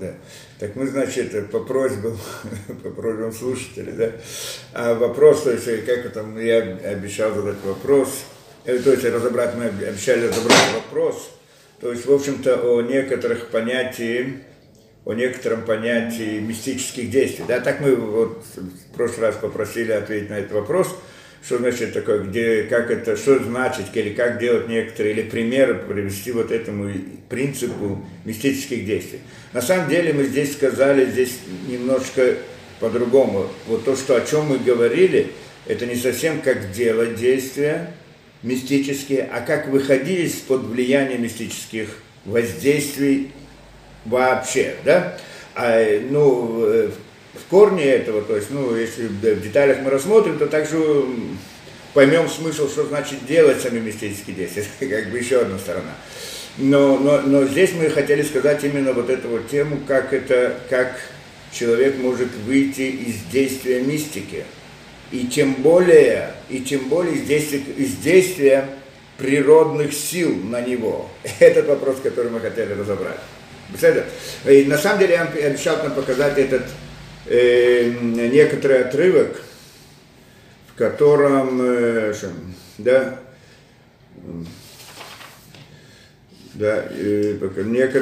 Да. Так мы, значит, по просьбам, по просьбам слушателей, да, а вопрос, то есть, как это, я обещал задать вопрос, э, то есть разобрать, мы обещали разобрать вопрос, то есть, в общем-то, о некоторых понятиях, о некотором понятии мистических действий. Да, так мы вот в прошлый раз попросили ответить на этот вопрос – что значит такое, где, как это, что значит, или как делать некоторые, или примеры привести вот этому принципу мистических действий. На самом деле мы здесь сказали, здесь немножко по-другому. Вот то, что, о чем мы говорили, это не совсем как делать действия мистические, а как выходить из-под влияния мистических воздействий вообще, да? А, ну, в корне этого, то есть, ну, если в деталях мы рассмотрим, то также поймем смысл, что значит делать сами мистические действия, как бы еще одна сторона. Но, но, но здесь мы хотели сказать именно вот эту вот тему, как это, как человек может выйти из действия мистики. И тем более, и тем более из действия, из действия природных сил на него. Этот вопрос, который мы хотели разобрать. И на самом деле я обещал нам показать этот э, некоторый отрывок, в котором, э, да, да, э,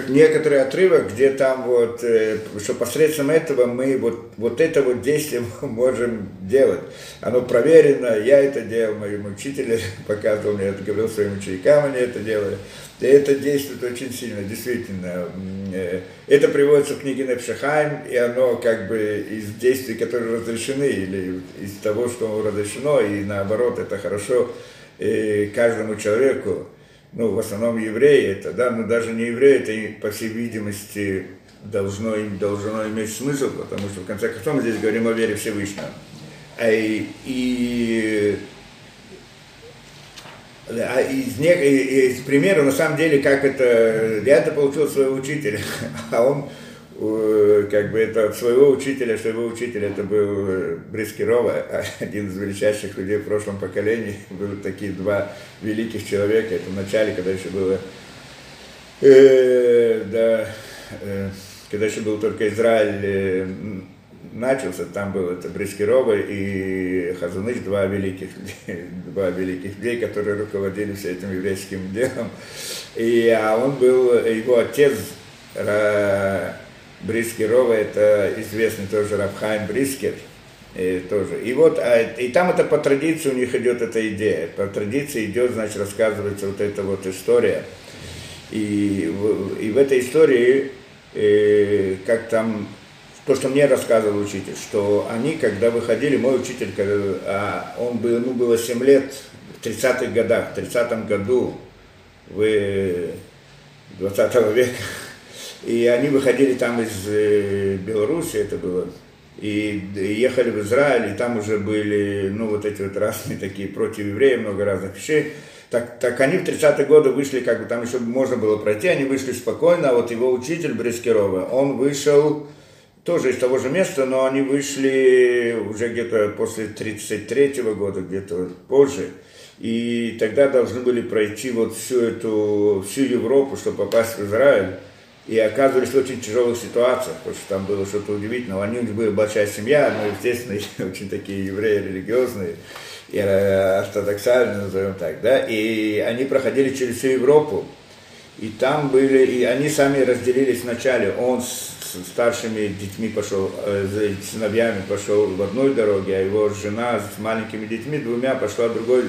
некоторый отрывок, где там вот, э, что посредством этого мы вот, вот это вот действие можем делать. Оно проверено, я это делал, моим учителям показывал, мне это говорил своим ученикам, они это делали. И это действует очень сильно, действительно. Э, это приводится в книге Непшахайм, и оно как бы из действий, которые разрешены, или из того, что разрешено, и наоборот, это хорошо каждому человеку ну, в основном евреи это, да, но даже не евреи, это, по всей видимости, должно, должно иметь смысл, потому что, в конце концов, мы здесь говорим о вере Всевышнего. А и, и а из, не, из примера, на самом деле, как это, я это получил своего учителя, а он как бы это от своего учителя, что его учитель это был э, Брискирова, один из величайших людей в прошлом поколении. Были такие два великих человека. Это в начале, когда еще было, э, да, э, когда еще был только Израиль э, начался, там был это Брискирова и Хазуныч, два великих, два великих людей, которые руководили всем этим еврейским делом. И, а он был, его отец, Брискерова, это известный тоже Рабхайм Брискер, и тоже. И вот, а, и там это по традиции у них идет эта идея. По традиции идет, значит, рассказывается вот эта вот история. И, и в этой истории, э, как там, то, что мне рассказывал учитель, что они, когда выходили, мой учитель, когда, а он был, ему было 7 лет, в 30-х годах, в 30-м году, в 20 века, и они выходили там из э, Беларуси, это было, и ехали в Израиль, и там уже были, ну, вот эти вот разные такие против евреев, много разных вещей. Так, так они в 30-е годы вышли, как бы там еще можно было пройти, они вышли спокойно, а вот его учитель Брескирова, он вышел тоже из того же места, но они вышли уже где-то после 33-го года, где-то позже. И тогда должны были пройти вот всю эту, всю Европу, чтобы попасть в Израиль и оказывались в очень тяжелых ситуациях, потому что там было что-то удивительное. Они у них была большая семья, ну, естественно, очень такие евреи религиозные, и э, ортодоксальные, назовем так, да, и они проходили через всю Европу, и там были, и они сами разделились вначале, он с старшими детьми пошел, э, с сыновьями пошел в одной дороге, а его жена с маленькими детьми, двумя пошла другой,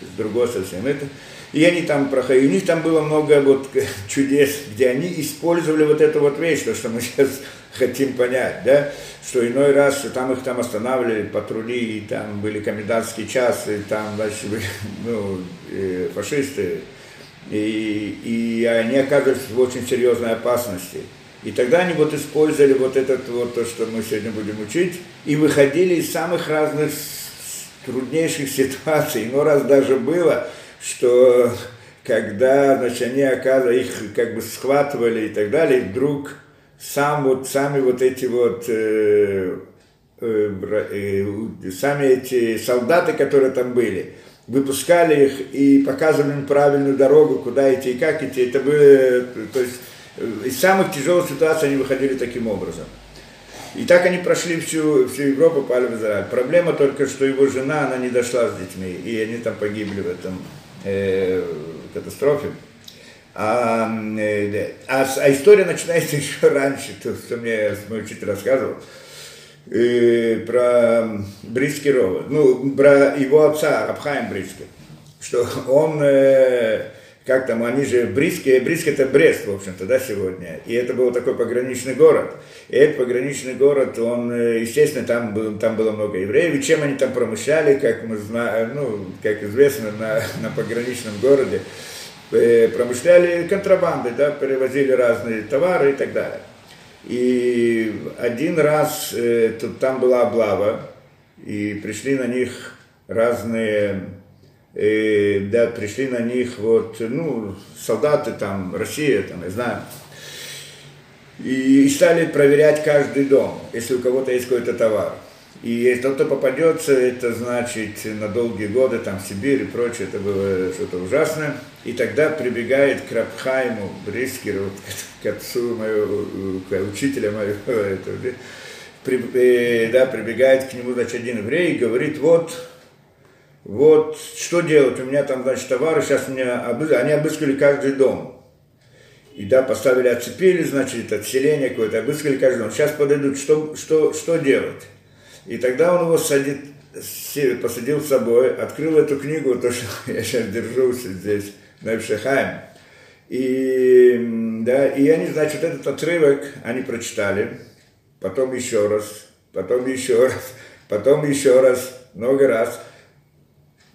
с другой совсем. Это, и они там проходили. У них там было много вот чудес, где они использовали вот эту вот вещь, то, что мы сейчас хотим понять, да, что иной раз что там их там останавливали, патрули, и там были комендантские часы, там, значит, ну, э, фашисты, и, и они оказывались в очень серьезной опасности. И тогда они вот использовали вот это вот то, что мы сегодня будем учить, и выходили из самых разных труднейших ситуаций. Но раз даже было, что когда, значит, они, оказывается, их как бы схватывали и так далее, вдруг сам вот, сами вот эти вот, э, э, э, сами эти солдаты, которые там были, выпускали их и показывали им правильную дорогу, куда идти и как идти. Это было, то есть, из самых тяжелых ситуаций они выходили таким образом. И так они прошли всю, всю Европу, попали в Израиль. Проблема только, что его жена, она не дошла с детьми, и они там погибли в этом э, катастрофе. А, э, а, а история начинается еще раньше, то, что мне мой учитель рассказывал, э, про Брискирова, ну, про его отца, Абхайм Брискер, что он... Э, как там, они же Бриске, Бриск это Брест, в общем-то, да, сегодня. И это был такой пограничный город. И этот пограничный город, он, э, естественно, там, был, там было много евреев. И чем они там промышляли, как мы знаем, ну, как известно, на, на пограничном городе, э, промышляли контрабанды, да, перевозили разные товары и так далее. И один раз э, тут, там была облава, и пришли на них разные и, да, пришли на них вот, ну, солдаты там, Россия, там, не знаю, и, стали проверять каждый дом, если у кого-то есть какой-то товар. И если кто-то попадется, это значит на долгие годы, там, Сибирь и прочее, это было что-то ужасное. И тогда прибегает к Рабхайму, Брискеру, к отцу моего, к учителя моего, это, при, э, да, прибегает к нему, значит, один еврей и говорит, вот, вот что делать, у меня там, значит, товары, сейчас меня обыскали, они обыскали каждый дом. И да, поставили, оцепили, значит, отселение какое-то, обыскали каждый дом. Сейчас подойдут, что, что, что делать? И тогда он его садит, посадил с собой, открыл эту книгу, то, что я сейчас держусь здесь, на Эвшехайм. И, да, и они, значит, этот отрывок они прочитали, потом еще раз, потом еще раз, потом еще раз, много раз –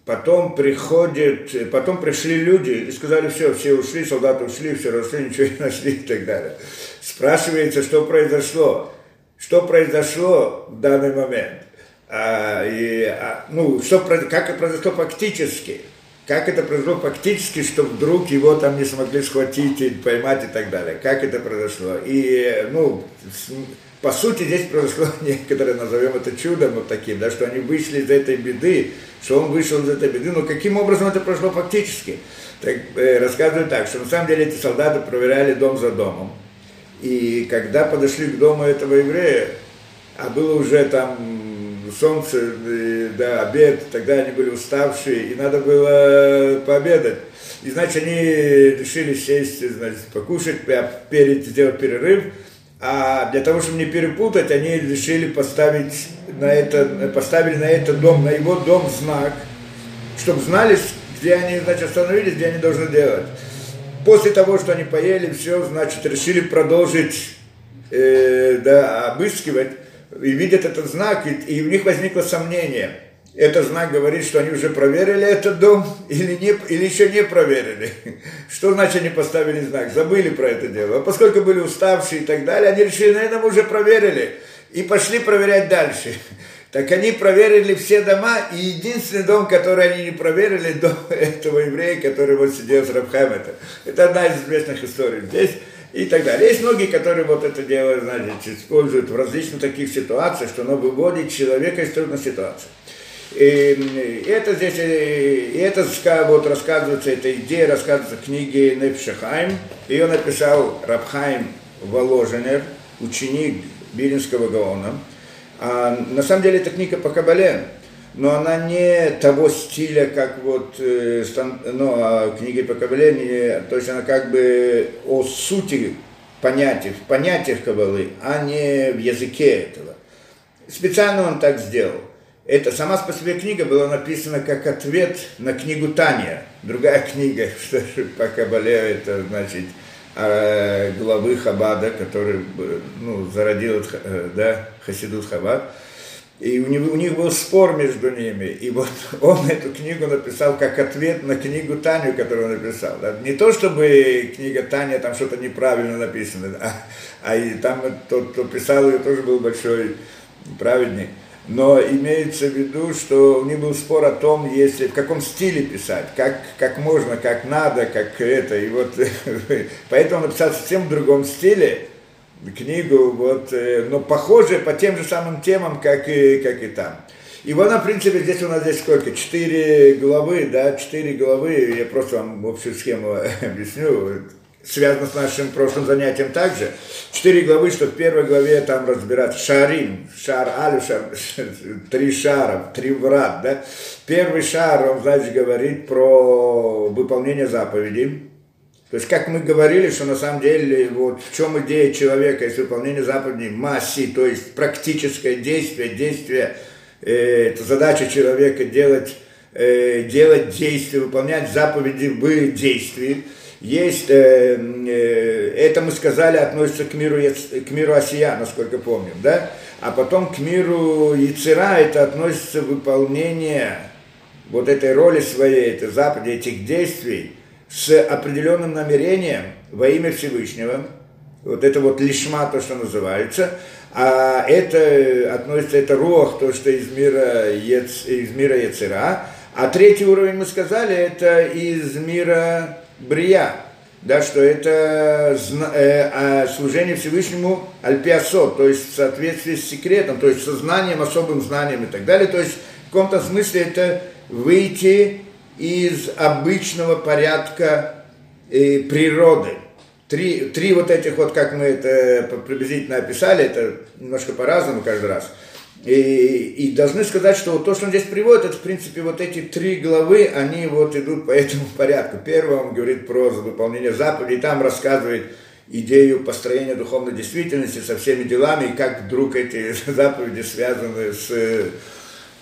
Потом приходит, потом пришли люди и сказали, все, все ушли, солдаты ушли, все росли, ничего не нашли и так далее. Спрашивается, что произошло. Что произошло в данный момент? А, и, а, ну, что, как это произошло фактически? Как это произошло фактически, что вдруг его там не смогли схватить и поймать и так далее? Как это произошло? И, ну, по сути, здесь произошло некоторое, назовем это чудом вот таким, да, что они вышли из этой беды, что он вышел из этой беды, но каким образом это прошло фактически? Так, э, рассказывают так, что на самом деле эти солдаты проверяли дом за домом, и когда подошли к дому этого еврея, а было уже там солнце, э, да, обед, тогда они были уставшие, и надо было пообедать. И, значит, они решили сесть, значит, покушать, перед, сделать перерыв, а для того, чтобы не перепутать, они решили поставить на это, поставили на этот дом, на его дом знак, чтобы знали, где они, значит, остановились, где они должны делать. После того, что они поели, все, значит, решили продолжить э, да, обыскивать, и видят этот знак, и, и у них возникло сомнение – этот знак говорит, что они уже проверили этот дом или, не, или еще не проверили. Что значит они поставили знак? Забыли про это дело. А поскольку были уставшие и так далее, они решили, наверное, мы уже проверили. И пошли проверять дальше. Так они проверили все дома, и единственный дом, который они не проверили, дом этого еврея, который вот сидел с Рабхайм, это, это одна из известных историй здесь и так далее. Есть многие, которые вот это дело, знаете, используют в различных таких ситуациях, что оно выводит человека из трудной ситуации. И это здесь, и это вот рассказывается, эта идея рассказывается в книге Непшехайм. Ее написал Рабхайм Воложенер, ученик Билинского Гаона. А, на самом деле это книга по Кабале, но она не того стиля, как вот э, ну, а книги по Кабале, не, то есть она как бы о сути понятий, в понятиях Кабалы, а не в языке этого. Специально он так сделал. Это сама по себе книга была написана как ответ на книгу Таня. Другая книга, что по Кабале, это значит а, главы Хабада, который ну, зародил э, да, Хасидут Хабад. И у, него, у них был спор между ними. И вот он эту книгу написал как ответ на книгу Таню, которую он написал. Да? Не то, чтобы книга Таня там что-то неправильно написано, а, а и там тот, кто писал ее, тоже был большой праведник но имеется в виду, что у них был спор о том, если в каком стиле писать, как, как можно, как надо, как это. И вот поэтому написал совсем в другом стиле книгу, вот, э, но похожая по тем же самым темам, как и, как и там. И вот, в принципе, здесь у нас здесь сколько? Четыре главы, да, четыре главы, я просто вам общую схему объясню. Связано с нашим прошлым занятием также. Четыре главы, что в первой главе там разбирать шарим, шар алю, шар, три шара, три врат, да. Первый шар, он, значит, говорит про выполнение заповедей. То есть, как мы говорили, что на самом деле, вот в чем идея человека, есть выполнение заповедей, масси, то есть практическое действие, действие, э, это задача человека делать, э, делать действия, выполнять заповеди в действии есть, э, э, это мы сказали, относится к миру, к миру Осия, насколько помним, да? А потом к миру Яцера это относится выполнение вот этой роли своей, этой заповеди, этих действий с определенным намерением во имя Всевышнего. Вот это вот лишма, то, что называется. А это относится, это рух, то, что из мира, из мира Яцера. А третий уровень, мы сказали, это из мира брия, да, что это э, а служение Всевышнему альпиасот, то есть в соответствии с секретом, то есть со знанием, особым знанием и так далее. То есть в каком-то смысле это выйти из обычного порядка э, природы. Три, три вот этих вот, как мы это приблизительно описали, это немножко по-разному каждый раз – и, и должны сказать, что вот то, что он здесь приводит, это, в принципе, вот эти три главы, они вот идут по этому порядку. Первый он говорит про выполнение заповедей, там рассказывает идею построения духовной действительности со всеми делами, и как вдруг эти заповеди связаны с...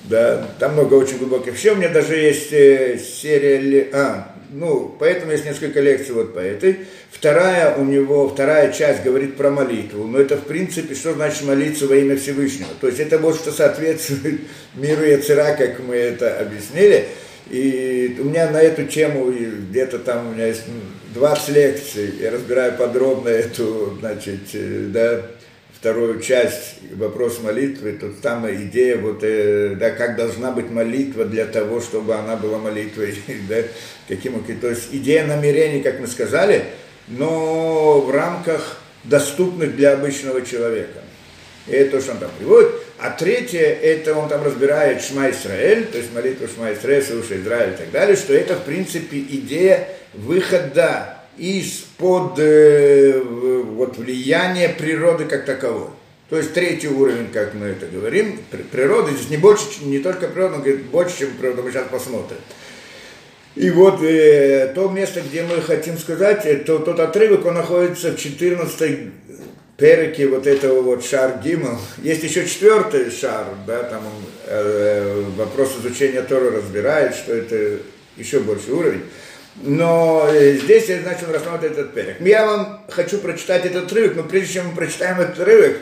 Да, там много очень глубоких. Все, у меня даже есть э, серия... А, ну, поэтому есть несколько лекций вот по этой. Вторая у него, вторая часть говорит про молитву, но это в принципе, что значит молиться во имя Всевышнего? То есть это вот что соответствует миру Яцера, как мы это объяснили. И у меня на эту тему где-то там у меня есть 20 лекций, я разбираю подробно эту, значит, э, да, вторую часть, вопрос молитвы, тут там идея, вот, э, да, как должна быть молитва для того, чтобы она была молитвой, да, каким, то есть идея намерений, как мы сказали, но в рамках доступных для обычного человека. И это то, что он там приводит. А третье, это он там разбирает Шма Исраэль, то есть молитву Шма Исраэль, слушай Израиль и так далее, что это, в принципе, идея выхода из-под э, вот, влияния природы как таковой. То есть третий уровень, как мы это говорим, природа, здесь не, больше, не только природа, но говорит, больше, чем природа, мы сейчас посмотрим. И вот э, то место, где мы хотим сказать, э, то, тот отрывок, он находится в 14 переке вот этого вот шар Гимл. Есть еще четвертый шар, да, там он э, вопрос изучения Тора разбирает, что это еще больше уровень. Но э, здесь, значит, он рассматривает этот перек. Я вам хочу прочитать этот отрывок, но прежде чем мы прочитаем этот отрывок,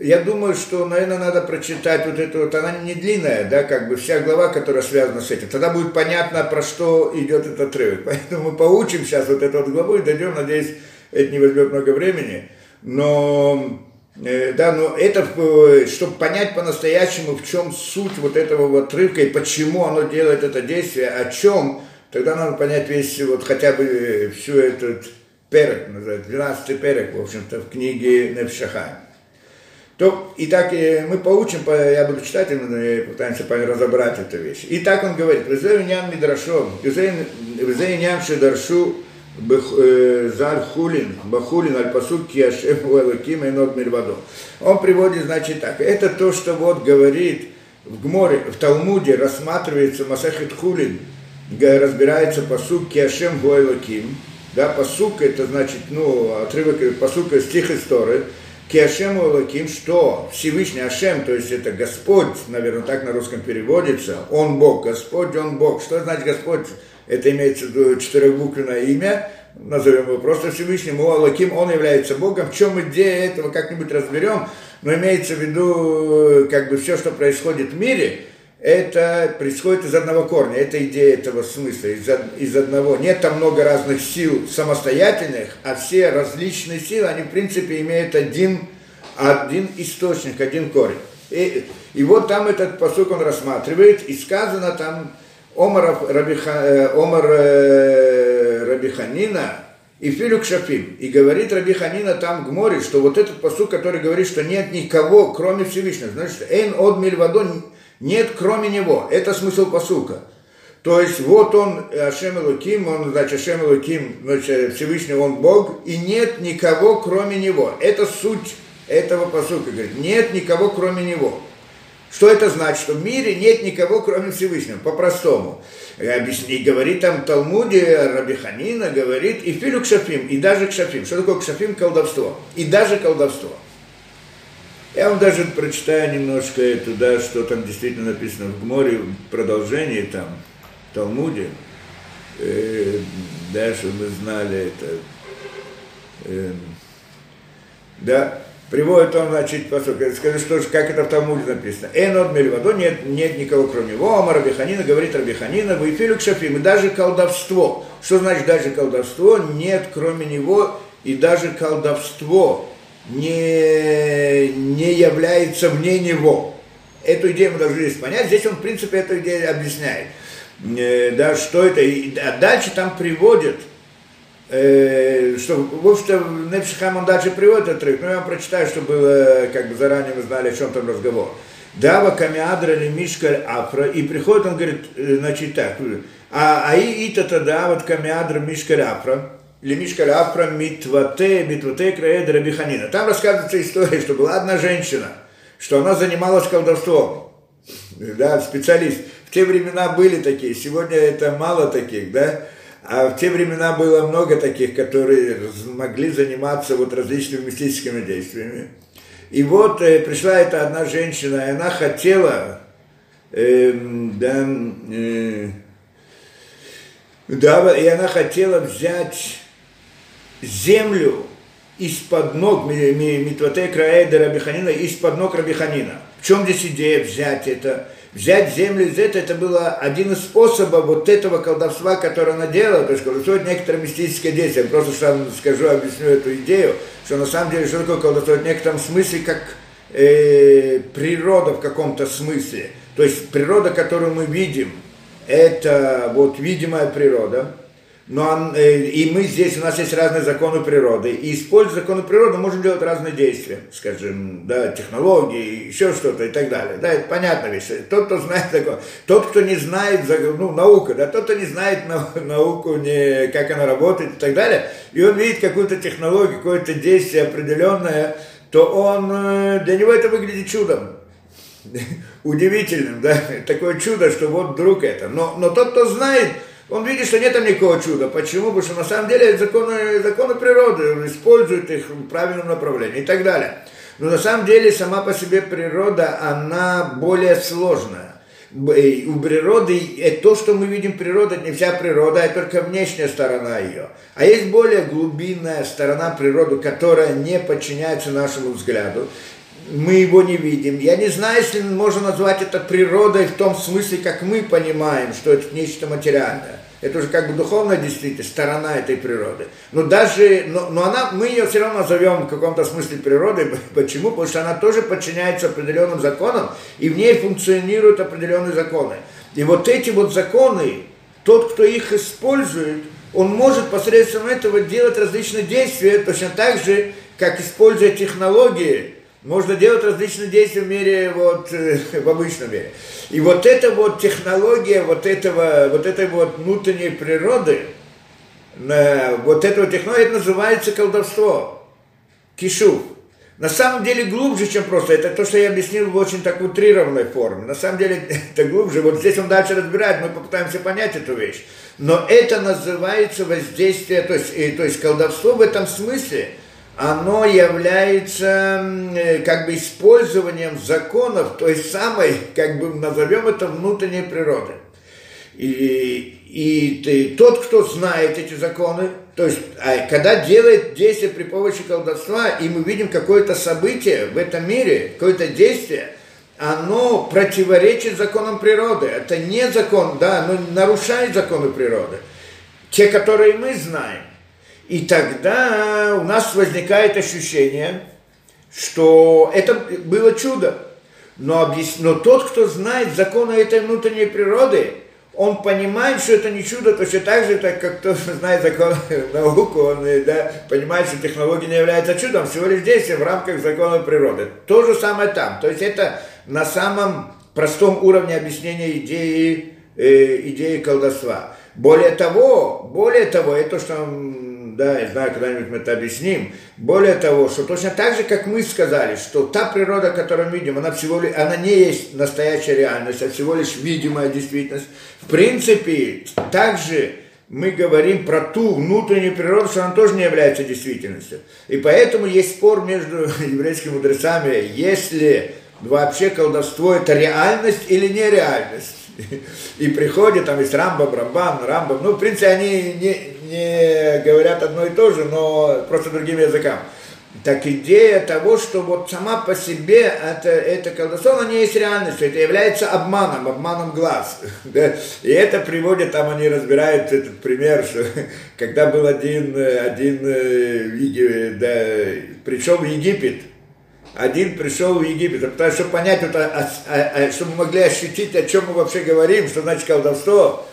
я думаю, что, наверное, надо прочитать вот эту вот, она не длинная, да, как бы вся глава, которая связана с этим. Тогда будет понятно, про что идет этот отрывок. Поэтому мы поучим сейчас вот эту вот главу и дойдем, надеюсь, это не возьмет много времени. Но, э, да, но это, э, чтобы понять по-настоящему, в чем суть вот этого вот отрывка и почему оно делает это действие, о чем, тогда надо понять весь, вот хотя бы всю этот перек, называется, 12 перек, в общем-то, в книге Невшахайм. То, и так мы поучим, я буду читать, и мы пытаемся разобрать эту вещь. И так он говорит, «Везею нян мидрашом, везею нян шедаршу э, зар хулин, бахулин аль пасук киашем уэлаким и нот мирвадо». Он приводит, значит, так, это то, что вот говорит в Гморе, в Талмуде рассматривается Масахет Хулин, разбирается пасук киашем гуэлаким, да, пасук это значит, ну, отрывок, пасук стих истории, Киашему Лаким, что Всевышний Ашем, то есть это Господь, наверное, так на русском переводится, Он Бог, Господь, Он Бог. Что значит Господь? Это имеется в виду четырехбуквенное имя, назовем его просто Всевышним, Лаким, Он является Богом. В чем идея этого, как-нибудь разберем, но имеется в виду, как бы все, что происходит в мире – это происходит из одного корня, это идея этого смысла, из, из одного. Нет там много разных сил самостоятельных, а все различные силы, они в принципе имеют один, один источник, один корень. И, и вот там этот посук он рассматривает, и сказано там Омар, Рабиха, э, Омар э, Рабиханина и Филюк Шафим. И говорит Рабиханина там в море, что вот этот посук, который говорит, что нет никого, кроме Всевышнего, значит, Эйн од мильвадон нет кроме него. Это смысл посука. То есть вот он, Ашем Луким, он, значит, Ашем Луким, значит, Всевышний, он Бог, и нет никого, кроме него. Это суть этого посука, говорит, нет никого, кроме него. Что это значит? Что в мире нет никого, кроме Всевышнего, по-простому. Объясни, говорит там Талмуде, Рабиханина говорит, и филю кшафим, и даже кшафим. Что такое кшафим? Колдовство. И даже колдовство. Я вам даже прочитаю немножко туда, что там действительно написано в море, в продолжении там, в Талмуде, э, да, чтобы мы знали это. Э, да, приводит он, значит, посок, скажи, что же, как это в Талмуде написано. Энод Мельвадо, нет, нет никого кроме него, Ама Рабиханина, говорит Рабиханина, вы филюк шафим, и даже колдовство. Что значит даже колдовство? Нет кроме него, и даже колдовство не, не является вне него. Эту идею мы должны здесь понять. Здесь он, в принципе, эту идею объясняет. Э, да, что это. И, а дальше там приводит, э, что, в общем-то, Непшихам он дальше приводит трек, но я вам прочитаю, чтобы как бы заранее мы знали, о чем там разговор. Дава камиадра или мишкаль афра, и приходит, он говорит, э, значит так, а, а и это тогда вот камиадра мишкаль афра, Лемишка Лапра Митвате, Митвате Краэда Рабиханина. Там рассказывается история, что была одна женщина, что она занималась колдовством. Да, специалист. В те времена были такие, сегодня это мало таких, да. А в те времена было много таких, которые могли заниматься вот различными мистическими действиями. И вот э, пришла эта одна женщина, и она хотела, э, да, э, да, и она хотела взять землю из-под ног Митвате Краэда Рабиханина, из-под ног Рабиханина. В чем здесь идея взять это? Взять землю из этого, это было один из способов вот этого колдовства, которое она делала, то есть колдовство это некоторое мистическое действие. Я просто сам скажу, объясню эту идею, что на самом деле, что такое колдовство? В некотором смысле как э, природа в каком-то смысле. То есть природа, которую мы видим, это вот видимая природа, но э, и мы здесь, у нас есть разные законы природы, и используя законы природы, можем делать разные действия, скажем, да, технологии, еще что-то и так далее. Да, это понятная вещь. Тот, кто знает такое, тот, кто не знает, ну, наука, да, тот, кто не знает науку, не, как она работает и так далее, и он видит какую-то технологию, какое-то действие определенное, то он, э, для него это выглядит чудом удивительным, да, такое чудо, что вот вдруг это. Но, но тот, кто знает, он видит, что нет там никакого чуда. Почему? Потому что на самом деле законы, законы природы, он использует их в правильном направлении и так далее. Но на самом деле сама по себе природа, она более сложная. У природы, то, что мы видим природа, это не вся природа, а только внешняя сторона ее. А есть более глубинная сторона природы, которая не подчиняется нашему взгляду мы его не видим. Я не знаю, если можно назвать это природой в том смысле, как мы понимаем, что это нечто материальное. Это уже как бы духовная действительность, сторона этой природы. Но даже, но, но она, мы ее все равно назовем в каком-то смысле природой. Почему? Потому что она тоже подчиняется определенным законам, и в ней функционируют определенные законы. И вот эти вот законы, тот, кто их использует, он может посредством этого делать различные действия, точно так же, как используя технологии, можно делать различные действия в мире, вот, э, в обычном мире. И вот эта вот технология вот, этого, вот этой вот внутренней природы, вот этого технология, это называется колдовство, кишу. На самом деле глубже, чем просто. Это то, что я объяснил в очень так утрированной форме. На самом деле это глубже. Вот здесь он дальше разбирает, мы попытаемся понять эту вещь. Но это называется воздействие, то есть, и, то есть колдовство в этом смысле – оно является э, как бы использованием законов той самой, как бы назовем это, внутренней природы. И, и, и тот, кто знает эти законы, то есть, а когда делает действие при помощи колдовства, и мы видим какое-то событие в этом мире, какое-то действие, оно противоречит законам природы. Это не закон, да, оно нарушает законы природы. Те, которые мы знаем. И тогда у нас возникает ощущение, что это было чудо. Но, объяс... Но тот, кто знает законы этой внутренней природы, он понимает, что это не чудо, точно так же, так как кто знает закон науку, он да, понимает, что технология не является чудом, всего лишь действие в рамках закона природы. То же самое там. То есть это на самом простом уровне объяснения идеи э, идеи колдовства. Более того, более того, это то, что да, я знаю, когда-нибудь мы это объясним. Более того, что точно так же, как мы сказали, что та природа, которую мы видим, она всего лишь, она не есть настоящая реальность, а всего лишь видимая действительность. В принципе, также мы говорим про ту внутреннюю природу, что она тоже не является действительностью. И поэтому есть спор между еврейскими мудрецами, если вообще колдовство это реальность или нереальность. И приходит, там есть Рамбам, Рамбам, ну, в принципе, они не, не говорят одно и то же, но просто другим языком. Так идея того, что вот сама по себе это, это колдовство, оно не есть реальностью, это является обманом, обманом глаз. И это приводит, там они разбирают этот пример, что когда был один, один э, да, пришел в Египет, один пришел в Египет, потому что, понять, чтобы мы могли ощутить, о чем мы вообще говорим, что значит колдовство,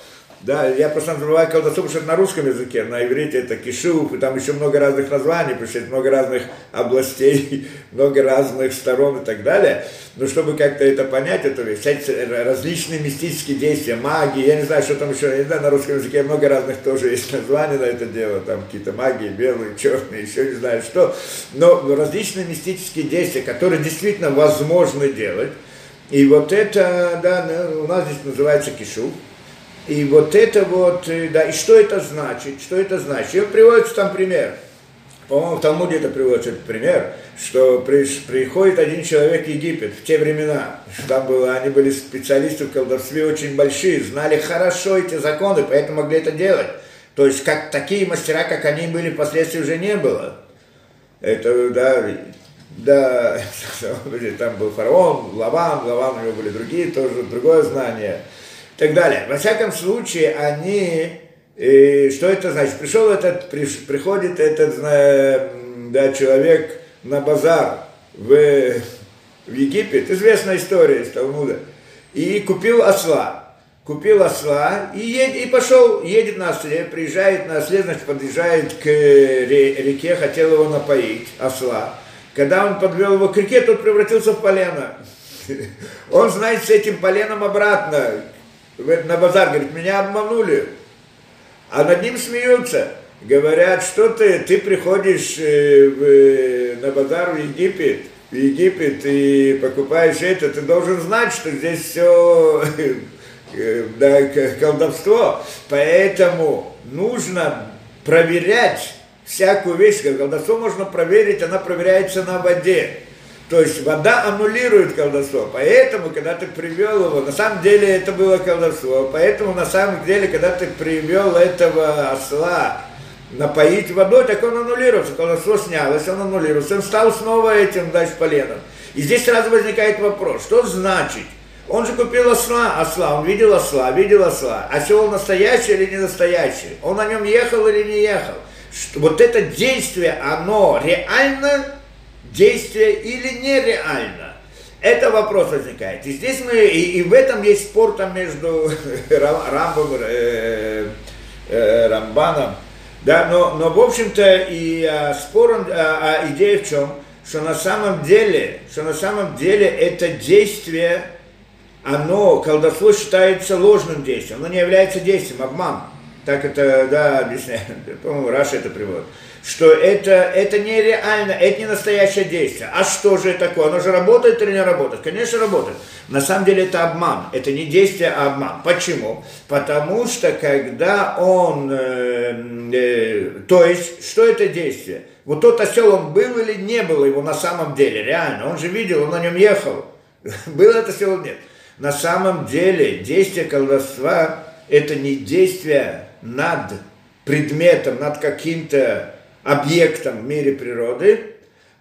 да, я просто называю колдовство, потому что это на русском языке, на иврите это кишуп, и там еще много разных названий, потому что это много разных областей, много разных сторон и так далее. Но чтобы как-то это понять, это различные мистические действия, магии, я не знаю, что там еще, я не знаю, на русском языке много разных тоже есть названий на это дело, там какие-то магии, белые, черные, еще не знаю что, но различные мистические действия, которые действительно возможно делать, и вот это, да, у нас здесь называется кишуп, и вот это вот, э, да, и что это значит? Что это значит? И приводится там пример. По-моему, в Талмуде это приводится пример, что при, приходит один человек в Египет в те времена, там было, они были специалисты в колдовстве очень большие, знали хорошо эти законы, поэтому могли это делать. То есть, как такие мастера, как они были, впоследствии уже не было. Это, да, да, там был фараон, Лаван, Лаван у него были другие, тоже другое знание так далее. Во всяком случае, они, э, что это значит? Пришел этот, при, приходит этот да, человек на базар в, в Египет, известная история из Талмуда, и купил осла. Купил осла и, ед, и пошел, едет на осле, приезжает на осле, значит, подъезжает к реке, хотел его напоить, осла. Когда он подвел его к реке, тот превратился в полено. Он, знает, с этим поленом обратно на базар, говорит, меня обманули. А над ним смеются. Говорят, что ты, ты приходишь э, в, э, на базар в Египет, в Египет и покупаешь это, ты должен знать, что здесь все э, да, колдовство. Поэтому нужно проверять всякую вещь. Колдовство можно проверить, она проверяется на воде. То есть вода аннулирует колдовство. Поэтому, когда ты привел его, на самом деле это было колдовство. Поэтому, на самом деле, когда ты привел этого осла напоить водой, так он аннулируется. Колдовство снялось, он аннулируется. Он стал снова этим дальше поленом. И здесь сразу возникает вопрос, что значит? Он же купил осла, осла, он видел осла, видел осла. Осел настоящий или не настоящий? Он на нем ехал или не ехал? Вот это действие, оно реально действие или нереально? Это вопрос возникает. И здесь мы, и, и в этом есть спор там между Рамбом, э, э, Рамбаном, да, но, но в общем-то и а, спор, а, а идея в чем? Что на самом деле, что на самом деле это действие, оно, колдовство считается ложным действием, оно не является действием, обман. Так это, да, объясняю, по-моему, Раша это приводит что это, это нереально, это не настоящее действие. А что же такое? Оно же работает или не работает? Конечно, работает. На самом деле это обман. Это не действие, а обман. Почему? Потому что когда он... Э, э, то есть, что это действие? Вот тот осел, он был или не был его на самом деле? Реально. Он же видел, он на нем ехал. Был это осел или нет? На самом деле действие колдовства – это не действие над предметом, над каким-то объектом в мире природы,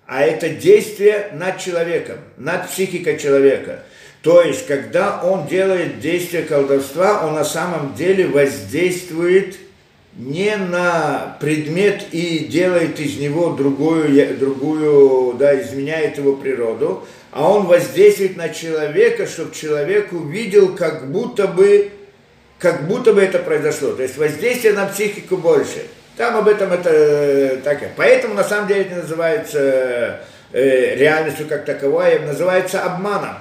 а это действие над человеком, над психикой человека. То есть, когда он делает действие колдовства, он на самом деле воздействует не на предмет и делает из него другую, другую да, изменяет его природу, а он воздействует на человека, чтобы человек увидел, как будто бы, как будто бы это произошло. То есть воздействие на психику больше – там об этом это э, так. Поэтому на самом деле это называется э, реальностью как таковой, называется обманом.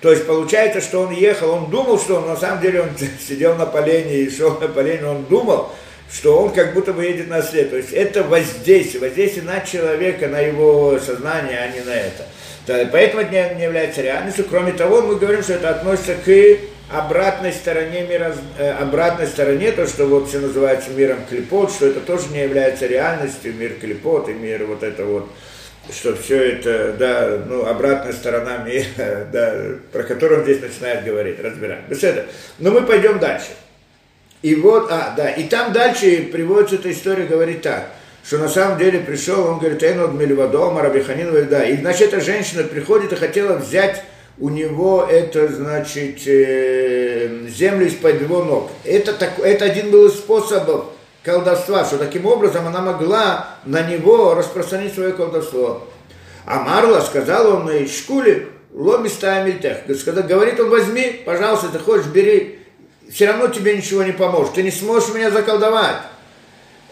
То есть получается, что он ехал, он думал, что он на самом деле он сидел на полене и шел на полене, он думал, что он как будто бы едет на след. То есть это воздействие, воздействие на человека, на его сознание, а не на это. Поэтому это не является реальностью. Кроме того, мы говорим, что это относится к обратной стороне мира, э, обратной стороне, то, что вот все называется миром клепот, что это тоже не является реальностью, мир клепот и мир вот это вот, что все это, да, ну, обратная сторона мира, да, про которую он здесь начинает говорить, разбирать. Беседа. Но мы пойдем дальше. И вот, а, да, и там дальше приводится эта история, говорит так, что на самом деле пришел, он говорит, Эйнод Мельвадома, Рабиханин, да, и значит, эта женщина приходит и хотела взять у него это, значит, э, землю из-под его ног. Это, так, это один был из способов колдовства, что таким образом она могла на него распространить свое колдовство. А Марла сказал он на шкуле, ломи Сказал, говорит он, возьми, пожалуйста, ты хочешь, бери. Все равно тебе ничего не поможет. Ты не сможешь меня заколдовать.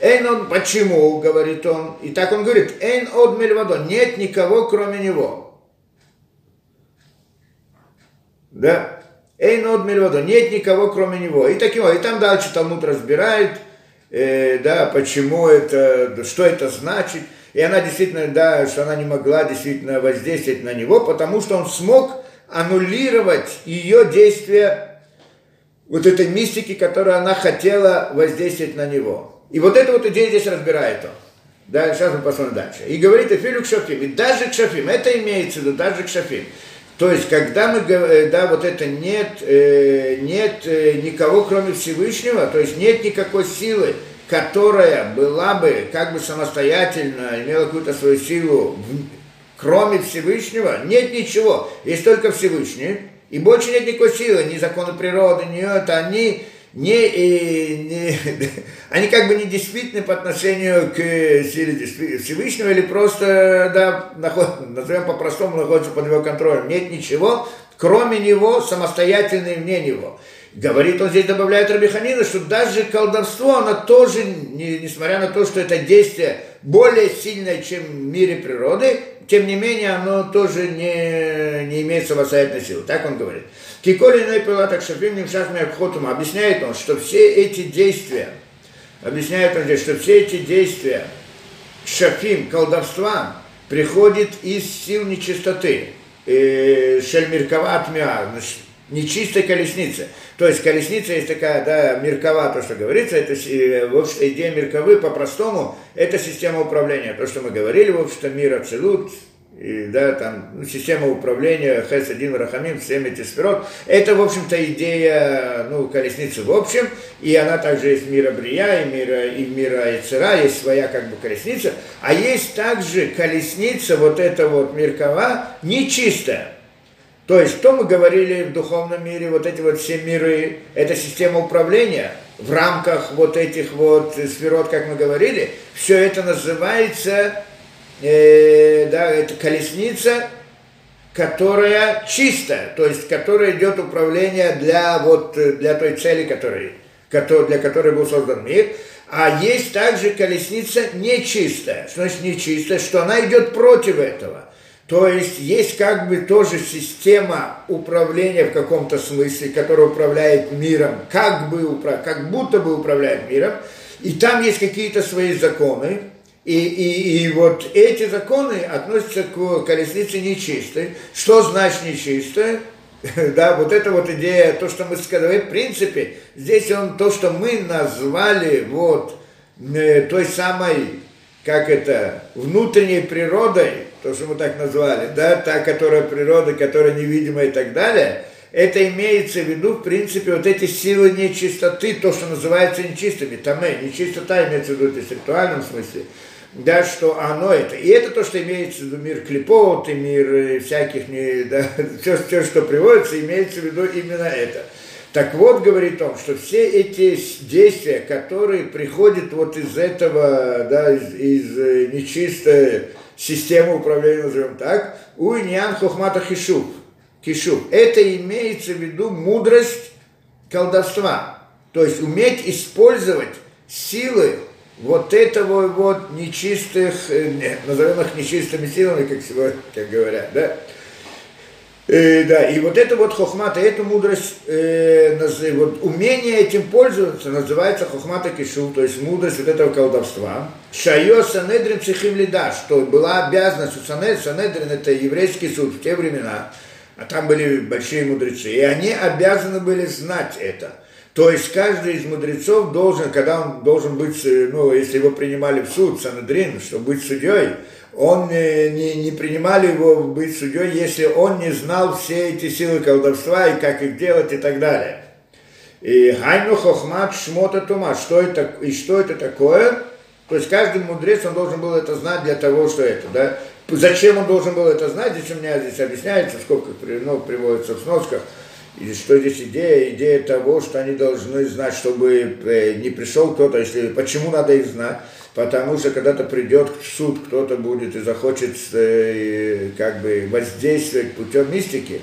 Эйн он, почему, говорит он. И так он говорит, эйн од мельвадо, нет никого, кроме него. Да. Эйнод Мельвадо, нет никого, кроме него. И таким и там дальше Талмуд разбирает, э, да, почему это, что это значит. И она действительно, да, что она не могла действительно воздействовать на него, потому что он смог аннулировать ее действия вот этой мистики, которую она хотела воздействовать на него. И вот эту вот идею здесь разбирает он. Да, сейчас мы посмотрим дальше. И говорит Эфилю к Шафим. И даже к Шафим, это имеется в виду, даже к Шафим. То есть, когда мы говорим, да, вот это нет, э, нет э, никого, кроме Всевышнего, то есть нет никакой силы, которая была бы как бы самостоятельно, имела какую-то свою силу, кроме Всевышнего, нет ничего, есть только Всевышний, и больше нет никакой силы, ни законы природы, ни это, они не, не, они как бы не действительны по отношению к силе Всевышнего или просто, да, наход, назовем по-простому, находятся под его контролем. Нет ничего, кроме него, самостоятельный вне него. Говорит он здесь, добавляет Рабиханина, что даже колдовство, оно тоже, не, несмотря на то, что это действие более сильное, чем в мире природы, тем не менее, оно тоже не, не имеет самостоятельной силы. Так он говорит. Киколи так шафим нимшахми обходом. Объясняет он, что все эти действия, объясняет он здесь, что все эти действия шафим, колдовства, приходят из сил нечистоты. Э, Шельмиркова тмя, нечистой колесницы. То есть колесница есть такая, да, меркова, то, что говорится, это, э, в общем идея мерковы по-простому, это система управления. То, что мы говорили, в общем-то, мир абсолют, и, да, там, ну, система управления Хес один Рахамим, всеми эти сферот. Это, в общем-то, идея, ну, колесницы в общем, и она также есть мира Брия, и мира, и мира Яцера, есть своя, как бы, колесница, а есть также колесница, вот эта вот Миркова, нечистая. То есть, что мы говорили в духовном мире, вот эти вот все миры, это система управления в рамках вот этих вот сферот, как мы говорили, все это называется э, да, это колесница, которая чистая, то есть которая идет управление для, вот, для той цели, которой, для которой был создан мир. А есть также колесница нечистая. Что значит нечистая? Что она идет против этого. То есть есть как бы тоже система управления в каком-то смысле, которая управляет миром, как, бы, как будто бы управляет миром, и там есть какие-то свои законы, и, и, и вот эти законы относятся к колеснице нечистой. Что значит нечистая? Да, вот это вот идея, то, что мы сказали, в принципе, здесь он то, что мы назвали вот э, той самой, как это, внутренней природой, то, что мы так назвали, да, та, которая природа, которая невидимая и так далее, это имеется в виду, в принципе, вот эти силы нечистоты, то, что называется нечистыми, таме, нечистота имеется в виду в интеллектуальном смысле, да, что оно это. И это то, что имеется в виду мир клепот и мир э, всяких, не, да, все, все, что приводится, имеется в виду именно это. Так вот, говорит он, что все эти действия, которые приходят вот из этого, да, из, из э, нечистой системы управления, назовем так, у иньян хохмата хишув, кишув. Это имеется в виду мудрость колдовства. То есть уметь использовать силы вот этого вот нечистых, э, назовем их нечистыми силами, как сегодня как говорят, да, Э, да, и вот это вот хохмата, эту мудрость, э, вот умение этим пользоваться называется хохмата кишу, то есть мудрость вот этого колдовства. Шайо Санедрин Цехим Лида, что была обязанность у Санедрин, Санедрин это еврейский суд в те времена, а там были большие мудрецы, и они обязаны были знать это. То есть каждый из мудрецов должен, когда он должен быть, э, ну, если его принимали в суд, Санедрин, чтобы быть судьей, он э, не, не принимали его быть судьей, если он не знал все эти силы колдовства и как их делать и так далее. И Хайну Хохмат Шмота Тума, что это, и что это такое? То есть каждый мудрец, он должен был это знать для того, что это, да? Зачем он должен был это знать? Здесь у меня здесь объясняется, сколько ну, приводится в сносках. И что здесь идея? Идея того, что они должны знать, чтобы э, не пришел кто-то, если почему надо их знать? потому что когда-то придет суд, кто-то будет и захочет э, как бы воздействовать путем мистики,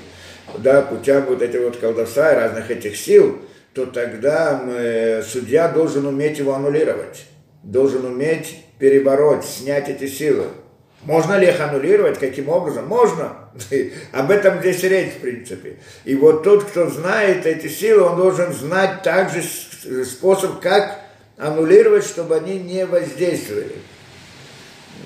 да, путем вот этих вот колдовства и разных этих сил, то тогда э, судья должен уметь его аннулировать, должен уметь перебороть, снять эти силы. Можно ли их аннулировать? Каким образом? Можно. Об этом здесь речь, в принципе. И вот тот, кто знает эти силы, он должен знать также способ, как аннулировать, чтобы они не воздействовали.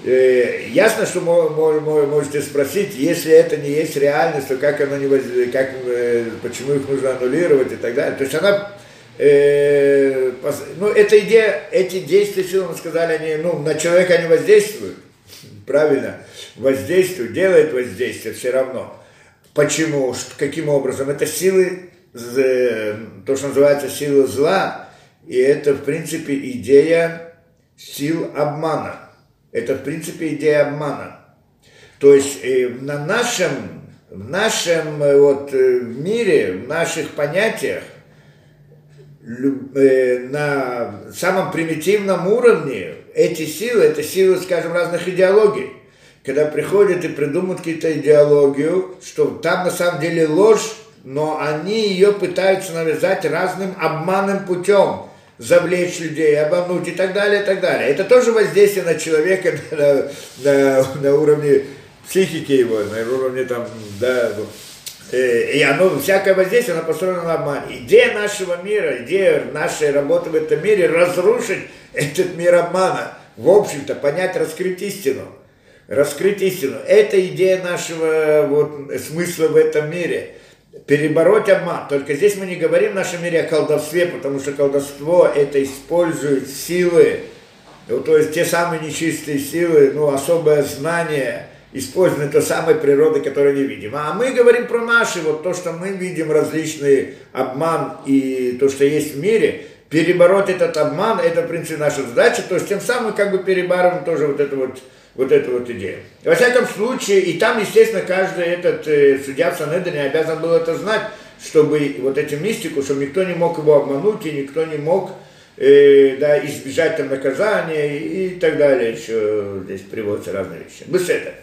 Э, ясно, что можете спросить, если это не есть реальность, то как оно не воздействует, как, э, почему их нужно аннулировать и так далее. То есть она, э, ну, эта идея, эти действия, силы, мы сказали, они, ну, на человека они воздействуют, правильно, воздействуют, делают воздействие все равно. Почему, каким образом? Это силы, то, что называется силы зла, и это, в принципе, идея сил обмана. Это, в принципе, идея обмана. То есть э, на нашем, в нашем э, вот, э, мире, в наших понятиях, на самом примитивном уровне эти силы, это силы, скажем, разных идеологий. Когда приходят и придумают какие-то идеологию, что там на самом деле ложь, но они ее пытаются навязать разным обманным путем завлечь людей, обмануть и так далее, и так далее. Это тоже воздействие на человека на, на, на уровне психики его, на уровне там, да, и оно, всякое воздействие, оно построено на обмане. Идея нашего мира, идея нашей работы в этом мире разрушить этот мир обмана. В общем-то, понять, раскрыть истину. Раскрыть истину. Это идея нашего вот, смысла в этом мире перебороть обман. Только здесь мы не говорим в нашем мире о колдовстве, потому что колдовство это использует силы, ну, то есть те самые нечистые силы, ну, особое знание, использование той самой природы, которую не видим. А мы говорим про наши, вот то, что мы видим, различный обман и то, что есть в мире, перебороть этот обман, это, в принципе, наша задача, то есть тем самым как бы перебарываем тоже вот это вот вот эту вот идею. Во всяком случае, и там, естественно, каждый этот э, судья в Санедрине обязан был это знать, чтобы вот эту мистику, чтобы никто не мог его обмануть, и никто не мог э, да, избежать там наказания и, и так далее. Еще здесь приводятся разные вещи. Без этого.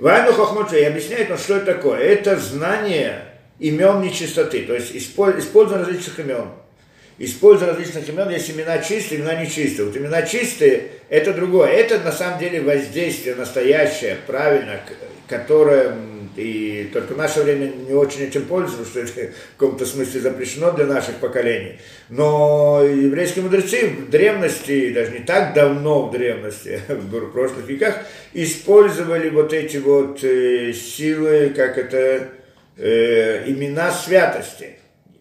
Вайну Хохмоту и объясняет, ну, что это такое. Это знание имен нечистоты, то есть использование различных имен используя различных имен, есть имена чистые, имена нечистые. Вот имена чистые – это другое. Это на самом деле воздействие настоящее, правильно, которое и только в наше время не очень этим пользуются, что это в каком-то смысле запрещено для наших поколений. Но еврейские мудрецы в древности, даже не так давно в древности, в прошлых веках, использовали вот эти вот э, силы, как это, э, имена святости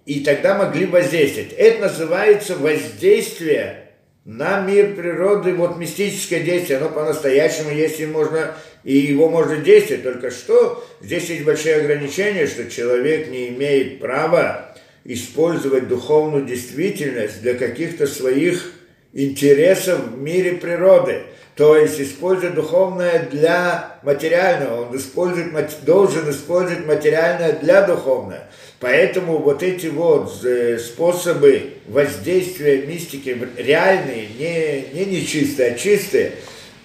и тогда могли воздействовать. Это называется воздействие на мир природы, вот мистическое действие, оно по-настоящему есть, и можно, и его можно действовать, только что здесь есть большие ограничения, что человек не имеет права использовать духовную действительность для каких-то своих интересов в мире природы. То есть использует духовное для материального, он использует, должен использовать материальное для духовного. Поэтому вот эти вот э, способы воздействия мистики реальные, не, не нечистые, а чистые,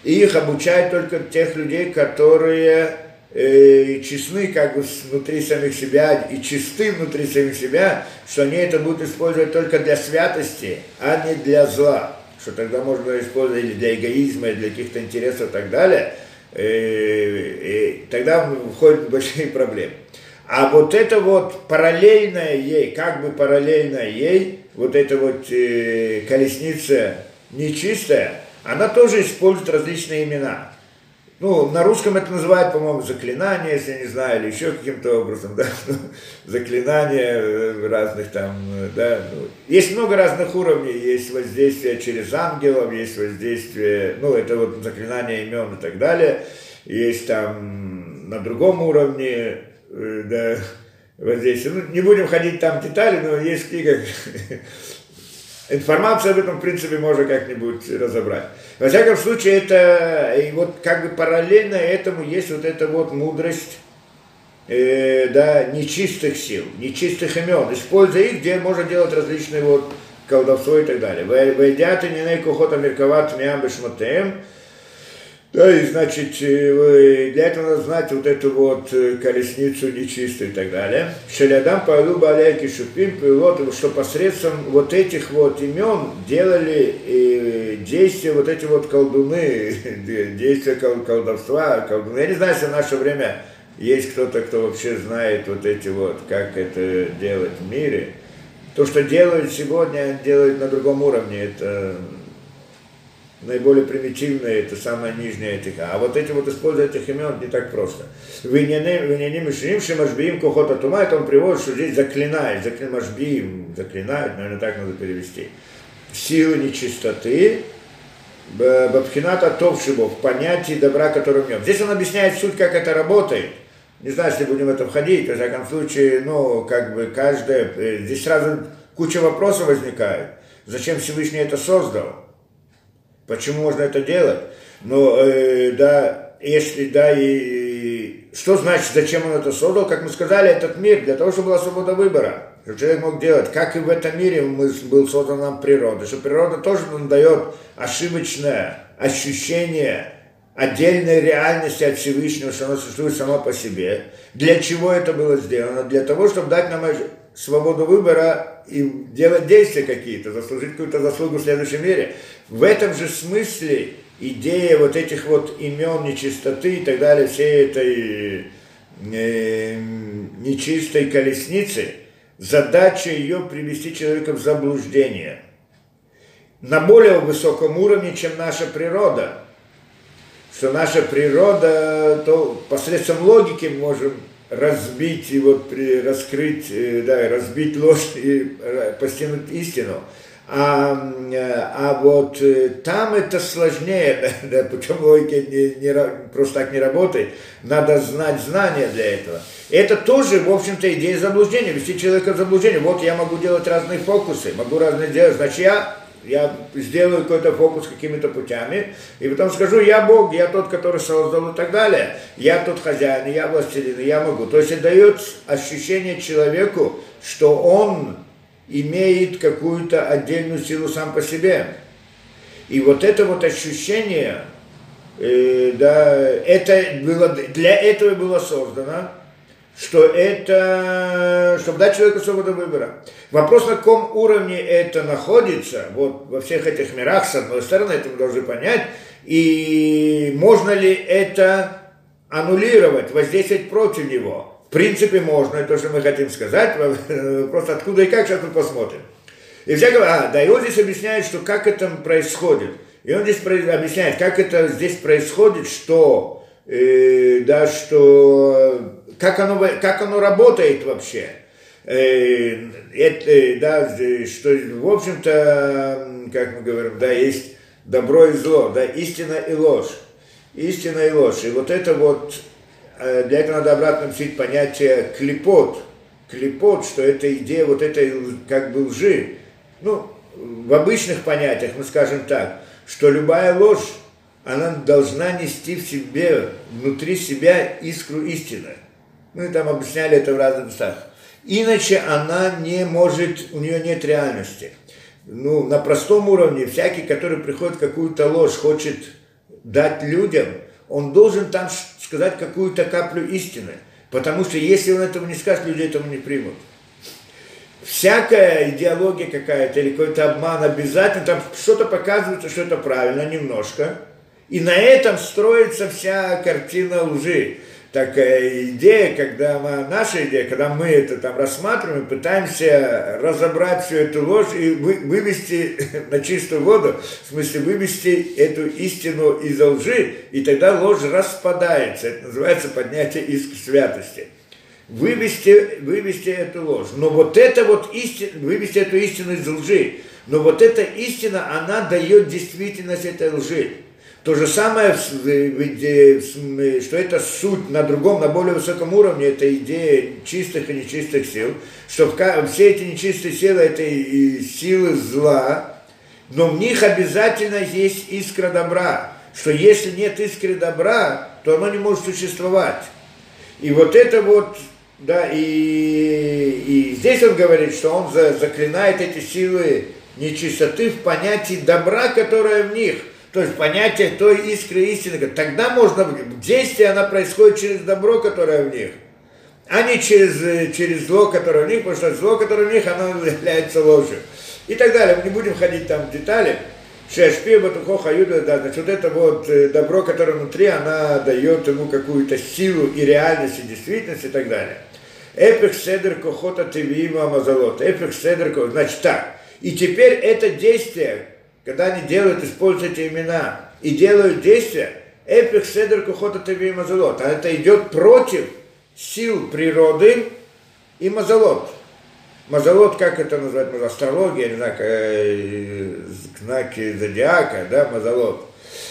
их обучают только тех людей, которые э, честны как бы внутри самих себя и чисты внутри самих себя, что они это будут использовать только для святости, а не для зла. Что тогда можно использовать для эгоизма, или для каких-то интересов и так далее. Э, и тогда входят большие проблемы. А вот это вот параллельное ей, как бы параллельное ей, вот эта вот э, колесница нечистая, она тоже использует различные имена. Ну, на русском это называют, по-моему, заклинание, если я не знаю, или еще каким-то образом, да, ну, заклинания э, разных там, э, да. Ну, есть много разных уровней, есть воздействие через ангелов, есть воздействие, ну, это вот заклинание имен и так далее, есть там на другом уровне, э, да, воздействие. Ну, не будем ходить там в детали, но есть книга Информацию об этом, в принципе, можно как-нибудь разобрать. Во всяком случае, это, и вот как бы параллельно этому есть вот эта вот мудрость, э, да, нечистых сил, нечистых имен, используя их, где можно делать различные вот колдовство и так далее. Войдя ты не кухота мерковат мям бешматем, да, и значит, э, для этого надо знать вот эту вот э, колесницу нечистую и так далее. Шелядам Павлу Баляки Шупим, вот, что посредством вот этих вот имен делали э, действия вот эти вот колдуны, действия колдовства, колдуны. Я не знаю, если в наше время есть кто-то, кто вообще знает вот эти вот, как это делать в мире. То, что делают сегодня, делают на другом уровне, это наиболее примитивная, это самая нижняя этика. А вот эти вот использовать этих имен не так просто. Виняним Ширим Шимашбиим Кохота Тума, это он приводит, что здесь заклинает, заклинашбиим, заклинает, наверное, так надо перевести. Силы нечистоты, Бабхината Товшибов, в понятии добра, которое в нем. Здесь он объясняет суть, как это работает. Не знаю, если будем в это входить, во всяком случае, ну, как бы каждое, э, здесь сразу куча вопросов возникает. Зачем Всевышний это создал? Почему можно это делать? Но, э, да, если, да, и, и что значит, зачем он это создал? Как мы сказали, этот мир для того, чтобы была свобода выбора. Чтобы человек мог делать, как и в этом мире мы, был создан нам природа, что природа тоже нам дает ошибочное ощущение отдельной реальности от Всевышнего, что она существует сама по себе. Для чего это было сделано? Для того, чтобы дать нам свободу выбора и делать действия какие-то, заслужить какую-то заслугу в следующем мире. В этом же смысле идея вот этих вот имен нечистоты и так далее, всей этой э, нечистой колесницы, задача ее привести человека в заблуждение на более высоком уровне, чем наша природа. Что наша природа, то посредством логики можем разбить и вот раскрыть, э, да, разбить ложь и э, постигнуть истину. А, э, а вот там это сложнее, да, да, почему логика не, не, просто так не работает, надо знать знания для этого. Это тоже, в общем-то, идея заблуждения, вести человека в заблуждение. Вот я могу делать разные фокусы, могу разные делать, значит я я сделаю какой-то фокус какими-то путями, и потом скажу, я Бог, я тот, который создал и так далее, я тот хозяин, я властелин, я могу. То есть это дает ощущение человеку, что он имеет какую-то отдельную силу сам по себе. И вот это вот ощущение, э, да, это было, для этого было создано, что это, чтобы дать человеку свободу выбора. Вопрос, на каком уровне это находится, вот во всех этих мирах, с одной стороны, это мы должны понять, и можно ли это аннулировать, воздействовать против него. В принципе, можно, это то, что мы хотим сказать, просто откуда и как, сейчас мы посмотрим. И всякого, а, да, и он здесь объясняет, что как это происходит. И он здесь объясняет, как это здесь происходит, что, э, да, что как оно, как оно работает вообще. Э, это, да, что, в общем-то, как мы говорим, да, есть добро и зло, да, истина и ложь. Истина и ложь. И вот это вот, э, для этого надо обратно писать понятие клепот. Клепот, что это идея вот этой как бы лжи. Ну, в обычных понятиях мы скажем так, что любая ложь, она должна нести в себе, внутри себя искру истины. Мы там объясняли это в разных местах. Иначе она не может, у нее нет реальности. Ну, на простом уровне, всякий, который приходит какую-то ложь, хочет дать людям, он должен там сказать какую-то каплю истины. Потому что если он этого не скажет, люди этого не примут. Всякая идеология какая-то или какой-то обман обязательно, там что-то показывается, что это правильно, немножко. И на этом строится вся картина лжи. Так э, идея, когда мы, наша идея, когда мы это там рассматриваем, пытаемся разобрать всю эту ложь и вы, вывести на чистую воду, в смысле вывести эту истину из лжи, и тогда ложь распадается. Это называется поднятие иск святости. Вывести, вывести эту ложь. Но вот это вот истина, вывести эту истину из лжи. Но вот эта истина, она дает действительность этой лжи. То же самое, что это суть на другом, на более высоком уровне, это идея чистых и нечистых сил, что все эти нечистые силы, это силы зла, но в них обязательно есть искра добра, что если нет искры добра, то оно не может существовать. И вот это вот, да, и, и здесь он говорит, что он заклинает эти силы нечистоты в понятии добра, которое в них – то есть понятие той искры истины, тогда можно, действие она происходит через добро, которое в них, а не через, через зло, которое в них, потому что зло, которое в них, оно является ложью. И так далее. Мы не будем ходить там в детали. Шешпи, Батухоха, Юда, да, значит, вот это вот э, добро, которое внутри, она дает ему какую-то силу и реальность, и действительность и так далее. Эпих седер кохота тивима мазалот. Эпих седер значит так. И теперь это действие, когда они делают, используют эти имена и делают действия, эпих седер кухота тави мазалот, а это идет против сил природы и мазалот. Мазалот, как это называть, астрология, не знаю, э, знаки зодиака, да, мазалот.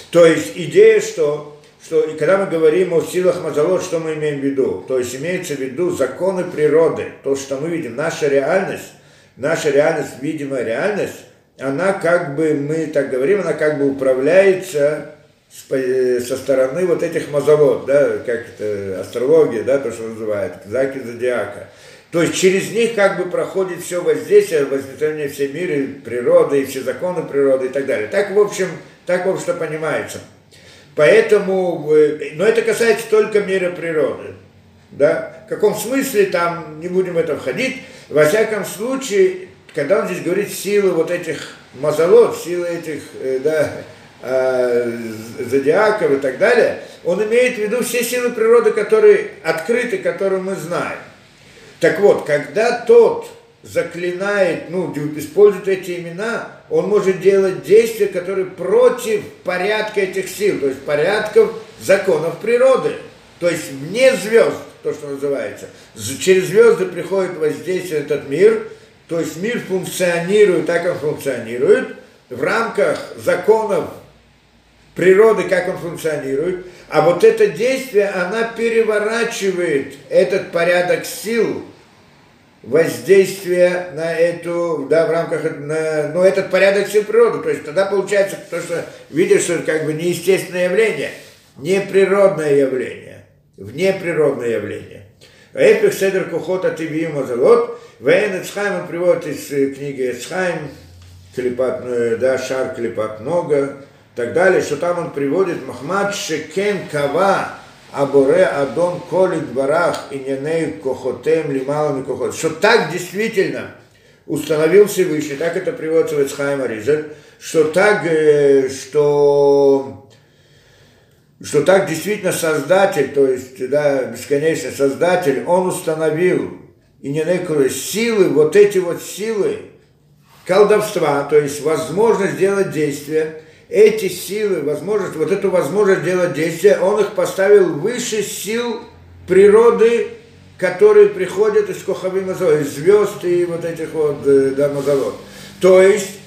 То есть идея, что, что и когда мы говорим о силах мазалот, что мы имеем в виду? То есть имеется в виду законы природы, то, что мы видим, наша реальность, наша реальность, видимая реальность, она как бы, мы так говорим, она как бы управляется со стороны вот этих мазолот, да, как это, астрология, да, то, что называют, знаки зодиака. То есть через них как бы проходит все воздействие, воздействие все миры, природы и все законы природы и так далее. Так, в общем, так, в общем, понимается. Поэтому, э, но это касается только мира природы. Да? В каком смысле, там не будем в это входить. Во всяком случае, когда он здесь говорит силы вот этих мазолот, силы этих, э, да, э, зодиаков и так далее, он имеет в виду все силы природы, которые открыты, которые мы знаем. Так вот, когда тот заклинает, ну, использует эти имена, он может делать действия, которые против порядка этих сил, то есть порядков законов природы, то есть вне звезд, то, что называется. Через звезды приходит воздействие этот мир – то есть мир функционирует так, как он функционирует, в рамках законов природы, как он функционирует, а вот это действие, она переворачивает этот порядок сил, воздействия на эту, да, в рамках, на, ну, этот порядок сил природы. То есть тогда получается то, что видишь, что это как бы неестественное явление, неприродное явление, внеприродное явление. Эпих седер кухота тивиим азалот, Вейн Эцхайм он приводит из книги Эцхайм, клепат, да, шар клепат много, так далее, что там он приводит Махмад Шекен Кава, Абуре Адон Колит Барах и Неней Кохотем Лималами Кохот. Что так действительно установил Всевышний, так это приводится в Эцхайм Аризаль, что так, что что так действительно Создатель, то есть, да, бесконечный Создатель, он установил и не некоторые силы, вот эти вот силы колдовства, то есть возможность сделать действие, эти силы, возможность, вот эту возможность делать действие, он их поставил выше сил природы, которые приходят из Кохави Мазо, из звезд и вот этих вот э, да, Мазолот. То есть,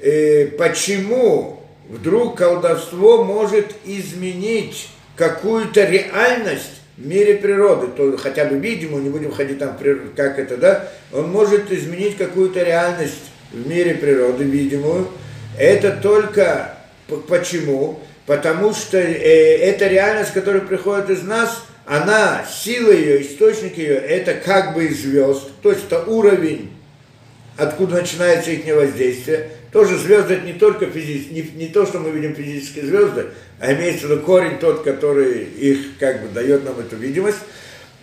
э, почему вдруг колдовство может изменить какую-то реальность, в мире природы, то хотя бы видимую, не будем ходить там, как это, да, он может изменить какую-то реальность в мире природы, видимую. Это только почему? Потому что э, эта реальность, которая приходит из нас, она, сила ее, источник ее, это как бы из звезд, то есть это уровень, откуда начинается их воздействие. Тоже звезды это не только физические, не, не то, что мы видим физические звезды, а имеется в виду корень тот, который их как бы дает нам эту видимость.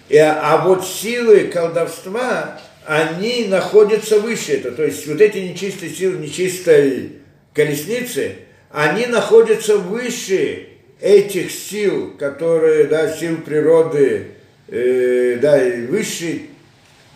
И, а вот силы колдовства, они находятся выше этого. То есть вот эти нечистые силы, нечистой колесницы, они находятся выше этих сил, которые, да, сил природы, э, да, высший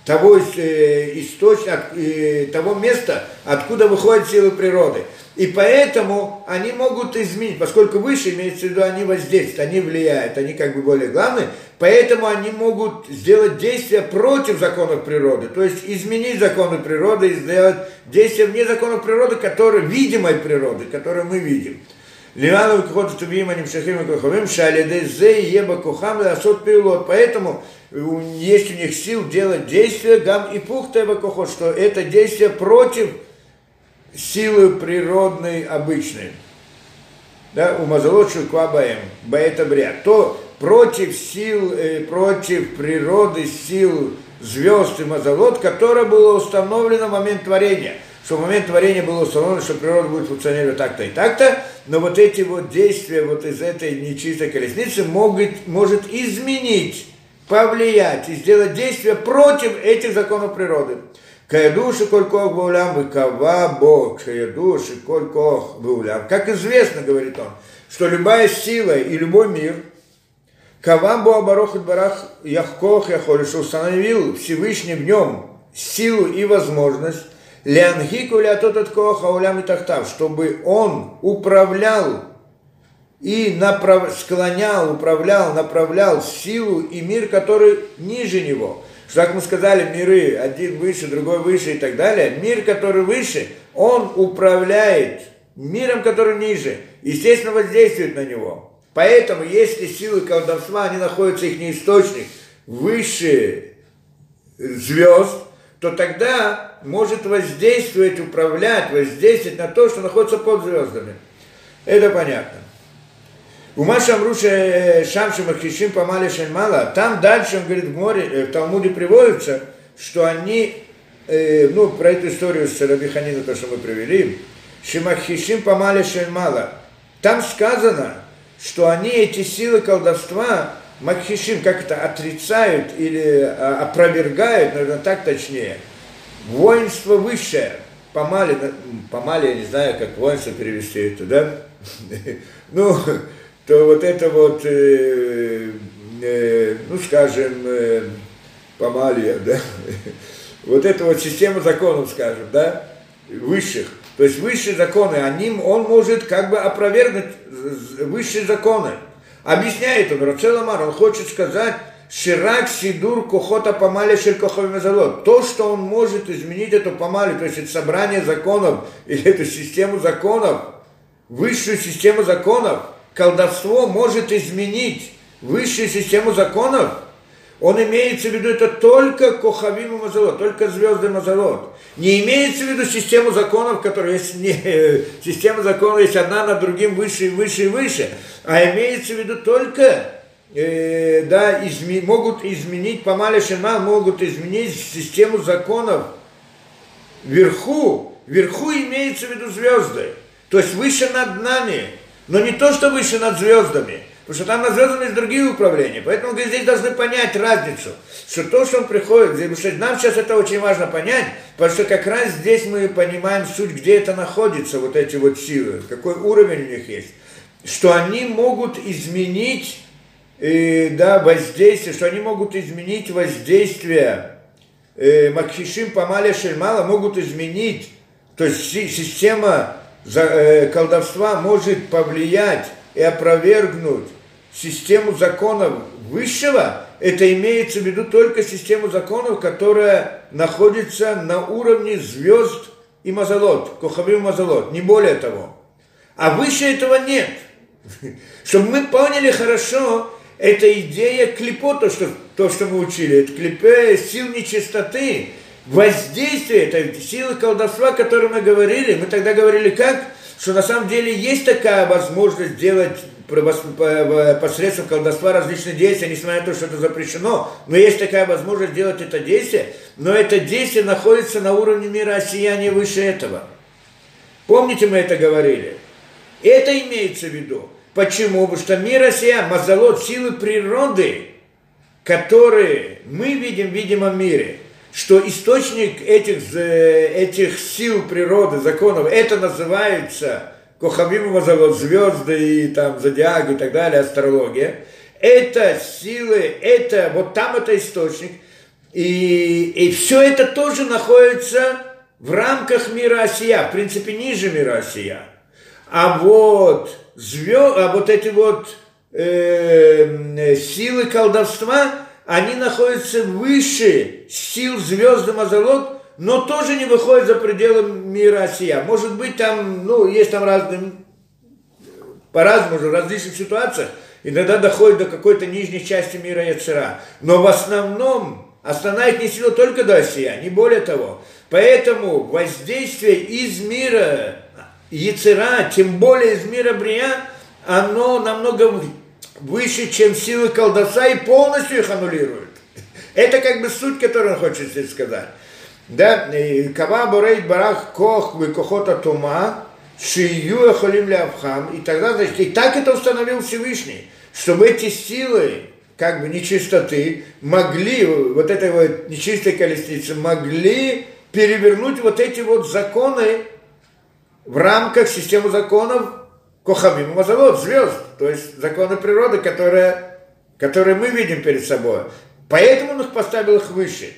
того э, источника, э, того места, откуда выходят силы природы. И поэтому они могут изменить, поскольку выше имеется в виду, они воздействуют, они влияют, они как бы более главные, поэтому они могут сделать действия против законов природы, то есть изменить законы природы и сделать действия вне законов природы, которые видимой природы, которые мы видим. Ливану кохот тувим аним шахим и коховим, шалиде зе еба кохам ласот пилот. Поэтому есть у них сил делать действия, гам и пух теба кохот, что это действие против силы природной обычной. Да, у Мазалотшу Квабаем, Баэта То против сил, э, против природы сил звезд и Мазалот, которое было установлено в момент творения. Что в момент творения было установлено, что природа будет функционировать так-то и так-то, но вот эти вот действия вот из этой нечистой колесницы могут, может изменить, повлиять и сделать действия против этих законов природы. Каяду шиколь кох баулям, выкава бог, каяду шиколь кох баулям. Как известно, говорит он, что любая сила и любой мир, кавам бо барох барах яхкох яхоли, что установил Всевышний в нем силу и возможность, Леангику тот от коха улям и тахтав, чтобы он управлял и направ... склонял, управлял, направлял силу и мир, который ниже него – что, как мы сказали, миры, один выше, другой выше и так далее, мир, который выше, он управляет миром, который ниже, естественно, воздействует на него. Поэтому, если силы колдовства, они находятся, их источник, выше звезд, то тогда может воздействовать, управлять, воздействовать на то, что находится под звездами. Это понятно. У Маша Амруша Шамши Махишим Памали Шельмала, там дальше, он говорит, в море, в Талмуде приводится, что они, э, ну, про эту историю с Рабиханина, то, что мы привели, Шимахишим Памали Шельмала, там сказано, что они, эти силы колдовства, Макхишим, как это, отрицают или а, опровергают, наверное, так точнее, воинство высшее, Памали, Памали, я не знаю, как воинство перевести это, да? Ну, то вот это вот, э, э, ну скажем, э, Памалия, да, вот эта вот система законов, скажем, да, высших, то есть высшие законы, они, он может как бы опровергнуть высшие законы. Объясняет он, Рацеламар, он хочет сказать, Ширак Сидур Кохота Памали Ширкоховимазалот. То, что он может изменить эту Памали, то есть это собрание законов, или эту систему законов, высшую систему законов, колдовство может изменить высшую систему законов, он имеется в виду это только Кохавим и Мазалот, только звезды Мазалот. Не имеется в виду систему законов, которая есть не, система законов есть одна над другим выше и выше и выше, а имеется в виду только э, да, изме, могут изменить, по Шема могут изменить систему законов. Вверху, вверху имеется в виду звезды, то есть выше над нами, но не то, что выше над звездами, потому что там есть другие управления. Поэтому говорит, здесь должны понять разницу, что то, что он приходит, нам сейчас это очень важно понять, потому что как раз здесь мы понимаем суть, где это находится, вот эти вот силы, какой уровень у них есть, что они могут изменить э, да, воздействие, что они могут изменить воздействие э, Макхишим Памаля Шельмала, могут изменить, то есть система за, э, колдовства может повлиять и опровергнуть систему законов высшего, это имеется в виду только систему законов, которая находится на уровне звезд и мазолот, кохавим мазолот, не более того. А выше этого нет. Чтобы мы поняли хорошо, это идея клипо, то, что, то, что мы учили, это клипе сил нечистоты, воздействие, это силы колдовства, о которой мы говорили, мы тогда говорили как? Что на самом деле есть такая возможность делать посредством колдовства различные действия, несмотря на то, что это запрещено, но есть такая возможность делать это действие, но это действие находится на уровне мира осияния выше этого. Помните, мы это говорили? Это имеется в виду. Почему? Потому что мир осия, мазалот, силы природы, которые мы видим в видимом мире – что источник этих, этих сил природы, законов, это называется Кохавим Мазалот, звезды и там зодиак и так далее, астрология. Это силы, это вот там это источник. И, и все это тоже находится в рамках мира Осия, в принципе, ниже мира Осия. А вот, звезд, а вот эти вот э, силы колдовства, они находятся выше сил звезды Мазалот, но тоже не выходят за пределы мира Осия. Может быть, там, ну, есть там разные, по-разному, в различных ситуациях, иногда доходит до какой-то нижней части мира Яцера. Но в основном основная их не сила только до Осия, не более того. Поэтому воздействие из мира Яцера, тем более из мира Брия, оно намного выше, чем силы колдовца и полностью их аннулирует. Это как бы суть, которую он хочет здесь сказать. Да, Кава Борейт Барах Кох Викохота Тума, Шию Эхолим Лявхам, и тогда, значит, и так это установил Всевышний, чтобы эти силы, как бы нечистоты, могли, вот этой вот нечистой колесницы, могли перевернуть вот эти вот законы в рамках системы законов Кохамим Мазалот, звезд, то есть законы природы, которые, которые мы видим перед собой. Поэтому он их поставил их выше.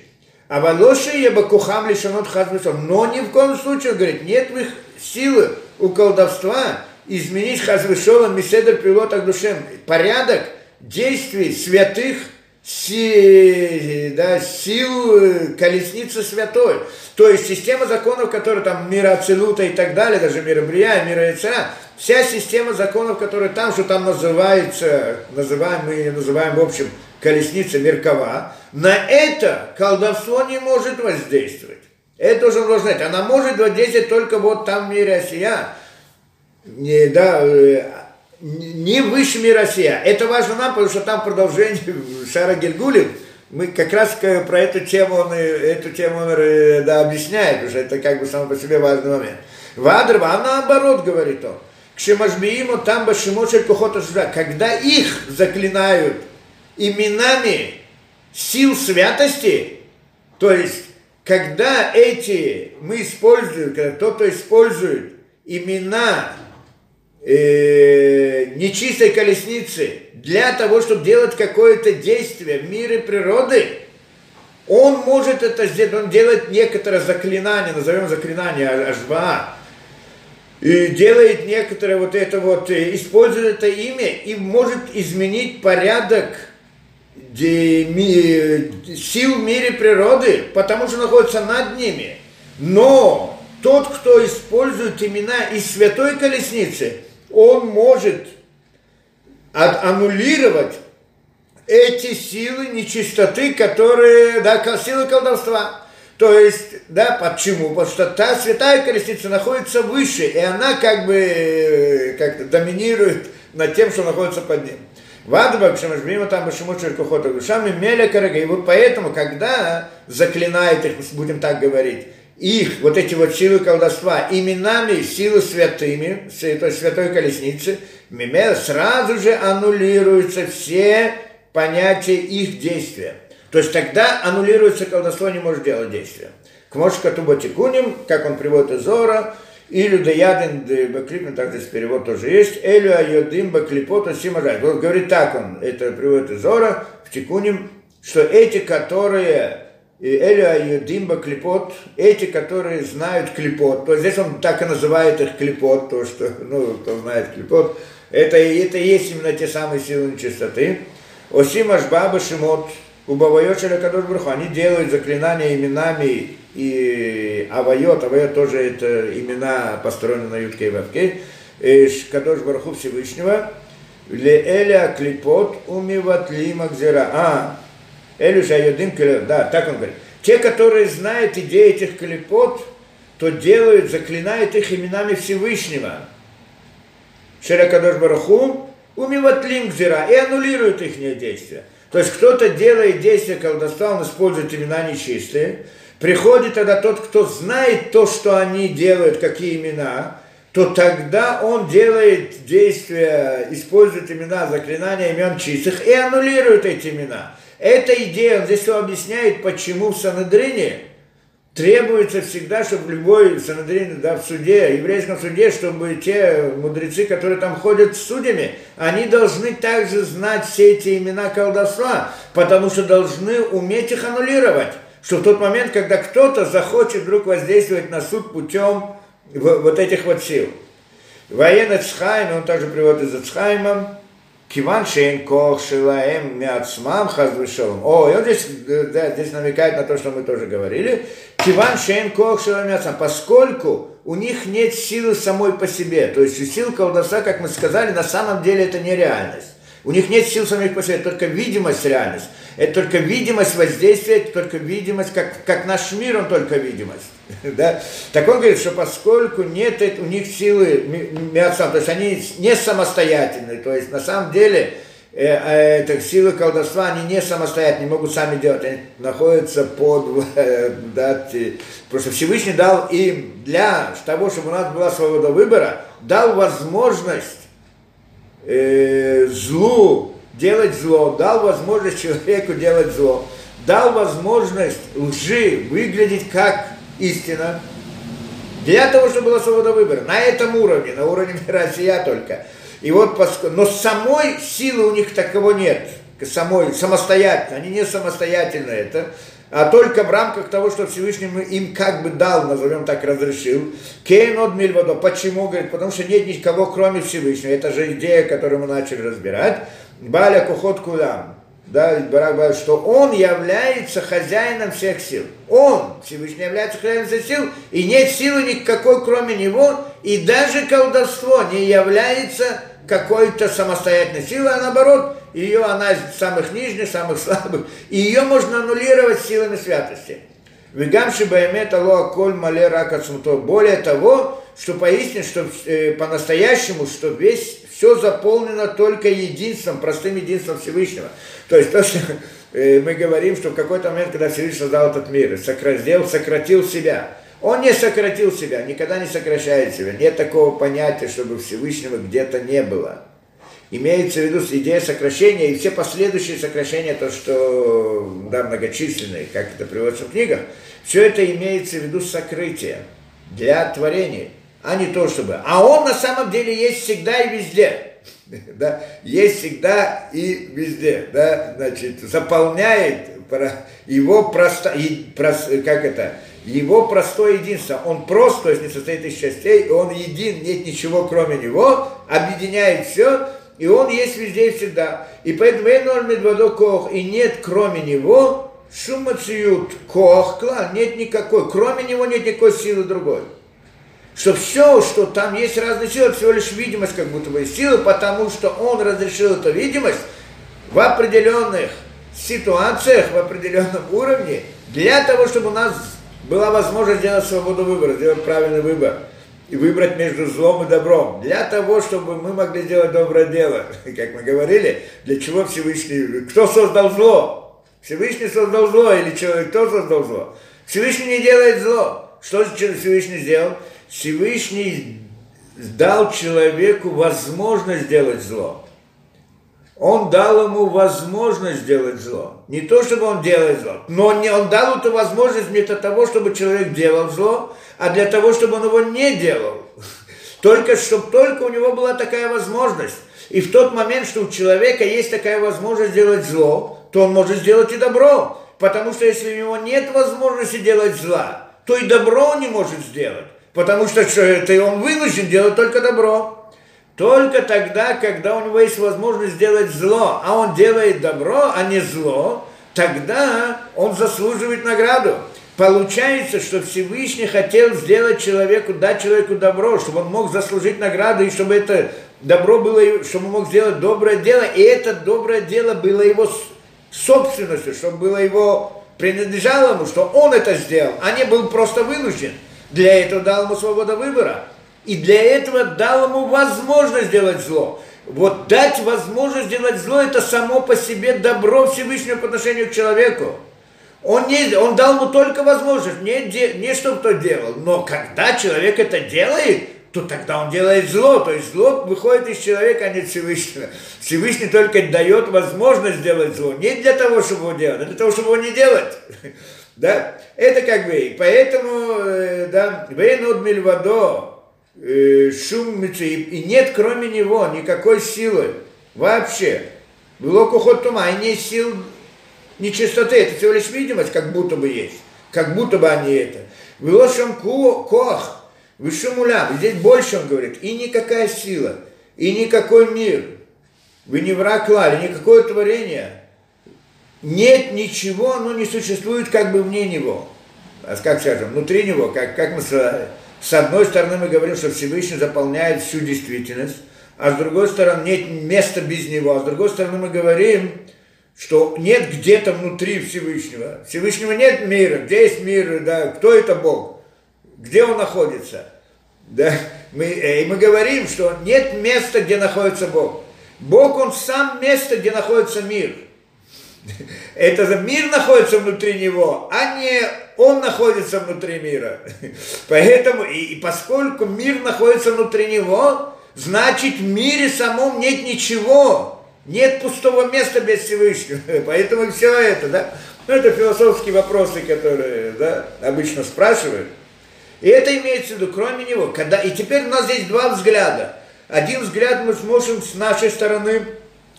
А Валоши Ебакухам лишенот хазвисом. Но ни в коем случае, говорит, нет в их силы у колдовства изменить хазвишован миседр пилот душем. Порядок действий святых си, да, сил колесницы святой. То есть система законов, которые там мира Ацелута и так далее, даже мира Брия, мира Яцера, вся система законов, которые там, что там называется, называем, мы называем в общем колесница Меркова, на это колдовство не может воздействовать. Это уже нужно знать. Она может воздействовать только вот там в мире Осия. Не, да, э, не выше мира Осия. Это важно нам, потому что там продолжение Шара Гельгулин, мы как раз про эту тему он, эту тему он э, да, объясняет, что это как бы само по себе важный момент. Вадрба, а наоборот, говорит он, к Шемашбииму там Башимошель Кухота когда их заклинают именами сил святости, то есть, когда эти мы используем, когда кто-то использует имена э, нечистой колесницы для того, чтобы делать какое-то действие в мире природы, он может это сделать, он делает некоторое заклинание, назовем заклинание Ашба, и делает некоторое вот это вот, э, использует это имя и может изменить порядок сил в мире природы, потому что находится над ними. Но тот, кто использует имена из святой колесницы, он может аннулировать эти силы нечистоты, которые, да, силы колдовства. То есть, да, почему? Потому что та святая колесница находится выше, и она как бы э, как доминирует над тем, что находится под ним. Вадба, Кшамашбима, там Башимут Шеркухота Гушами, Меля Карага. И вот поэтому, когда заклинает их, будем так говорить, их, вот эти вот силы колдовства, именами силы святыми, то есть святой колесницы, Мимел сразу же аннулируются все понятия их действия. То есть тогда аннулируется колдовство, не может делать действия. К Мошка Тубатикуним, как он приводит из Зора, или Даядин Баклипин, так здесь перевод тоже есть. Элю Айодим Баклипота Симажай. Вот говорит так он, это приводит из Зора, в Тикуним, что эти, которые Элю Айодим Баклипот, эти, которые знают клипот, то здесь он так и называет их клипот, то, что, ну, кто знает клипот, это, это есть именно те самые силы нечистоты. Осимаш Баба Шимот, Убавайочеля Кадош Бруху, они делают заклинания именами и Авайот, Авайот тоже это имена построены на Ютке и Вавке, Кадош Бараху Всевышнего, Леэля Клипот Умиватли Макзера. А, Элю Шайодим да, так он говорит. Те, которые знают идеи этих клипот, то делают, заклинают их именами Всевышнего. Шеракадош Бараху, умиватлим гзира, и аннулируют их действия. То есть кто-то делает действие колдовства, он использует имена нечистые, Приходит тогда тот, кто знает то, что они делают, какие имена, то тогда он делает действия, использует имена, заклинания имен чистых и аннулирует эти имена. Эта идея, он здесь все объясняет, почему в Санедрине требуется всегда, чтобы любой санадрин, да, в суде, еврейском суде, чтобы те мудрецы, которые там ходят с судьями, они должны также знать все эти имена колдовства, потому что должны уметь их аннулировать. Что в тот момент, когда кто-то захочет вдруг воздействовать на суд путем вот этих вот сил. Военный Цхайм, он также приводит из Цхайма, Киван Шейн Кох Шилаем Мяцмам Хазвышовым. О, и он здесь, да, здесь намекает на то, что мы тоже говорили. Киван Шейн Кох Шилаем Мяцмам. Поскольку у них нет силы самой по себе. То есть сила колдовства, как мы сказали, на самом деле это нереальность. У них нет сил самих по себе, только видимость реальность. Это только видимость воздействия, это только видимость, как, как наш мир, он только видимость. да? Так он говорит, что поскольку нет у них силы миацам, то есть они не самостоятельны, то есть на самом деле э, э, силы колдовства, они не самостоятельны, не могут сами делать, они находятся под, э, да, просто Всевышний дал им для того, чтобы у нас была свобода выбора, дал возможность э, злу делать зло, дал возможность человеку делать зло, дал возможность лжи выглядеть как истина, для того, чтобы была свобода выбора. На этом уровне, на уровне Россия только. И вот, но самой силы у них такого нет, самой, самостоятельно, они не самостоятельно это, а только в рамках того, что Всевышний им как бы дал, назовем так, разрешил. Кейн от Мильвадо. Почему? Говорит, потому что нет никого, кроме Всевышнего. Это же идея, которую мы начали разбирать. Баля Кухот Кулам. Да, Барак что он является хозяином всех сил. Он, Всевышний, является хозяином всех сил, и нет силы никакой, кроме него, и даже колдовство не является какой-то самостоятельной силой, а наоборот, ее она из самых нижних, самых слабых, и ее можно аннулировать силами святости. Вигамши баймет алло коль мале рака Более того, что поистине, что э, по-настоящему, что весь все заполнено только единством, простым единством Всевышнего. То есть то, что э, мы говорим, что в какой-то момент, когда Всевышний создал этот мир, сократил, сократил себя, он не сократил себя, никогда не сокращает себя. Нет такого понятия, чтобы Всевышнего где-то не было. Имеется в виду идея сокращения и все последующие сокращения, то, что да, многочисленные, как это приводится в книгах, все это имеется в виду сокрытие для творения а не то чтобы. А он на самом деле есть всегда и везде. Да, есть всегда и везде, да, значит, заполняет его просто, как это, его простое единство. Он прост, то есть не состоит из частей, он един, нет ничего кроме него, объединяет все, и он есть везде и всегда. И поэтому Кох, и нет кроме него Шумациют Кох, нет никакой, кроме него нет никакой силы другой. Что все, что там есть разные силы, всего лишь видимость как будто бы силы, потому что он разрешил эту видимость в определенных ситуациях, в определенном уровне, для того, чтобы у нас была возможность сделать свободу выбора, сделать правильный выбор и выбрать между злом и добром, для того, чтобы мы могли сделать доброе дело, как мы говорили, для чего Всевышний, кто создал зло? Всевышний создал зло или человек, кто создал зло? Всевышний не делает зло. Что Всевышний сделал? Всевышний дал человеку возможность сделать зло. Он дал ему возможность сделать зло. Не то, чтобы он делает зло, но не, он дал эту возможность не для того, чтобы человек делал зло, а для того, чтобы он его не делал. Только чтобы только у него была такая возможность. И в тот момент, что у человека есть такая возможность сделать зло, то он может сделать и добро. Потому что если у него нет возможности делать зла, то и добро он не может сделать. Потому что это он вынужден делать только добро. Только тогда, когда у него есть возможность сделать зло, а он делает добро, а не зло, тогда он заслуживает награду. Получается, что Всевышний хотел сделать человеку, дать человеку добро, чтобы он мог заслужить награду, и чтобы это добро было, чтобы он мог сделать доброе дело, и это доброе дело было его собственностью, чтобы было его принадлежало ему, что он это сделал, а не был просто вынужден. Для этого дал ему свободу выбора. И для этого дал ему возможность сделать зло. Вот дать возможность сделать зло, это само по себе добро Всевышнего по отношению к человеку. Он, не, он дал ему только возможность, не, не что кто делал. Но когда человек это делает, то тогда он делает зло. То есть зло выходит из человека, а не Всевышнего. Всевышний только дает возможность сделать зло. Не для того, чтобы его делать, а для того, чтобы его не делать. Да? Это как бы, поэтому, э, да, Вейнуд Мильвадо, шум и нет кроме него никакой силы вообще. Было кухот тума, и нет сил нечистоты, это всего лишь видимость, как будто бы есть, как будто бы они это. Было шам коах, вышумулям, здесь больше он говорит, и никакая сила, и никакой мир, вы не враг лали, никакое творение, нет ничего, оно не существует как бы вне него. А как скажем, внутри него, как, как мы с одной стороны мы говорим, что Всевышний заполняет всю действительность, а с другой стороны нет места без него, а с другой стороны мы говорим, что нет где-то внутри Всевышнего. Всевышнего нет мира. Где есть мир? Да, кто это Бог? Где он находится? Да, мы, э, и мы говорим, что нет места, где находится Бог. Бог, он сам место, где находится мир. Это мир находится внутри него, а не он находится внутри мира. Поэтому, и, и поскольку мир находится внутри него, значит в мире самом нет ничего. Нет пустого места без Всевышнего. Поэтому все это, да. Ну, это философские вопросы, которые да, обычно спрашивают. И это имеется в виду, кроме него. Когда... И теперь у нас здесь два взгляда. Один взгляд мы сможем с нашей стороны,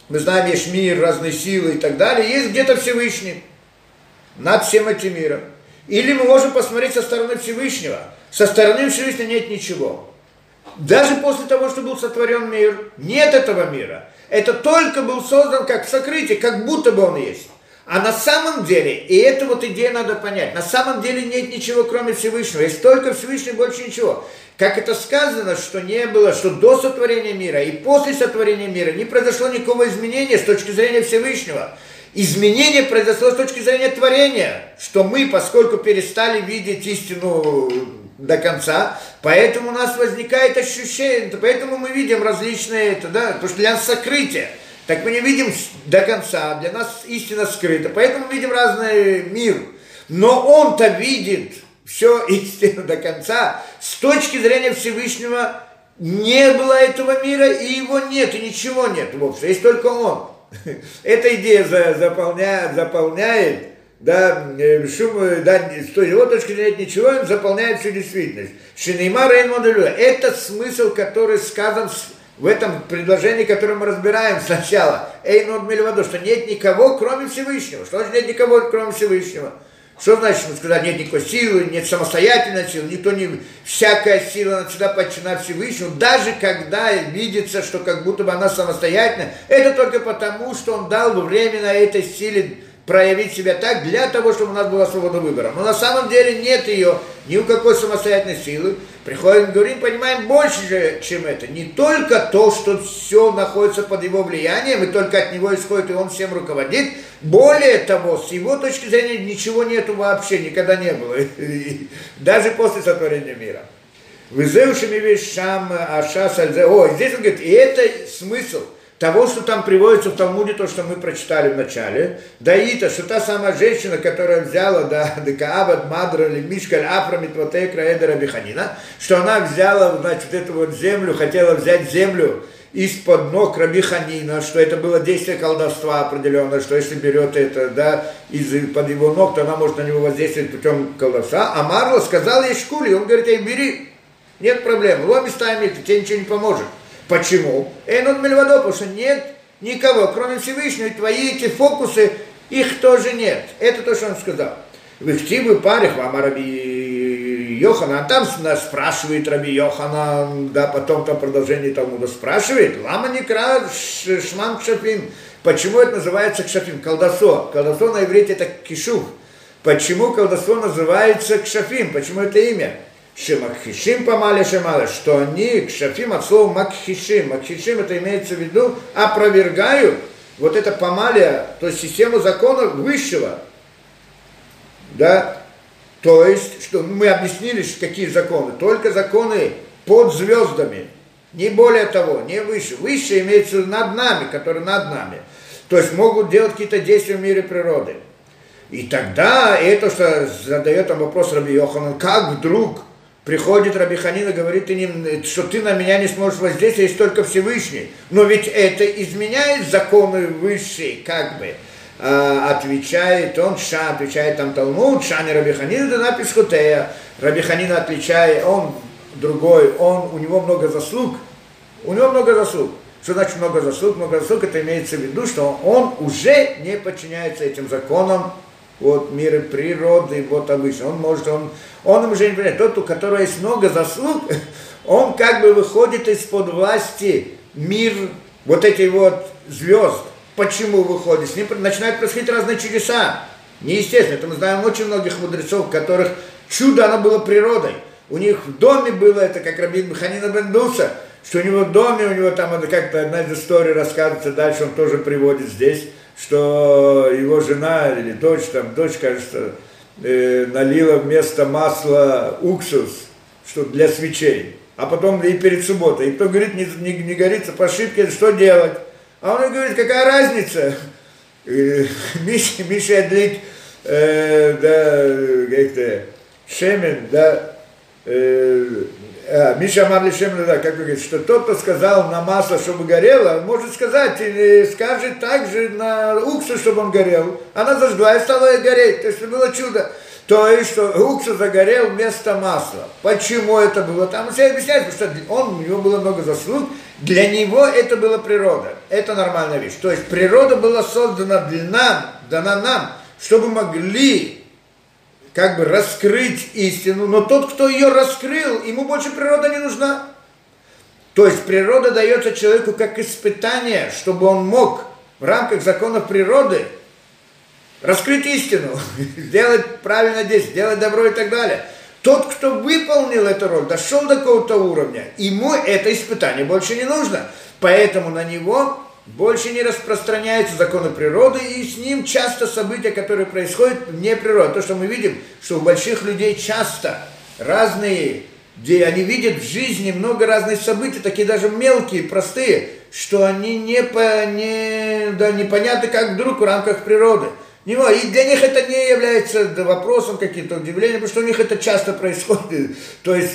мы знаем, есть мир, разные силы и так далее, есть где-то Всевышний над всем этим миром. Или мы можем посмотреть со стороны Всевышнего. Со стороны Всевышнего нет ничего. Даже после того, что был сотворен мир, нет этого мира. Это только был создан как сокрытие, как будто бы он есть. А на самом деле, и эту вот идею надо понять, на самом деле нет ничего, кроме Всевышнего. Есть только Всевышний, больше ничего. Как это сказано, что не было, что до сотворения мира и после сотворения мира не произошло никакого изменения с точки зрения Всевышнего. Изменение произошло с точки зрения творения, что мы, поскольку перестали видеть истину до конца, поэтому у нас возникает ощущение, поэтому мы видим различные, это, да, потому что для нас сокрытие, так мы не видим до конца, для нас истина скрыта, поэтому мы видим разный мир, но он-то видит все истину до конца, с точки зрения Всевышнего не было этого мира, и его нет, и ничего нет вовсе, есть только он. Эта идея заполняет, заполняет да, э, шум, э, да, с его точки зрения ничего, он заполняет всю действительность. Шинейма Рейн Это смысл, который сказан в этом предложении, которое мы разбираем сначала. Эйнод Мельвадо, что нет никого, кроме Всевышнего. Что значит нет никого, кроме Всевышнего? Что значит сказать, нет никакой силы, нет самостоятельной силы, никто не... Всякая сила всегда подчинена Всевышнему, даже когда видится, что как будто бы она самостоятельна, это только потому, что он дал время на этой силе проявить себя так для того, чтобы у нас была свобода выбора. Но на самом деле нет ее ни у какой самостоятельной силы. Приходим, говорим, понимаем больше, же, чем это. Не только то, что все находится под его влиянием, и только от него исходит, и он всем руководит. Более того, с его точки зрения ничего нету вообще, никогда не было. Даже после сотворения мира. Вызывшими вещам Аша Сальзе. О, здесь он говорит, и это смысл – того, что там приводится в Талмуде, то, что мы прочитали в начале, Даита, что та самая женщина, которая взяла да, Декаават, Мадра, Мишкаль, Афрамит, Ватекра, Эдера, Биханина, что она взяла, значит, эту вот землю, хотела взять землю из-под ног Раби что это было действие колдовства определенное, что если берет это, да, из-под его ног, то она может на него воздействовать путем колдовства. А Марла сказал ей шкули, он говорит, ей бери, нет проблем, ломи ставим, тебе ничего не поможет. Почему? Эйнон Мельвадо, потому что нет никого, кроме Всевышнего, и твои эти фокусы, их тоже нет. Это то, что он сказал. В Ихтивы парих вам Раби Йохана, а там нас спрашивает Раби Йохана, да, потом там продолжение Талмуда спрашивает, лама не шмам кшафим. Почему это называется кшафим? Колдосо. Колдосо на иврите это кишув. Почему колдосо называется кшафим? Почему это имя? Шемакхишим помали шемала, что они к шафим от слова макхишим. Макхишим это имеется в виду опровергают вот это помалия, то есть систему закона высшего. Да? То есть, что мы объяснили, какие законы. Только законы под звездами. Не более того, не выше. Выше имеется над нами, которые над нами. То есть могут делать какие-то действия в мире природы. И тогда это, что задает там вопрос Раби Йоханан, как вдруг приходит Рабиханина, говорит, ты не, что ты на меня не сможешь воздействовать, есть только Всевышний. Но ведь это изменяет законы высшие, как бы. А, отвечает он, Ша, отвечает там Талмуд, Шани Рабиханина, Дана Писхутея. Рабиханина отличает, он другой, он, у него много заслуг, у него много заслуг. Что значит много заслуг? Много заслуг, это имеется в виду, что он уже не подчиняется этим законам вот мира природы, вот обычно. Он может, он, он уже не понимает. Тот, у которого есть много заслуг, он как бы выходит из-под власти мир вот этих вот звезд. Почему выходит? С ним начинают происходить разные чудеса. Неестественно. Это мы знаем очень многих мудрецов, которых чудо, оно было природой. У них в доме было это, как Рабин Механина Бендуса, что у него в доме, у него там это как-то одна из историй рассказывается, дальше он тоже приводит здесь, что его жена или дочь, там дочь, кажется, э, налила вместо масла уксус, что для свечей, а потом и перед субботой. И кто говорит, не, не, не горится по ошибке, что делать? А он говорит, какая разница? Миша, Миша Адлик, э, да, как-то, Шемен, да, Миша Амар Лишем да, как вы говорите, что тот, кто сказал на масло, чтобы горело, может сказать, или скажет также на уксус, чтобы он горел. Она зажгла и стала гореть. То есть это было чудо. То есть, что уксус загорел вместо масла. Почему это было? Там все объясняют, потому что он, у него было много заслуг. Для него это была природа. Это нормальная вещь. То есть природа была создана для нам, дана нам, чтобы могли как бы раскрыть истину, но тот, кто ее раскрыл, ему больше природа не нужна. То есть природа дается человеку как испытание, чтобы он мог в рамках законов природы раскрыть истину, сделать правильно действие, сделать добро и так далее. Тот, кто выполнил эту роль, дошел до какого-то уровня, ему это испытание больше не нужно. Поэтому на него больше не распространяются законы природы, и с ним часто события, которые происходят вне природы. То, что мы видим, что у больших людей часто разные, где они видят в жизни много разных событий, такие даже мелкие, простые, что они не, по, не, да, непонятны как вдруг в рамках природы. И для них это не является вопросом каким-то удивлением, потому что у них это часто происходит. То есть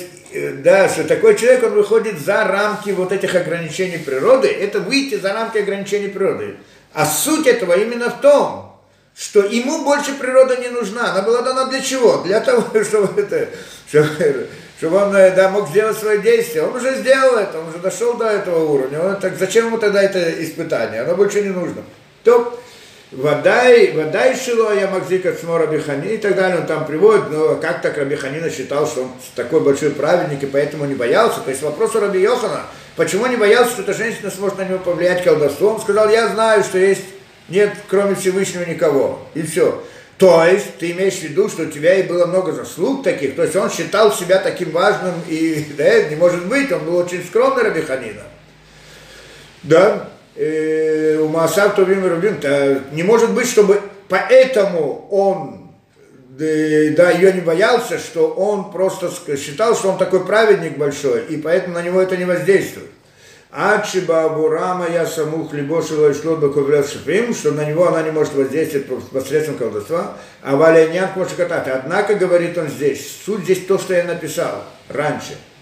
да, что такой человек, он выходит за рамки вот этих ограничений природы, это выйти за рамки ограничений природы. А суть этого именно в том, что ему больше природа не нужна. Она была дана для чего? Для того, чтобы, это, чтобы, чтобы он э, да, мог сделать свое действие. Он уже сделал это, он уже дошел до этого уровня. Он, так зачем ему тогда это испытание? Оно больше не нужно. То, Водай, водай Шило, я Макзик от Смора Бихани и так далее, он там приводит, но как так Рабиханина считал, что он такой большой праведник и поэтому не боялся. То есть вопрос у Раби Йохана, почему не боялся, что эта женщина сможет на него повлиять колдовством, он сказал, я знаю, что есть, нет кроме Всевышнего никого, и все. То есть ты имеешь в виду, что у тебя и было много заслуг таких, то есть он считал себя таким важным, и да, не может быть, он был очень скромный Рабиханина. Да, у Маасав Тувим и Рубим, не может быть, чтобы поэтому он да, ее не боялся, что он просто считал, что он такой праведник большой, и поэтому на него это не воздействует. Ачиба Бурама я саму хлебошила и шло шипим, что на него она не может воздействовать посредством колдовства, а валяняк может катать. Однако, говорит он здесь, суть здесь то, что я написал раньше –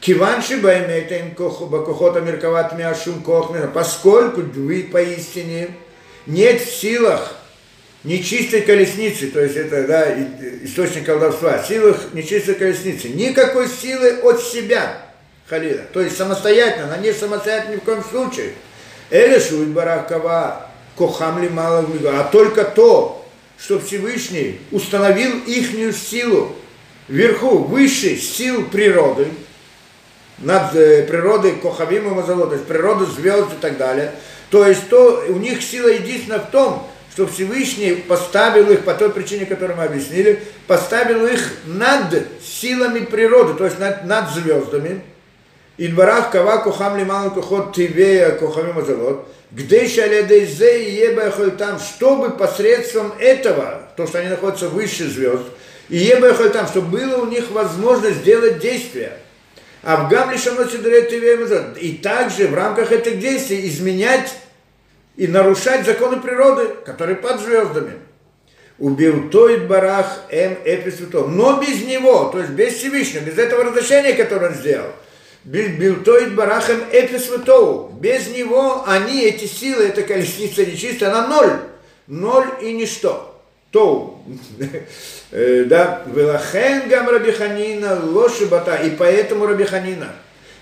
Киванши баймета им бакохота мерковат мяшум кохмена, поскольку вы поистине нет в силах нечистой колесницы, то есть это да, источник колдовства, силах нечистой колесницы, никакой силы от себя, Халила, то есть самостоятельно, она не самостоятельно ни в коем случае. Элишу баракава кохам ли мало а только то, что Всевышний установил ихнюю силу. Вверху, выше сил природы, над э, природой Кохавим и Мазало, то есть природу звезд и так далее. То есть то, у них сила единственная в том, что Всевышний поставил их, по той причине, которую мы объяснили, поставил их над силами природы, то есть над, над звездами. И дворах кава кохам лиман кохот тивея кохамим азалот, где шалядейзе и ебахоль там, чтобы посредством этого, то, что они находятся выше звезд, и ебахоль там, чтобы было у них возможность сделать действия – И также в рамках этих действий изменять и нарушать законы природы, которые под звездами. убил Тоид Барах М. Эписвятов. Но без него, то есть без Всевышнего, без этого разрешения, которое он сделал, Билтоид Барахем Эписвятов. Без него они, эти силы, эта колесница нечистая, она ноль. Ноль и ничто. Тоу. да, Велахен Гам Рабиханина Лоши Бата. И поэтому Рабиханина.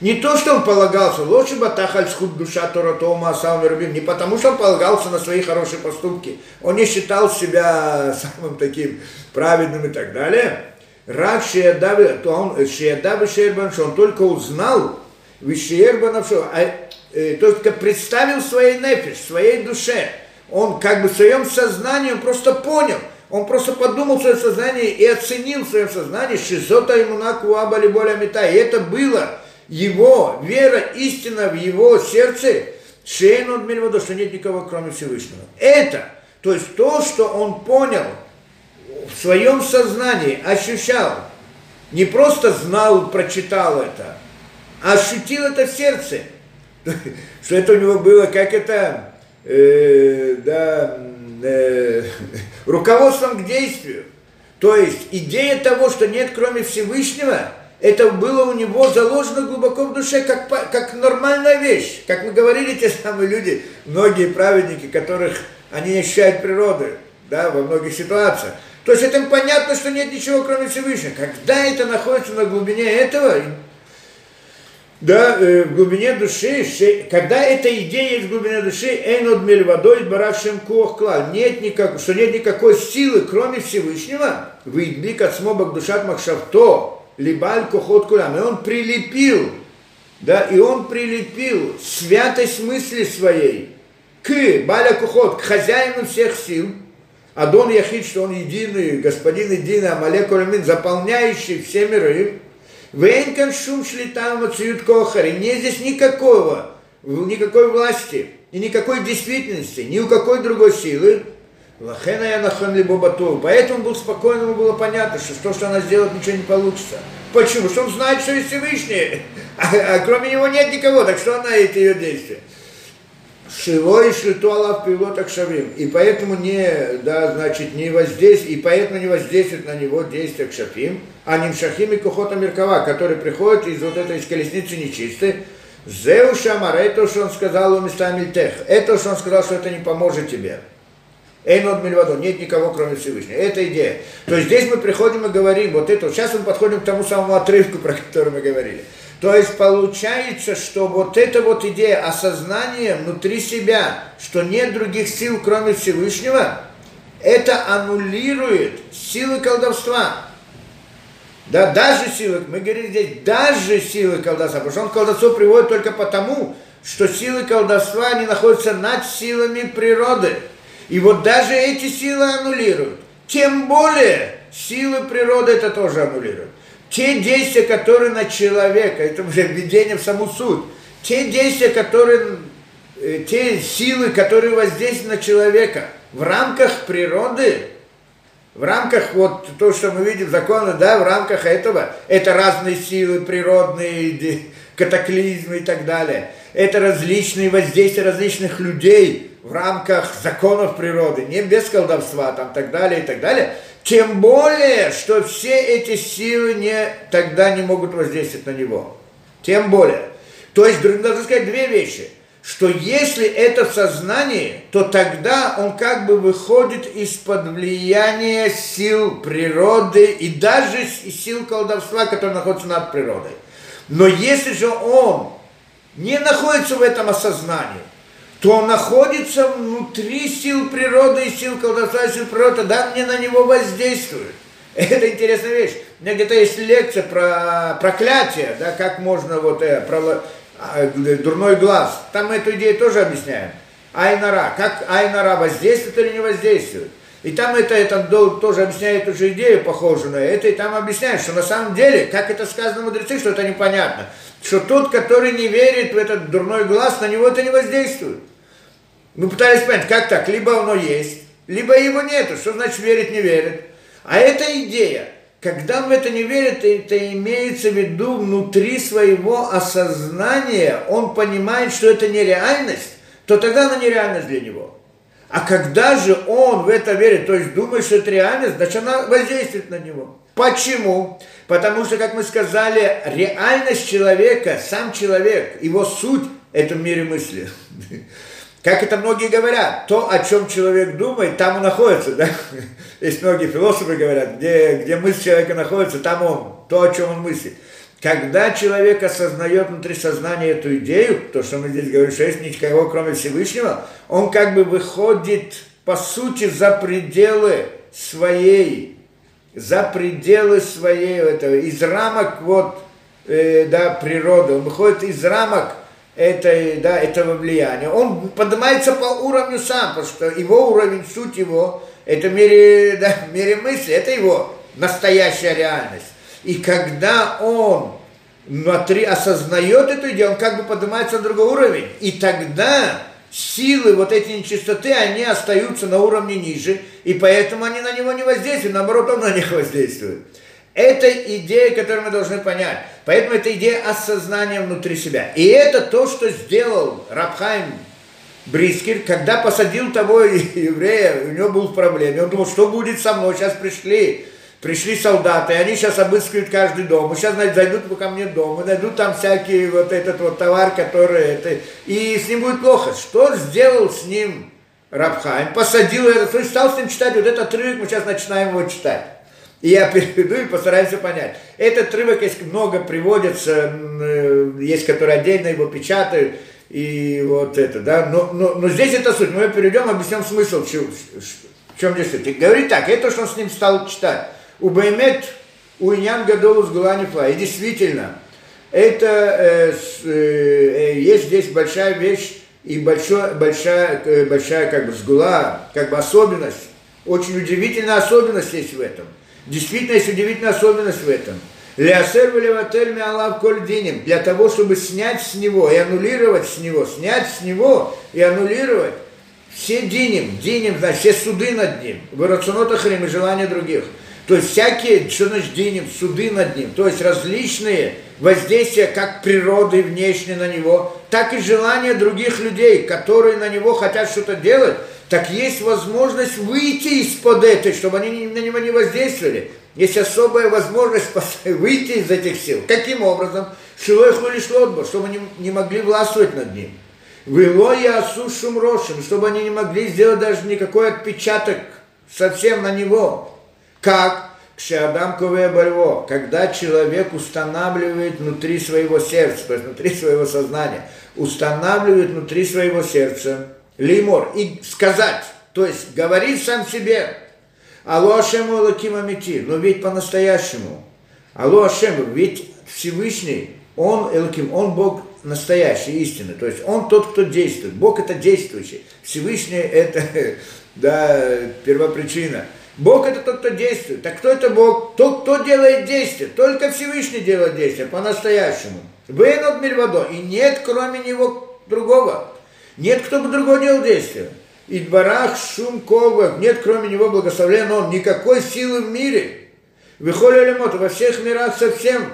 Не то, что он полагался, лучше бы тахальсхуд душа Тора Тома Асам Рабим, не потому, что он полагался на свои хорошие поступки. Он не считал себя самым таким праведным и так далее. Рак Шиядавы, то он Шиядавы Шербан, что он только узнал, Вишербанов, что, а, э, только представил своей нефиш, своей душе. Он как бы в своем сознании, он просто понял, он просто подумал в своем сознании и оценил в своем сознании, Шизота ему накуаба более мета. И это было его вера, истина в его сердце, Шейн Мельвода, что нет никого, кроме Всевышнего. Это, то есть то, что он понял в своем сознании, ощущал, не просто знал, прочитал это, а ощутил это в сердце, что это у него было, как это, э, да, э, руководством к действию. То есть идея того, что нет кроме Всевышнего, это было у него заложено глубоко в душе, как, как нормальная вещь. Как мы говорили, те самые люди, многие праведники, которых они ощущают природы, да, во многих ситуациях. То есть это понятно, что нет ничего, кроме Всевышнего. Когда это находится на глубине этого, да, э, в глубине души, когда эта идея есть в глубине души, эйнод водой барашем клал, нет никак, что нет никакой силы, кроме Всевышнего, выйдбик от смобок душат махшавто, либаль кохот кулам. И он прилепил, да, и он прилепил святость мысли своей к Баля Кухот, к хозяину всех сил, Адон Яхид, что он единый, господин единый, Амалек Урамин, заполняющий все миры, Вейнкан шум шлитам мациют кохари. Нет здесь никакого, никакой власти и никакой действительности, ни у какой другой силы, Лахена я нахон либо бату. Поэтому был спокойно, ему было понятно, что то, что она сделает, ничего не получится. Почему? Что он знает, что есть Всевышний, а, а кроме него нет никого, так что она эти ее действия? Шило и шлитуала пилот акшавим. И поэтому не, да, значит, не воздействует, и поэтому не воздействует на него действие кшафим, а не шахим и кухота меркава, который приходит из вот этой из колесницы нечистой. Зеу шамар, это что он сказал у местами тех. Это что он сказал, что это не поможет тебе. Эйнод Мильвадо, нет никого, кроме Всевышнего. Это идея. То есть здесь мы приходим и говорим, вот это, сейчас мы подходим к тому самому отрывку, про который мы говорили. То есть получается, что вот эта вот идея осознания внутри себя, что нет других сил, кроме Всевышнего, это аннулирует силы колдовства. Да, даже силы, мы говорим здесь, даже силы колдовства, потому что он колдовство приводит только потому, что силы колдовства, они находятся над силами природы. И вот даже эти силы аннулируют. Тем более силы природы это тоже аннулируют. Те действия, которые на человека, это уже введение в саму суть, те действия, которые, э, те силы, которые воздействуют на человека в рамках природы, в рамках вот то, что мы видим законы, да, в рамках этого, это разные силы природные, катаклизмы и так далее. Это различные воздействия различных людей в рамках законов природы, не без колдовства, там, так далее и так далее. Тем более, что все эти силы не, тогда не могут воздействовать на него. Тем более. То есть, должен сказать две вещи. Что если это в сознании, то тогда он как бы выходит из-под влияния сил природы и даже сил колдовства, которые находятся над природой. Но если же он не находится в этом осознании, то он находится внутри сил природы и сил колдовства, и сил природы, да, мне на него воздействует. Это интересная вещь. У меня где-то есть лекция про проклятие, да, как можно вот э, про э, дурной глаз. Там эту идею тоже объясняем. Айнара, как Айнара воздействует или не воздействует. И там это, это тоже объясняет ту же идею, похожую на это, и там объясняет, что на самом деле, как это сказано мудрецы, что это непонятно, что тот, который не верит в этот дурной глаз, на него это не воздействует. Мы пытались понять, как так, либо оно есть, либо его нету, что значит верит, не верит. А эта идея, когда в это не верит, это имеется в виду внутри своего осознания, он понимает, что это нереальность, то тогда она нереальность для него. А когда же он в это верит, то есть думает, что это реальность, значит она воздействует на него. Почему? Потому что, как мы сказали, реальность человека, сам человек, его суть – это в мире мысли. Как это многие говорят, то, о чем человек думает, там он находится, да? Есть многие философы говорят, где, где мысль человека находится, там он, то, о чем он мыслит. Когда человек осознает внутри сознания эту идею, то, что мы здесь говорим, что есть никого, кроме Всевышнего, он как бы выходит, по сути, за пределы своей, за пределы своей, этого, из рамок вот, э, да, природы, он выходит из рамок этой, да, этого влияния. Он поднимается по уровню сам, потому что его уровень, суть его, это в мире, да, в мире мысли, это его настоящая реальность. И когда он внутри осознает эту идею, он как бы поднимается на другой уровень. И тогда силы, вот эти нечистоты, они остаются на уровне ниже, и поэтому они на него не воздействуют, наоборот, он на них воздействует. Это идея, которую мы должны понять. Поэтому это идея осознания внутри себя. И это то, что сделал Рабхайм Брискер, когда посадил того еврея, у него был в проблеме. Он думал, что будет со мной, сейчас пришли пришли солдаты, и они сейчас обыскивают каждый дом, и сейчас значит, зайдут ко мне дом, и найдут там всякий вот этот вот товар, который это, и с ним будет плохо. Что сделал с ним Рабхайм? Посадил это, то есть стал с ним читать вот этот отрывок, мы сейчас начинаем его читать. И я переведу и постараемся понять. Этот отрывок есть много приводится, э, есть, которые отдельно его печатают, и вот это, да, но, но, но здесь это суть. Мы перейдем, объясним смысл, в чем, здесь суть. Говорит так, это, что он с ним стал читать. У Баймет у Иньян Гадолус Гуланифла. И действительно, это э, э, э, есть здесь большая вещь и большой, большая, э, большая как бы сгула, как бы особенность. Очень удивительная особенность есть в этом. Действительно есть удивительная особенность в этом. Лясер валеватель миалав коль диним. Для того, чтобы снять с него и аннулировать с него, снять с него и аннулировать все диним, диним, значит, все суды над ним, в рационотах и желания других – то есть всякие, что значит денем, суды над ним, то есть различные воздействия как природы внешне на него, так и желания других людей, которые на него хотят что-то делать, так есть возможность выйти из-под этой, чтобы они на него не воздействовали. Есть особая возможность выйти из этих сил. Каким образом? Шилой хулиш лотбо, чтобы они не могли властвовать над ним. Выло я осушим рошим, чтобы они не могли сделать даже никакой отпечаток совсем на него. Как? Кшиадам кове бальво, когда человек устанавливает внутри своего сердца, то есть внутри своего сознания, устанавливает внутри своего сердца лимор, и сказать, то есть говорить сам себе, Алло Ашему Лаким Амити, но ведь по-настоящему, Алло Ашему, ведь Всевышний, Он Элаким, Он Бог настоящий, истинный, то есть Он тот, кто действует, Бог это действующий, Всевышний это, да, первопричина – Бог это тот, кто действует. Так кто это Бог? Тот, кто делает действие. Только Всевышний делает действие по-настоящему. Вы над мирвадо. И нет кроме него другого. Нет кто бы другого делал действие. И дворах шум ковах. Нет кроме него благословлен он. Никакой силы в мире. Выходит во всех мирах совсем.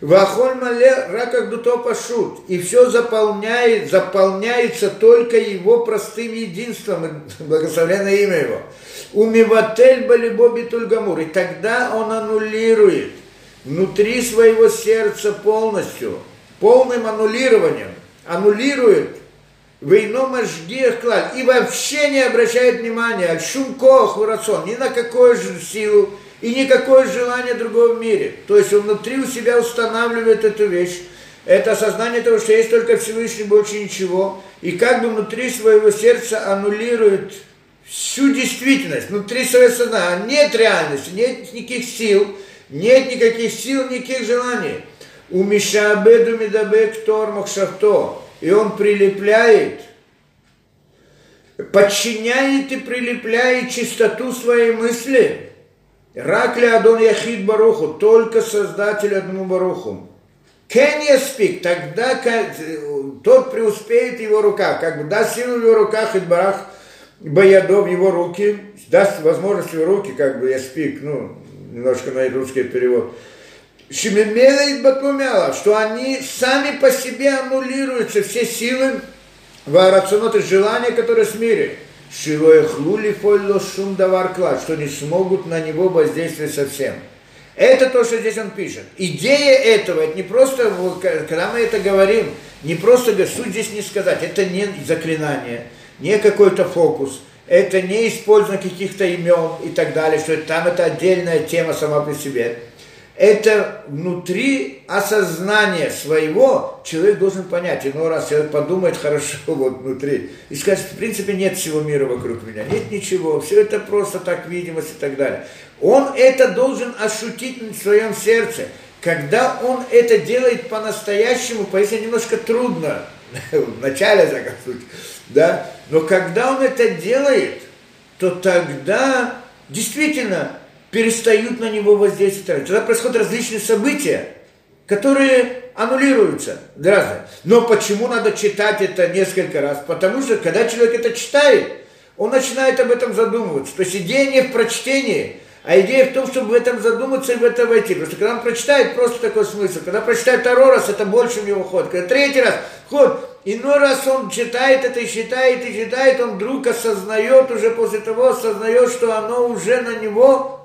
Вахоль мале раках дуто пашут. И все заполняет, заполняется только его простым единством. Благословенное имя его. Умиватель балибоби тульгамур. И тогда он аннулирует внутри своего сердца полностью, полным аннулированием, аннулирует Вейно мажгиях клад. И вообще не обращает внимания, шум кох, рацион, ни на какую же силу, и никакое желание другого в мире. То есть он внутри у себя устанавливает эту вещь. Это осознание того, что есть только Всевышний, больше ничего. И как бы внутри своего сердца аннулирует всю действительность, внутри своего сознания. Нет реальности, нет никаких сил, нет никаких сил, никаких желаний. У Мишабеду Медабек Тормах Шахто. И он прилепляет, подчиняет и прилепляет чистоту своей мысли – Ракли Адон Яхид Баруху, только Создатель одному Баруху. Кен спик, тогда тот преуспеет в его руках, как бы даст силу в его руках, и барах Баядо в его руки, даст возможность его руки, как бы я спик, ну, немножко на русский перевод. Шимемела и Батумяла, что они сами по себе аннулируются, все силы, варационоты желания, которые в мире. Шилоехлули фойло шум давар клад, что не смогут на него воздействовать совсем. Это то, что здесь он пишет. Идея этого, это не просто, когда мы это говорим, не просто суть здесь не сказать, это не заклинание, не какой-то фокус, это не использование каких-то имен и так далее, что там это отдельная тема сама по себе это внутри осознания своего человек должен понять. Иной раз человек подумает хорошо вот внутри и скажет, в принципе, нет всего мира вокруг меня, нет ничего, все это просто так видимость и так далее. Он это должен ощутить в своем сердце. Когда он это делает по-настоящему, пояснить немножко трудно, в начале, в да, но когда он это делает, то тогда действительно перестают на него воздействовать. Тогда происходят различные события, которые аннулируются. Разные. Но почему надо читать это несколько раз? Потому что, когда человек это читает, он начинает об этом задумываться. То есть идея не в прочтении, а идея в том, чтобы в этом задуматься и в это войти. Потому что когда он прочитает, просто такой смысл. Когда прочитает второй раз, это больше в него ход. Когда третий раз, ход. Иной раз он читает это, и считает, и читает, он вдруг осознает, уже после того осознает, что оно уже на него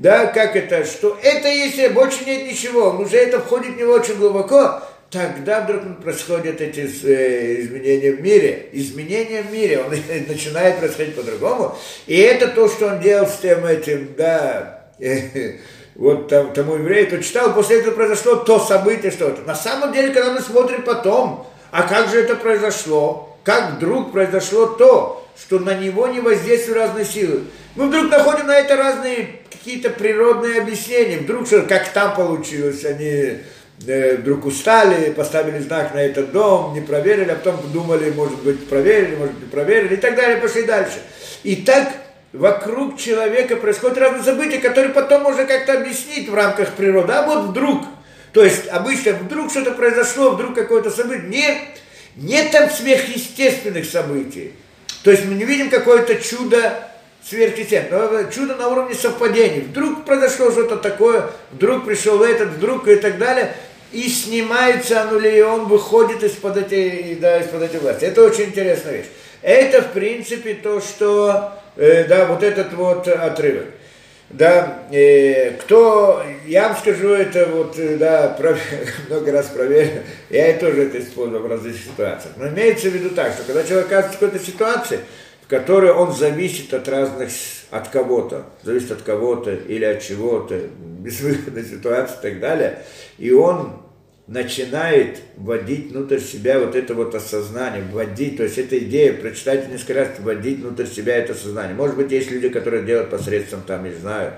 да, как это, что это если больше нет ничего, уже это входит в него очень глубоко, тогда вдруг происходят эти э, изменения в мире. Изменения в мире, он начинает происходить по-другому. И это то, что он делал с тем этим, да, вот там, тому еврею, кто читал, после этого произошло то событие, что-то. На самом деле, когда мы смотрим потом, а как же это произошло, как вдруг произошло то, что на него не воздействуют разные силы. Мы вдруг находим на это разные какие-то природные объяснения. Вдруг что как там получилось, они э, вдруг устали, поставили знак на этот дом, не проверили, а потом думали, может быть, проверили, может не проверили, и так далее, пошли дальше. И так вокруг человека происходят разные события, которые потом можно как-то объяснить в рамках природы. А вот вдруг, то есть обычно вдруг что-то произошло, вдруг какое-то событие, не, нет там сверхъестественных событий. То есть мы не видим какое-то чудо сверхъестественное, чудо на уровне совпадений. Вдруг произошло что-то такое, вдруг пришел этот, вдруг и так далее, и снимается аннули, и он выходит из-под этой, да, из-под этой власти. Это очень интересная вещь. Это, в принципе, то, что, э, да, вот этот вот отрывок. Да, э, кто, я вам скажу это вот, э, да, про, много раз проверил, я и тоже это использовал в различных ситуациях. Но имеется в виду так, что когда человек оказывается в какой-то ситуации, которой он зависит от разных, от кого-то, зависит от кого-то или от чего-то, безвыходной ситуации и так далее, и он начинает вводить внутрь себя вот это вот осознание, вводить, то есть эта идея, прочитайте несколько раз, вводить внутрь себя это сознание. Может быть, есть люди, которые делают посредством, там, не знаю,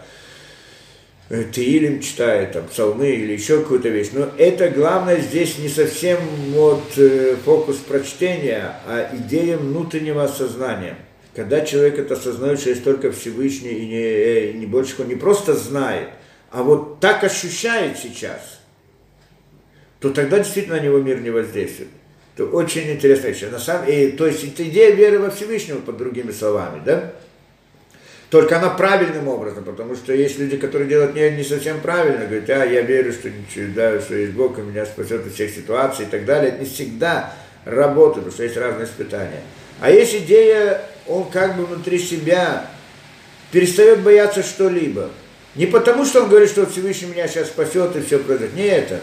э, Теилим читает, там, псалмы или еще какую-то вещь. Но это главное здесь не совсем вот э, фокус прочтения, а идея внутреннего осознания. Когда человек это осознает, что есть только Всевышний и не, э, и не больше, он не просто знает, а вот так ощущает сейчас – то тогда действительно на него мир не воздействует. Это очень интересная вещь. На самом, и, то есть это идея веры во Всевышнего, под другими словами, да? Только она правильным образом, потому что есть люди, которые делают не, не совсем правильно, говорят, а я верю, что, ничего, да, что есть Бог, и меня спасет из всех ситуаций и так далее. Это не всегда работает, потому что есть разные испытания. А есть идея, он как бы внутри себя перестает бояться что-либо. Не потому, что он говорит, что Всевышний меня сейчас спасет и все произойдет. Не это.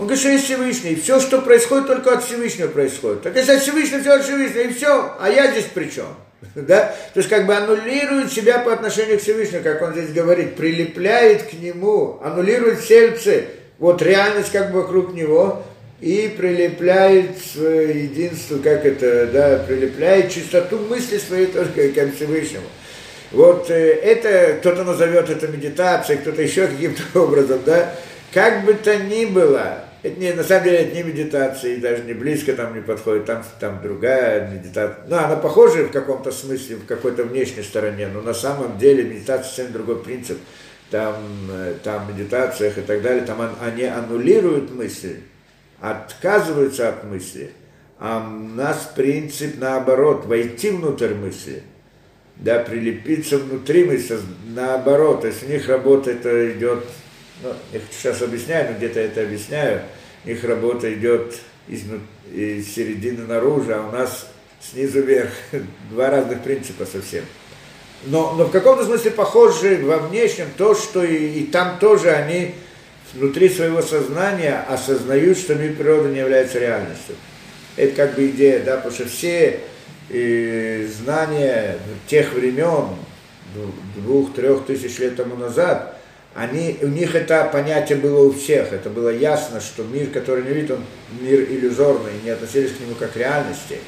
Он говорит, что есть Всевышний, все, что происходит, только от Всевышнего происходит. Так если от Всевышнего, все от Всевышнего, и все, а я здесь при чем? Да? То есть как бы аннулирует себя по отношению к Всевышнему, как он здесь говорит, прилепляет к нему, аннулирует сердце, вот реальность как бы вокруг него, и прилепляет свое единство, как это, да, прилепляет чистоту мысли своей только к Всевышнему. Вот э, это, кто-то назовет это медитацией, кто-то еще каким-то образом, да, как бы то ни было, это не, на самом деле это не медитация, и даже не близко там не подходит, там, там другая медитация. Ну, она похожа в каком-то смысле, в какой-то внешней стороне, но на самом деле медитация совсем другой принцип. Там, э, там медитациях и так далее, там они аннулируют мысли, отказываются от мысли. А у нас принцип наоборот, войти внутрь мысли, да, прилепиться внутри мысли, наоборот, то есть у них работа это идет ну, я сейчас объясняю, но где-то это объясняю, их работа идет из, из середины наружу, а у нас снизу вверх. Два разных принципа совсем. Но, но в каком-то смысле похожи во внешнем то, что и, и там тоже они внутри своего сознания осознают, что мир природы не является реальностью. Это как бы идея, да, потому что все э, знания тех времен, двух-трех тысяч лет тому назад, они, у них это понятие было у всех, это было ясно, что мир, который не видит, он мир иллюзорный, не относились к нему как к реальности.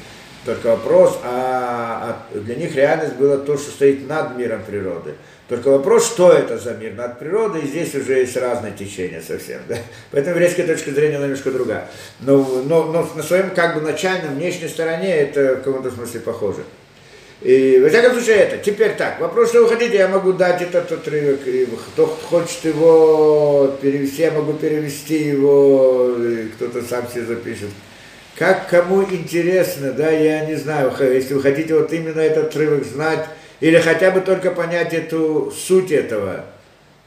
Только вопрос, а, а для них реальность была то, что стоит над миром природы. Только вопрос, что это за мир над природой, и здесь уже есть разные течения совсем. Да? Поэтому еврейская точка зрения немножко другая. Но, но, но на своем как бы начальном внешней стороне это в каком-то смысле похоже. И, во всяком случае, это. Теперь так, вопрос, что вы хотите, я могу дать этот отрывок. Кто хочет его перевести, я могу перевести его, кто-то сам себе запишет. Как кому интересно, да, я не знаю, если вы хотите вот именно этот отрывок знать, или хотя бы только понять эту суть этого,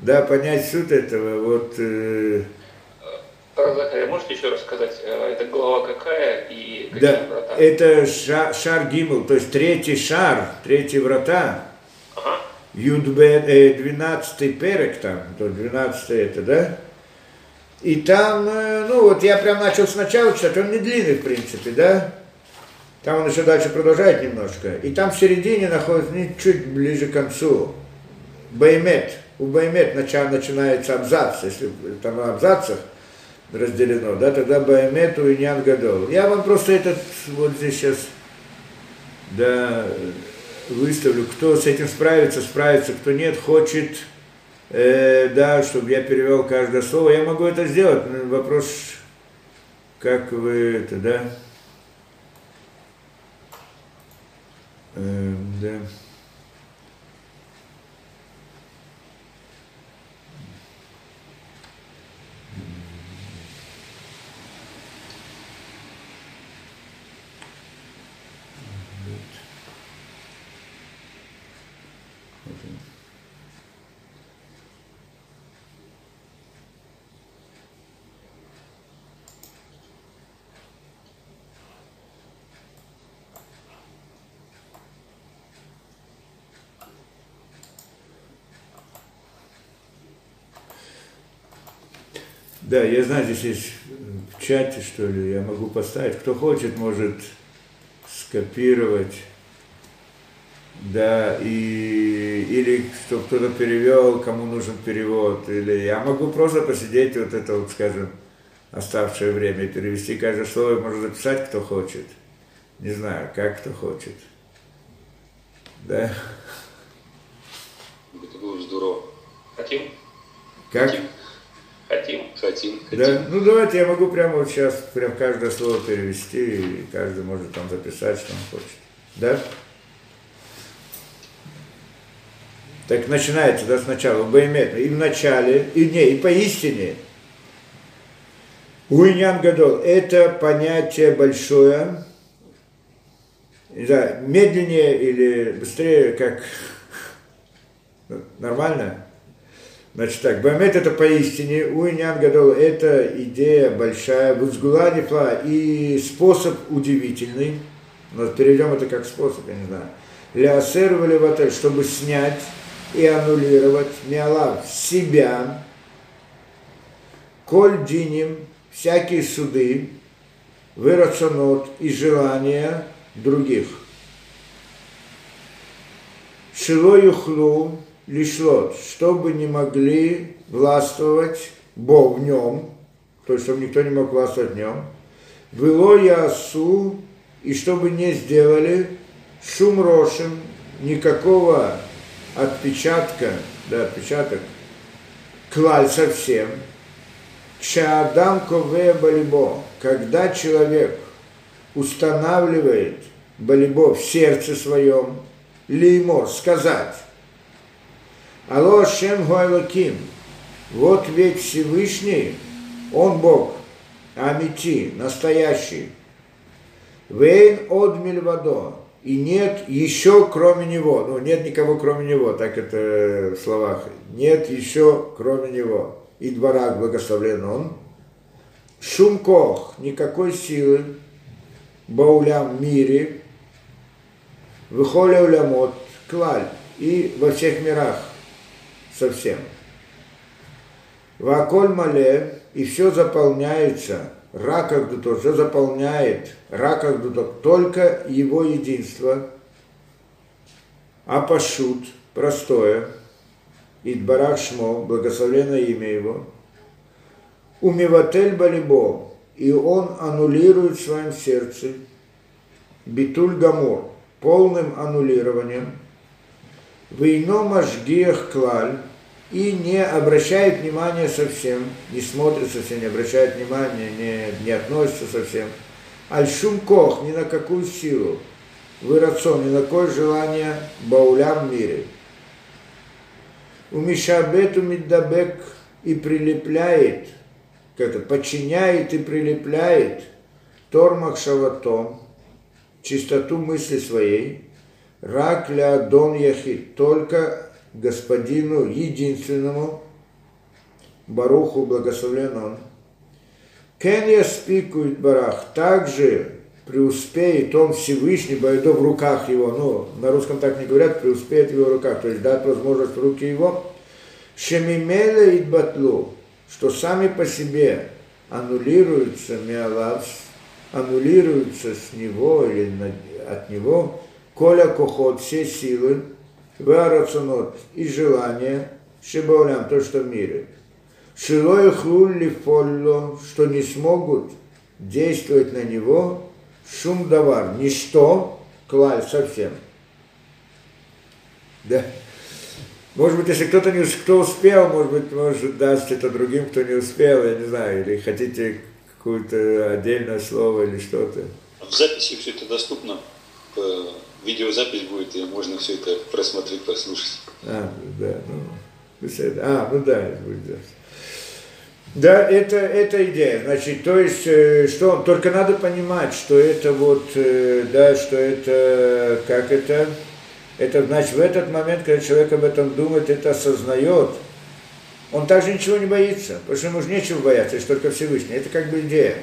да, понять суть этого, вот... Э, Захаря, можете еще рассказать, э, это глава какая и какие да, врата? Это шар, шар Гимл, то есть третий шар, третьи врата. Ага. Юдбе, э, 12 перек там, то 12 это, да? И там, э, ну вот я прям начал сначала читать, он не длинный в принципе, да? Там он еще дальше продолжает немножко. И там в середине находится, ну, чуть ближе к концу, Баймет. У Баймет начинается абзац, если там в абзацах, разделено, да, тогда Баэмету и Нян Гадол. Я вам просто этот вот здесь сейчас да, выставлю, кто с этим справится, справится, кто нет, хочет, э, да, чтобы я перевел каждое слово, я могу это сделать. Вопрос, как вы это, да? Э, да. Да, я знаю, здесь есть в чате, что ли, я могу поставить. Кто хочет, может скопировать. Да, и, или что кто-то перевел, кому нужен перевод. Или я могу просто посидеть вот это вот, скажем, оставшее время и перевести каждое слово, можно записать, кто хочет. Не знаю, как кто хочет. Да? Это было здорово. Хотим? Как? Хотим. Хотим. Хотим. Да? Ну давайте я могу прямо вот сейчас прям каждое слово перевести, и каждый может там записать, что он хочет. Да? Так начинается, да, сначала, Баймет, и в начале, и не, и поистине. Уиньян Гадол – это понятие большое, да, медленнее или быстрее, как нормально? Значит так, Бамет это поистине, Уинян Гадол это идея большая, Вузгула Нефла и способ удивительный, но перейдем это как способ, я не знаю, Лясер Валиватель, чтобы снять и аннулировать Миалав себя, Коль Диним, всякие суды, вырацонот и желания других. Шило юхлу, лишлот, чтобы не могли властвовать Бог в нем, то есть чтобы никто не мог властвовать в нем, было ясу, и чтобы не сделали шум рошим, никакого отпечатка, да, отпечаток, клаль совсем, Чаадам кове балибо, когда человек устанавливает балибо в сердце своем, леймо, сказать, Алло Шем Гуайлаким. Вот ведь Всевышний, Он Бог, Амити, настоящий. Вейн от Мильвадо. И нет еще кроме него. Ну, нет никого кроме него, так это в словах. Нет еще кроме него. И дворак благословлен он. Шумкох, никакой силы, Баулям мире, выхоля улямот, клаль, и во всех мирах совсем. Ваколь мале, и все заполняется, раках то все заполняет, раках только его единство, а пашут, простое, Идбарах Шмо, благословенное имя его, Умиватель Балибо, и он аннулирует в своем сердце. Битуль Гамор, полным аннулированием, Вейно Машгиях Клаль, и не обращает внимания совсем, не смотрит совсем, не обращает внимания, не, не относится совсем. Альшум Кох, ни на какую силу, вырацон, ни на какое желание Баулям в мире – у Мишабету и прилепляет, как это, подчиняет и прилепляет Тормах Шаватом, чистоту мысли своей, Рак ля Дон Яхид, только господину единственному, Баруху благословлен он. Кен спикует барах, также преуспеет он Всевышний, Байдо в руках его, ну, на русском так не говорят, преуспеет в его руках, то есть дать возможность в руки его, Шемимеля и Батлу, что сами по себе аннулируются Миалавс, аннулируются с него или от него, Коля Кохот, все силы, Варацунот и желания, Шибаулям, то, что в мире. Шилой хлулли фолло, что не смогут действовать на него, шум давар, ничто, клаль совсем. Да. Может быть, если кто-то не кто успел, может быть, может даст это другим, кто не успел, я не знаю, или хотите какое-то отдельное слово или что-то. В записи все это доступно, видеозапись будет, и можно все это просмотреть, послушать. А, да, ну, а, ну да, это будет запись. Да, это, это идея. Значит, то есть, э, что только надо понимать, что это вот, э, да, что это, как это, это значит, в этот момент, когда человек об этом думает, это осознает, он также ничего не боится, потому что ему же нечего бояться, есть только Всевышний. Это как бы идея.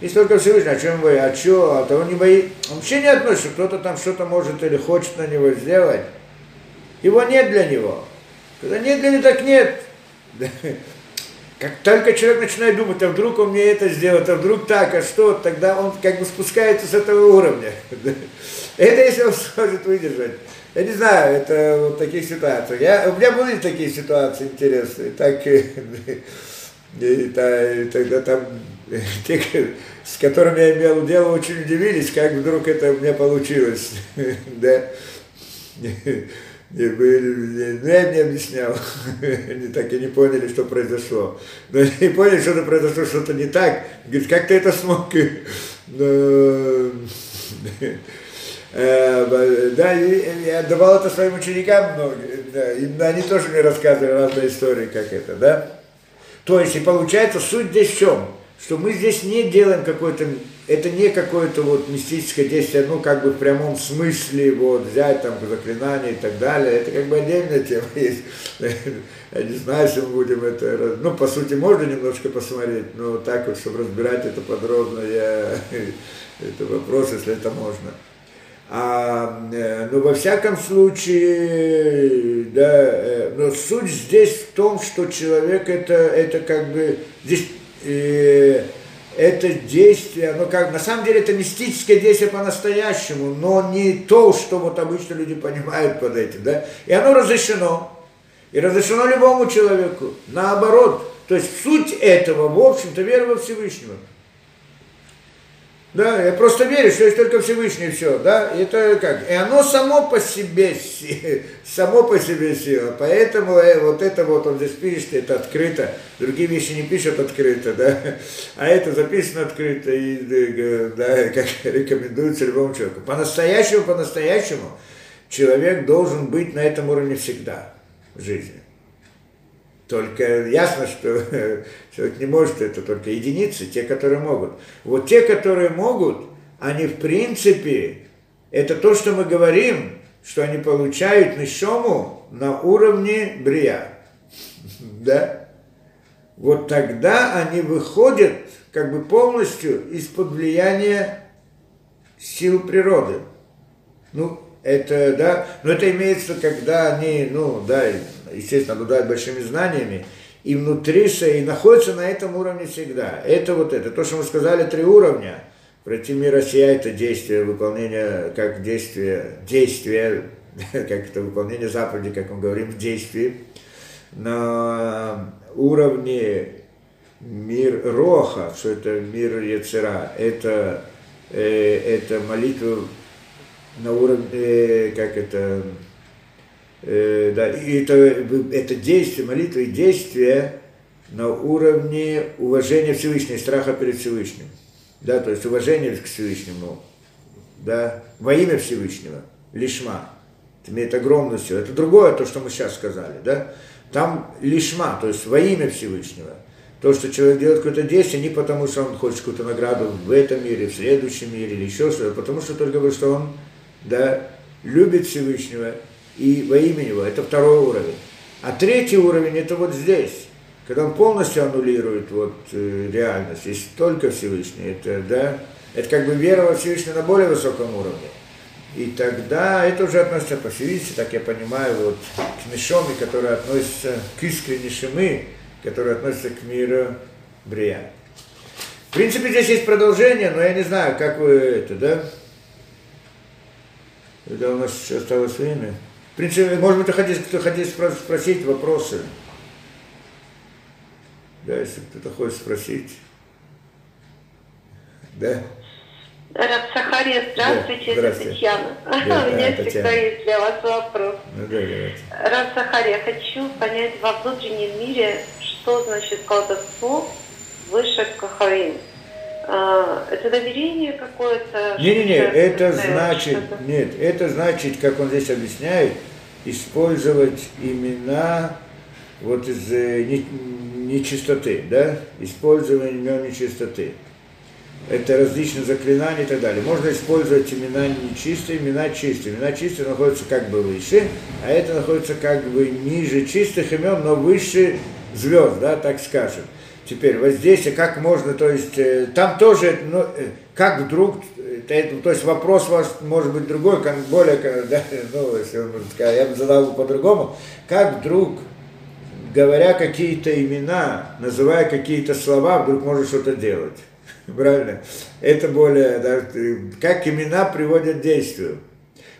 Есть только Всевышний, о чем боится, а что, а того не боится. Он вообще не относится, кто-то там что-то может или хочет на него сделать. Его нет для него. Когда нет для него, так нет. Как только человек начинает думать, а вдруг он мне это сделает, а вдруг так, а что, тогда он как бы спускается с этого уровня. Это если он сможет выдержать. Я не знаю, это вот таких ситуаций. Я, у меня были такие ситуации интересные. Так, и, и, и, тогда там те, с которыми я имел дело, очень удивились, как вдруг это у меня получилось. Да. Не, были, ну, я не объяснял. Они так и не поняли, что произошло. Но они поняли, что-то произошло, что-то не так. Говорит, как ты это смог? Но... Э, да, я давал это своим ученикам много, да, они тоже мне рассказывали разные истории, как это, да. То есть, и получается, суть здесь в чем? Что мы здесь не делаем какой-то это не какое-то вот мистическое действие, ну, как бы в прямом смысле, вот, взять там заклинание и так далее, это как бы отдельная тема есть. Я не знаю, если мы будем это, ну, по сути, можно немножко посмотреть, но так вот, чтобы разбирать это подробно, я, это вопрос, если это можно. А, э, но во всяком случае, да, э, но суть здесь в том, что человек это, это как бы, здесь, э, это действие, ну как, на самом деле это мистическое действие по-настоящему, но не то, что вот обычно люди понимают под этим, да, и оно разрешено, и разрешено любому человеку, наоборот, то есть суть этого, в общем-то, вера во Всевышнего. Да, я просто верю, что есть только Всевышний, все, да, это как, и оно само по себе, само по себе сила, поэтому э, вот это вот он здесь пишет, это открыто, другие вещи не пишут открыто, да, а это записано открыто, и, да, как рекомендуется любому человеку. По-настоящему, по-настоящему человек должен быть на этом уровне всегда в жизни. Только ясно, что человек не может это, только единицы, те, которые могут. Вот те, которые могут, они в принципе, это то, что мы говорим, что они получают нишому на уровне брия. Да? Вот тогда они выходят как бы полностью из-под влияния сил природы. Ну, это, да, но это имеется, когда они, ну, да, естественно, обладают большими знаниями, и внутри и находятся на этом уровне всегда. Это вот это. То, что мы сказали, три уровня. Пройти мир Россия – это действие, выполнение, как действие, действие, как это выполнение заповеди, как мы говорим, в действии. На уровне мир Роха, что это мир Яцера, это, э, это молитва на уровне, э, как это, э, да, и это, это действие, молитва и действие на уровне уважения Всевышнего, страха перед Всевышним. Да, то есть уважение к Всевышнему, да, во имя Всевышнего, лишма. Имеет огромную силу. Это другое, то, что мы сейчас сказали, да. Там лишма, то есть во имя Всевышнего. То, что человек делает какое-то действие, не потому, что он хочет какую-то награду в этом мире, в следующем мире или еще что-то, а потому что только потому, что он да, любит Всевышнего и во имя Него. Это второй уровень. А третий уровень это вот здесь, когда он полностью аннулирует вот, э, реальность, есть только Всевышний, это, да, это как бы вера во Всевышнего на более высоком уровне. И тогда это уже относится по Всевышнему, так я понимаю, вот, к Нишоме, которые относятся к искренне Шимы, которые относятся к миру Брия. В принципе, здесь есть продолжение, но я не знаю, как вы это, да? Когда у нас еще осталось время. В принципе, может быть, хотите, кто хотите спросить вопросы. Да, если кто-то хочет спросить. Да? Раб Сахария, здравствуйте, да, здравствуйте. Татьяна. Да, У меня да, всегда есть для вас вопрос. Ну, да, Раб Сахария, хочу понять во внутреннем мире, что значит колдовство выше Кахаим. А, это доверение какое-то? Не-не-не, это значит, нет, это значит, как он здесь объясняет, использовать имена вот из э, нечистоты, да, использование имен нечистоты. Это различные заклинания и так далее. Можно использовать имена нечистые, имена чистые. Имена чистые находятся как бы выше, а это находится как бы ниже чистых имен, но выше звезд, да, так скажем. Теперь воздействие, как можно, то есть э, там тоже, ну, э, как вдруг, это, то есть вопрос ваш может быть другой, более, да, ну, если он я бы задал его по-другому, как вдруг, говоря какие-то имена, называя какие-то слова, вдруг может что-то делать. Правильно? Это более, да, как имена приводят к действию.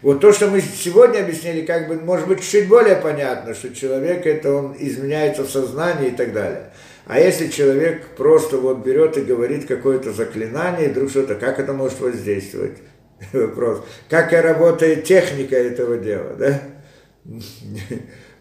Вот то, что мы сегодня объяснили, как бы, может быть, чуть более понятно, что человек это он изменяется в сознании и так далее. А если человек просто вот берет и говорит какое-то заклинание, вдруг что-то, как это может воздействовать? Вопрос. Как работает техника этого дела, да?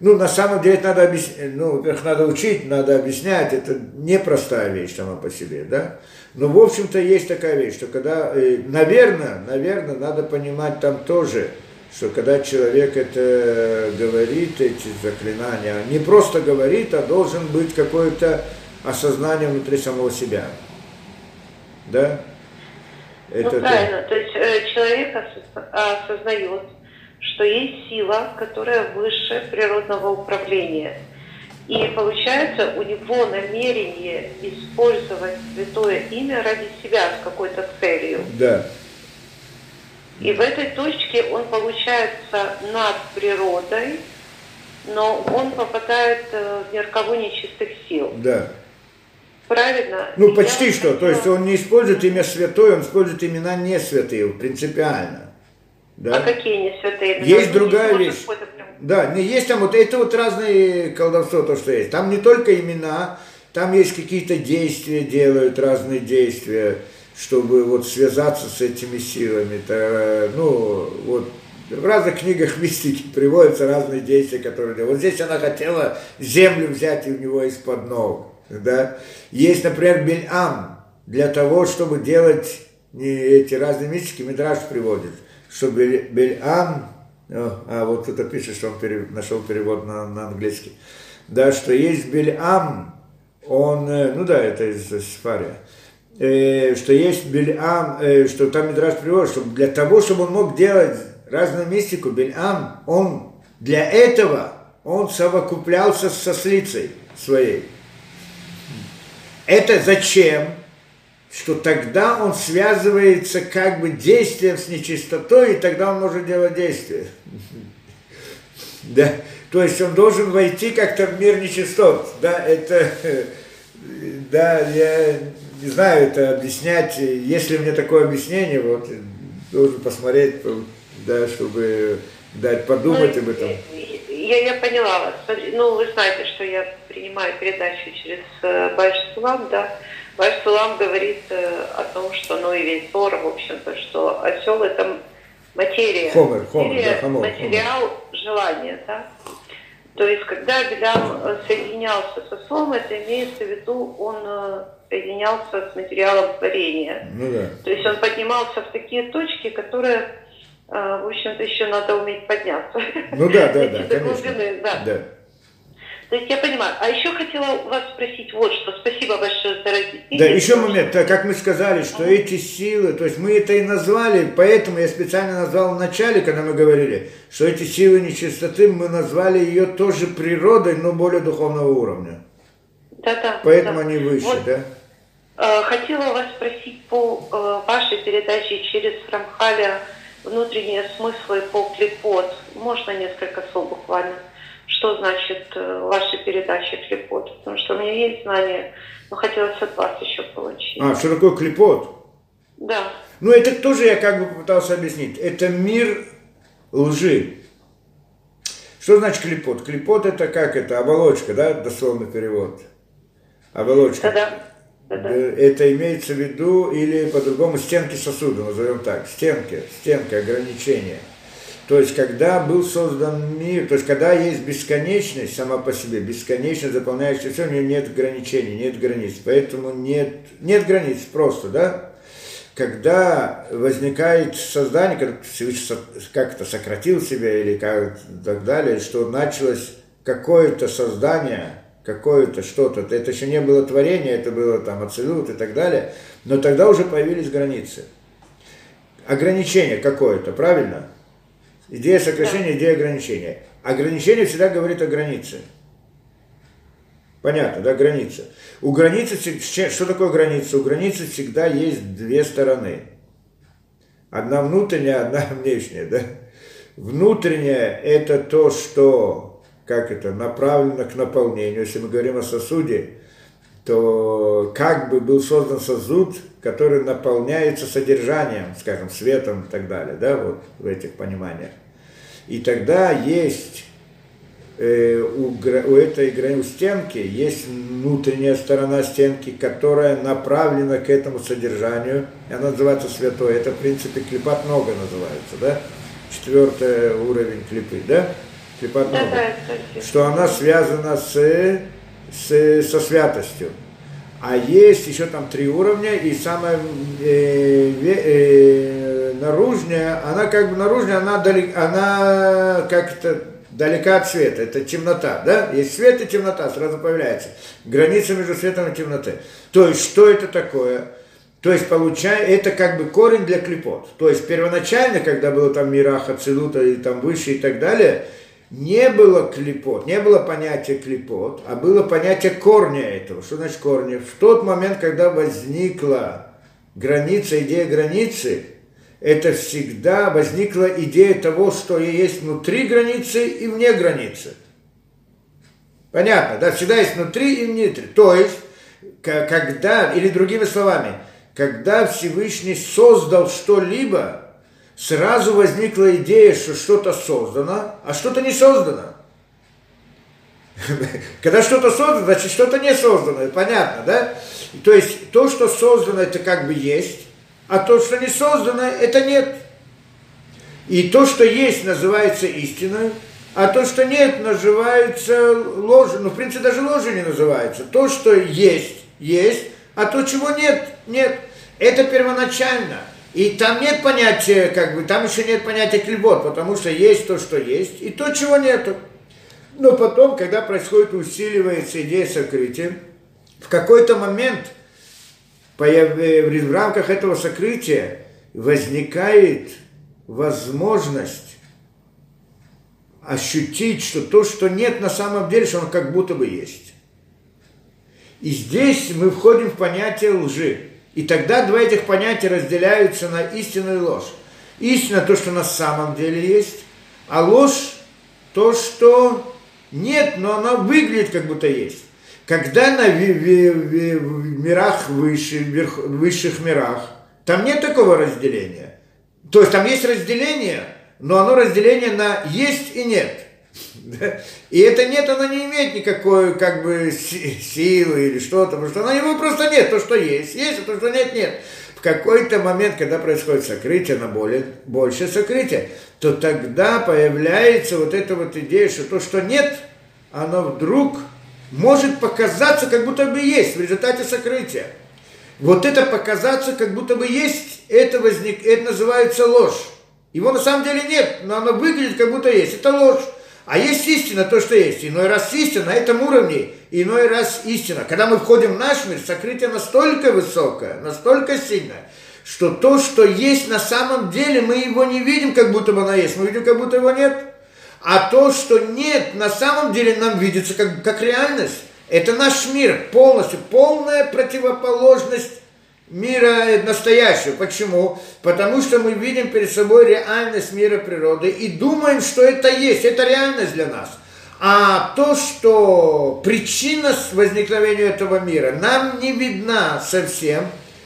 Ну, на самом деле, надо объяснять, ну, во-первых, надо учить, надо объяснять, это непростая вещь сама по себе, да? Но, в общем-то, есть такая вещь, что когда, э, наверное, наверное, надо понимать там тоже, что когда человек это говорит, эти заклинания, не просто говорит, а должен быть какое-то осознание внутри самого себя. Да? Ну, это ну, правильно. То, то есть э, человек осознает, что есть сила, которая выше природного управления. И получается, у него намерение использовать святое имя ради себя с какой-то целью. Да. И в этой точке он получается над природой, но он попадает э, в мир кого нечистых сил. Да. Правильно? Ну, почти что. Хотела... То есть он не использует имя святой, он использует имена не святые, принципиально. Да? А какие не святые? Имена? Есть другая вещь. Да, не есть там вот это вот разные колдовство, то, что есть. Там не только имена, там есть какие-то действия, делают разные действия чтобы вот связаться с этими силами. Это, ну, вот в разных книгах мистики приводятся разные действия, которые. Вот здесь она хотела землю взять у него из-под ног. Да? Есть, например, Бельам, для того, чтобы делать эти разные мистики, Мидраш приводит, что Бельам, а вот кто-то пишет, что он пере, нашел перевод на, на английский, да, что есть Бельам, он, э, ну да, это из Сфария, э, что есть Бельам, э, что там Мидраш приводит, что для того, чтобы он мог делать разную мистику, Бельам, он для этого он совокуплялся со слицей своей. Это зачем? что тогда он связывается как бы действием с нечистотой, и тогда он может делать действие. Да, то есть он должен войти как-то в мир нечистот. Да, это, да, я не знаю это объяснять. Если мне такое объяснение, вот, должен посмотреть, да, чтобы дать подумать ну, об этом. Я, я поняла вас. Ну, вы знаете, что я принимаю передачу через э, Байш Сулам, да. Байш Сулам говорит э, о том, что, ну и весь Тор, в общем-то, что осел это материя. Хомер, хомер, материя, да, хомер, материал хомер. желания, да. То есть, когда Белям э, соединялся с ослом, это имеется в виду, он соединялся с материалом творения. Ну, да. То есть он поднимался в такие точки, которые а, в общем-то, еще надо уметь подняться. Ну да, да, да, конечно. да. да. То есть я понимаю. А еще хотела вас спросить вот что. Спасибо большое за разъяснение. Да, еще момент. Как мы сказали, что ага. эти силы, то есть мы это и назвали, поэтому я специально назвал в начале, когда мы говорили, что эти силы нечистоты, мы назвали ее тоже природой, но более духовного уровня. Да, да. Поэтому да. они выше, вот. да? А, хотела вас спросить по э, вашей передаче через Рамхаля внутренние смыслы по клепот. Можно несколько слов буквально? Что значит э, ваша передача клепот? Потому что у меня есть знания, но хотелось от вас еще получить. А, что такое клепот? Да. Ну, это тоже я как бы попытался объяснить. Это мир лжи. Что значит клепот? Клепот это как это? Оболочка, да? Дословный перевод. Оболочка. Да-да. Это имеется в виду, или по-другому стенки сосуда, назовем так, стенки, стенка, ограничения. То есть, когда был создан мир, то есть, когда есть бесконечность сама по себе, бесконечность, заполняющая все, у нее нет ограничений, нет границ. Поэтому нет, нет границ просто, да? Когда возникает создание, когда как-то сократил себя или как так далее, что началось какое-то создание – какое-то что-то. Это еще не было творение, это было там абсолют и так далее. Но тогда уже появились границы. Ограничение какое-то, правильно? Идея сокращения, идея ограничения. Ограничение всегда говорит о границе. Понятно, да, граница. У границы, что такое граница? У границы всегда есть две стороны. Одна внутренняя, одна внешняя, да? Внутренняя – это то, что как это, направлено к наполнению. Если мы говорим о сосуде, то как бы был создан сосуд, который наполняется содержанием, скажем, светом и так далее, да, вот в этих пониманиях. И тогда есть э, у, у этой у стенки есть внутренняя сторона стенки, которая направлена к этому содержанию, и она называется святой. Это, в принципе, клипат много называется, да? Четвертый уровень клипы, да? Да, что она связана с, с, со святостью. А есть еще там три уровня, и самая э, э, наружная, она как бы наружная, она, далек, она как-то далека от света, это темнота, да? Есть свет и темнота, сразу появляется. Граница между светом и темнотой. То есть, что это такое? То есть, получая, это как бы корень для клепот. То есть, первоначально, когда было там Мираха, Целута и там выше и так далее, не было клепот, не было понятия клепот, а было понятие корня этого. Что значит корня? В тот момент, когда возникла граница, идея границы, это всегда возникла идея того, что есть внутри границы и вне границы. Понятно, да? Всегда есть внутри и внутри. То есть, когда, или другими словами, когда Всевышний создал что-либо, сразу возникла идея, что что-то создано, а что-то не создано. Когда что-то создано, значит что-то не создано, понятно, да? То есть то, что создано, это как бы есть, а то, что не создано, это нет. И то, что есть, называется истиной, а то, что нет, называется ложью. Ну, в принципе, даже ложью не называется. То, что есть, есть, а то, чего нет, нет. Это первоначально – и там нет понятия, как бы, там еще нет понятия клебот, потому что есть то, что есть, и то, чего нету. Но потом, когда происходит, усиливается идея сокрытия, в какой-то момент в рамках этого сокрытия возникает возможность ощутить, что то, что нет на самом деле, что оно как будто бы есть. И здесь мы входим в понятие лжи. И тогда два этих понятия разделяются на истину и ложь. Истина то, что на самом деле есть, а ложь то, что нет, но оно выглядит как будто есть. Когда на ви, ви, ви, мирах выше, верх, высших мирах, там нет такого разделения. То есть там есть разделение, но оно разделение на есть и нет. И это нет, оно не имеет никакой как бы силы или что-то, потому что оно его просто нет, то, что есть, есть, а то, что нет, нет. В какой-то момент, когда происходит сокрытие, на более, больше сокрытие, то тогда появляется вот эта вот идея, что то, что нет, оно вдруг может показаться, как будто бы есть в результате сокрытия. Вот это показаться, как будто бы есть, это, возник, это называется ложь. Его на самом деле нет, но оно выглядит, как будто есть. Это ложь. А есть истина, то, что есть. Иной раз истина на этом уровне, иной раз истина. Когда мы входим в наш мир, сокрытие настолько высокое, настолько сильное, что то, что есть на самом деле, мы его не видим, как будто бы оно есть. Мы видим, как будто его нет. А то, что нет, на самом деле нам видится как, как реальность. Это наш мир полностью, полная противоположность мира настоящего. Почему? Потому что мы видим перед собой реальность мира природы и думаем, что это есть, это реальность для нас. А то, что причина возникновения этого мира нам не видна совсем,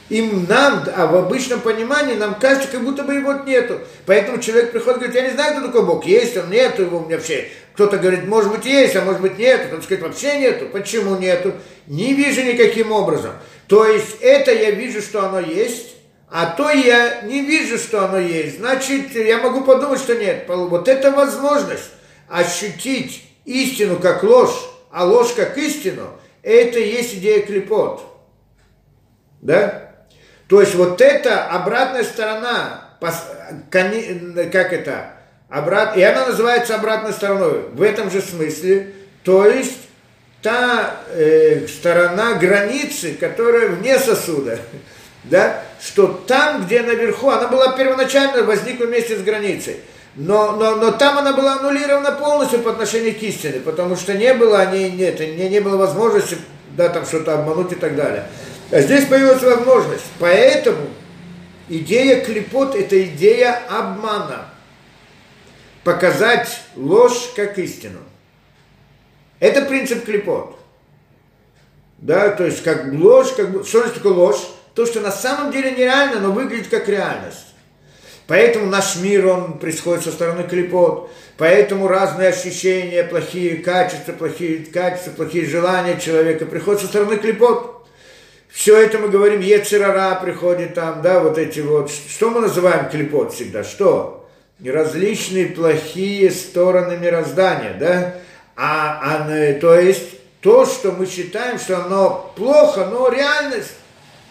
им нам, а в обычном понимании нам кажется, как будто бы его нету. Поэтому человек приходит и говорит, я не знаю, кто такой Бог, есть он, нету его у меня вообще. Кто-то говорит, может быть есть, а может быть нету. Кто-то сказать, вообще нету. Почему нету? Не вижу никаким образом. То есть это я вижу, что оно есть, а то я не вижу, что оно есть. Значит, я могу подумать, что нет. Вот это возможность ощутить истину как ложь, а ложь как истину, это и есть идея клепот. Да? То есть вот это обратная сторона, как это, обрат, и она называется обратной стороной. В этом же смысле, то есть та э, сторона границы, которая вне сосуда, да, что там, где наверху, она была первоначально возникла вместе с границей, но, но, но там она была аннулирована полностью по отношению к истине, потому что не было, не, нет, не, не было возможности, да, там что-то обмануть и так далее. А здесь появилась возможность, поэтому идея клепот – это идея обмана, показать ложь как истину. Это принцип клепот. Да, то есть как ложь, как что значит такое ложь? То, что на самом деле нереально, но выглядит как реальность. Поэтому наш мир, он происходит со стороны клепот. Поэтому разные ощущения, плохие качества, плохие качества, плохие желания человека приходят со стороны клепот. Все это мы говорим, Ецерара приходит там, да, вот эти вот, что мы называем клепот всегда, что? Различные плохие стороны мироздания, да, а, а, то есть то, что мы считаем, что оно плохо, но реальность.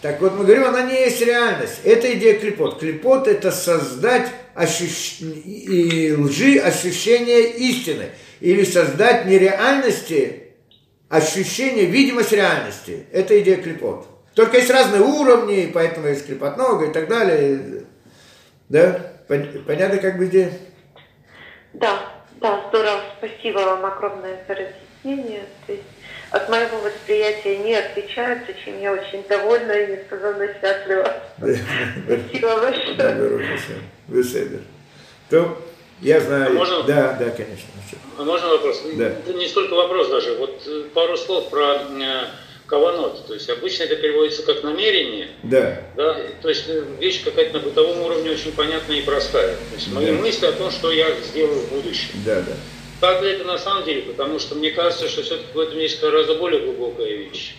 Так вот мы говорим, она не есть реальность. Это идея клепот. Клепот – это создать ощущ... и лжи ощущение истины. Или создать нереальности ощущение, видимость реальности. Это идея клепот. Только есть разные уровни, поэтому есть клепот много и так далее. Да? Понятно, как бы идея? Да. Да, здорово. Спасибо вам огромное за разъяснение. То есть от моего восприятия не отличается, чем я очень довольна и несказанно счастлива. Спасибо большое. Беседа. То я знаю. А можно? Да, да, конечно. А можно вопрос? Да. Не столько вопрос даже. Вот э, пару слов про э, каванот. То есть обычно это переводится как намерение. Да. да? То есть э, вещь какая-то на бытовом уровне очень понятная и простая. То есть мои да. мысли о том, что я сделаю в будущем. Да, да. Так ли это на самом деле? Потому что мне кажется, что все-таки в этом есть гораздо более глубокая вещь.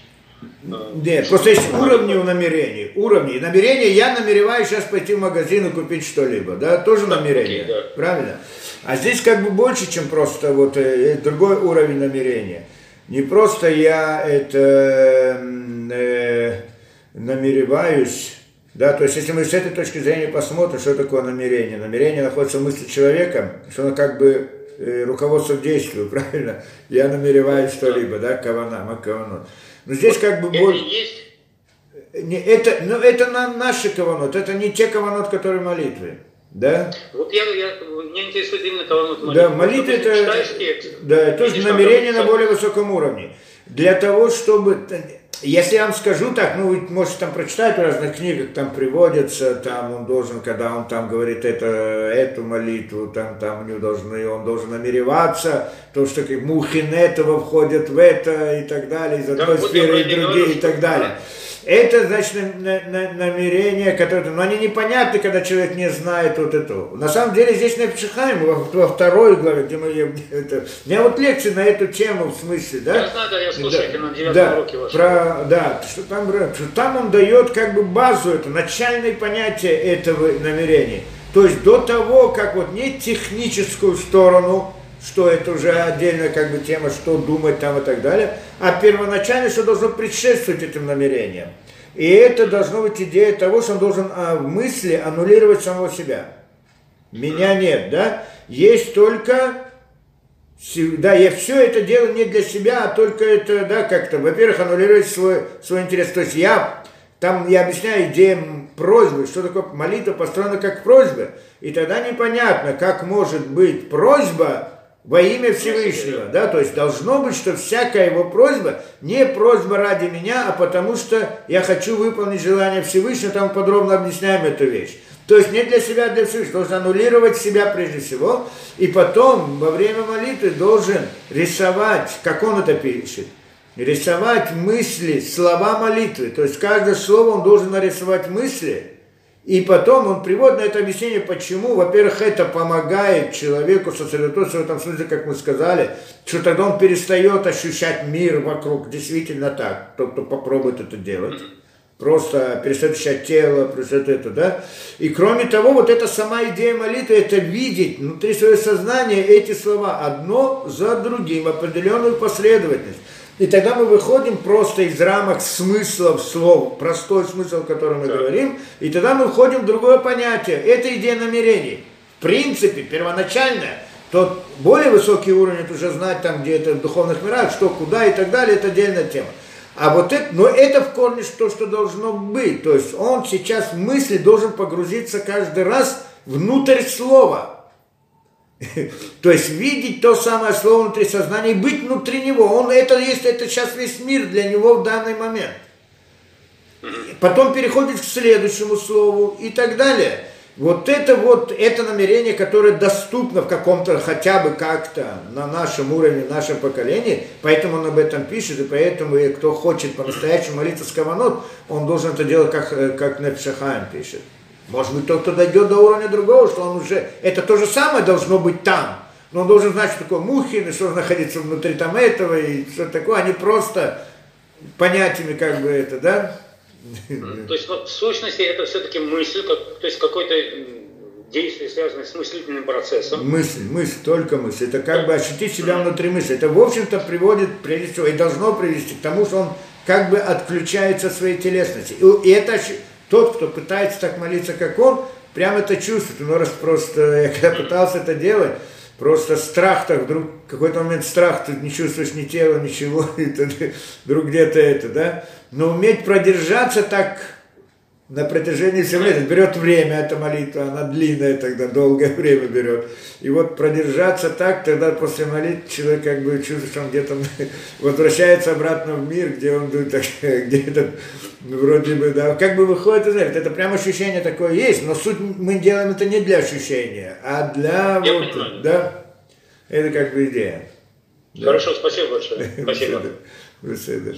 А, Нет, просто есть уровни у намерений. Уровни. Намерение, я намереваюсь сейчас пойти в магазин и купить что-либо. Да, тоже намерение. Okay, да. Правильно? А здесь как бы больше, чем просто вот э, другой уровень намерения не просто я это э, намереваюсь, да, то есть если мы с этой точки зрения посмотрим, что такое намерение. Намерение находится в мысли человека, что оно как бы э, руководство к действию, правильно? Я намереваюсь что-либо, да, кавана, макаванот. Но здесь как бы больше... Не, это, ну, это на наши каванот, это не те каванот, которые молитвы. Да? Вот я, я, меня интересует именно талант молитвы. Да, молитва это, текст, да, тоже намерение на более высоком уровне. Для того, чтобы... если я вам скажу так, ну, вы можете там прочитать в разных книгах, там приводится, там он должен, когда он там говорит это, эту молитву, там, там у него должны, он должен намереваться, то, что как мухин этого входят в это и так далее, из одной да, сферы и другие и так далее. Да. Это, значит, на, на, намерение, которое, но они непонятны, когда человек не знает вот это. На самом деле здесь на Пшихайм, во, во второй главе, где мы, это, у меня вот лекции на эту тему, в смысле, да? Я знаю, да, я слушаю, да, на девятом да, уроке Про, да, что там, что там он дает как бы базу, это начальное понятие этого намерения. То есть до того, как вот не техническую сторону, что это уже отдельная как бы тема, что думать там и так далее, а первоначально, что должно предшествовать этим намерениям. И это должно быть идея того, что он должен а, в мысли аннулировать самого себя. Меня нет, да? Есть только да, я все это делаю не для себя, а только это, да, как-то, во-первых, аннулировать свой, свой интерес. То есть я, там я объясняю идеям просьбы, что такое молитва построена как просьба. И тогда непонятно, как может быть просьба во имя Всевышнего, да, то есть должно быть, что всякая его просьба не просьба ради меня, а потому что я хочу выполнить желание Всевышнего, там подробно объясняем эту вещь. То есть не для себя, а для Всевышнего, должен аннулировать себя прежде всего, и потом во время молитвы должен рисовать, как он это пишет, рисовать мысли, слова молитвы, то есть каждое слово он должен нарисовать мысли, и потом он приводит на это объяснение, почему, во-первых, это помогает человеку сосредоточиться в этом смысле, как мы сказали, что тогда он перестает ощущать мир вокруг. Действительно так, тот, кто попробует это делать. Просто перестает ощущать тело, перестает это, да. И кроме того, вот эта сама идея молитвы, это видеть внутри своего сознания эти слова одно за другим, определенную последовательность. И тогда мы выходим просто из рамок смыслов слов, простой смысл, о котором мы да. говорим, и тогда мы входим в другое понятие. Это идея намерений. В принципе, первоначальная, тот более высокий уровень, это уже знать там, где это в духовных мирах, что, куда и так далее, это отдельная тема. А вот это, но это в корне то, что должно быть. То есть он сейчас в мысли должен погрузиться каждый раз внутрь слова. То есть видеть то самое слово внутри сознания и быть внутри него. Он это есть, это сейчас весь мир для него в данный момент. Потом переходит к следующему слову и так далее. Вот это вот, это намерение, которое доступно в каком-то, хотя бы как-то на нашем уровне, в нашем поколении, поэтому он об этом пишет, и поэтому и кто хочет по-настоящему молиться с Каванот, он должен это делать, как, э, как Непшахаем пишет. Может быть, тот, кто дойдет до уровня другого, что он уже... Это то же самое должно быть там. Но он должен знать, что такое Мухин, и что находится внутри там этого, и что такое. Они просто понятиями как бы это, да? То есть вот в сущности это все-таки мысль, как, то есть какой-то действие, связанное с мыслительным процессом. Мысль, мысль, только мысль. Это как бы ощутить себя внутри мысли. Это, в общем-то, приводит, прежде всего, и должно привести к тому, что он как бы отключается от своей телесности. И это тот, кто пытается так молиться, как он, прямо это чувствует. Ну, раз просто, я когда пытался это делать, просто страх так вдруг, какой-то момент страх, ты не чувствуешь ни тела, ничего, и ты, вдруг где-то это, да. Но уметь продержаться так на протяжении всего лет. Берет время эта молитва, она длинная тогда, долгое время берет. И вот продержаться так, тогда после молитвы человек как бы чувствует, что он где-то возвращается обратно в мир, где он так, где этот вроде бы, да, как бы выходит из этого. Это прям ощущение такое есть, но суть мы делаем это не для ощущения, а для Я вот, понимаю. да, это как бы идея. Хорошо, спасибо большое. Спасибо. Спасибо.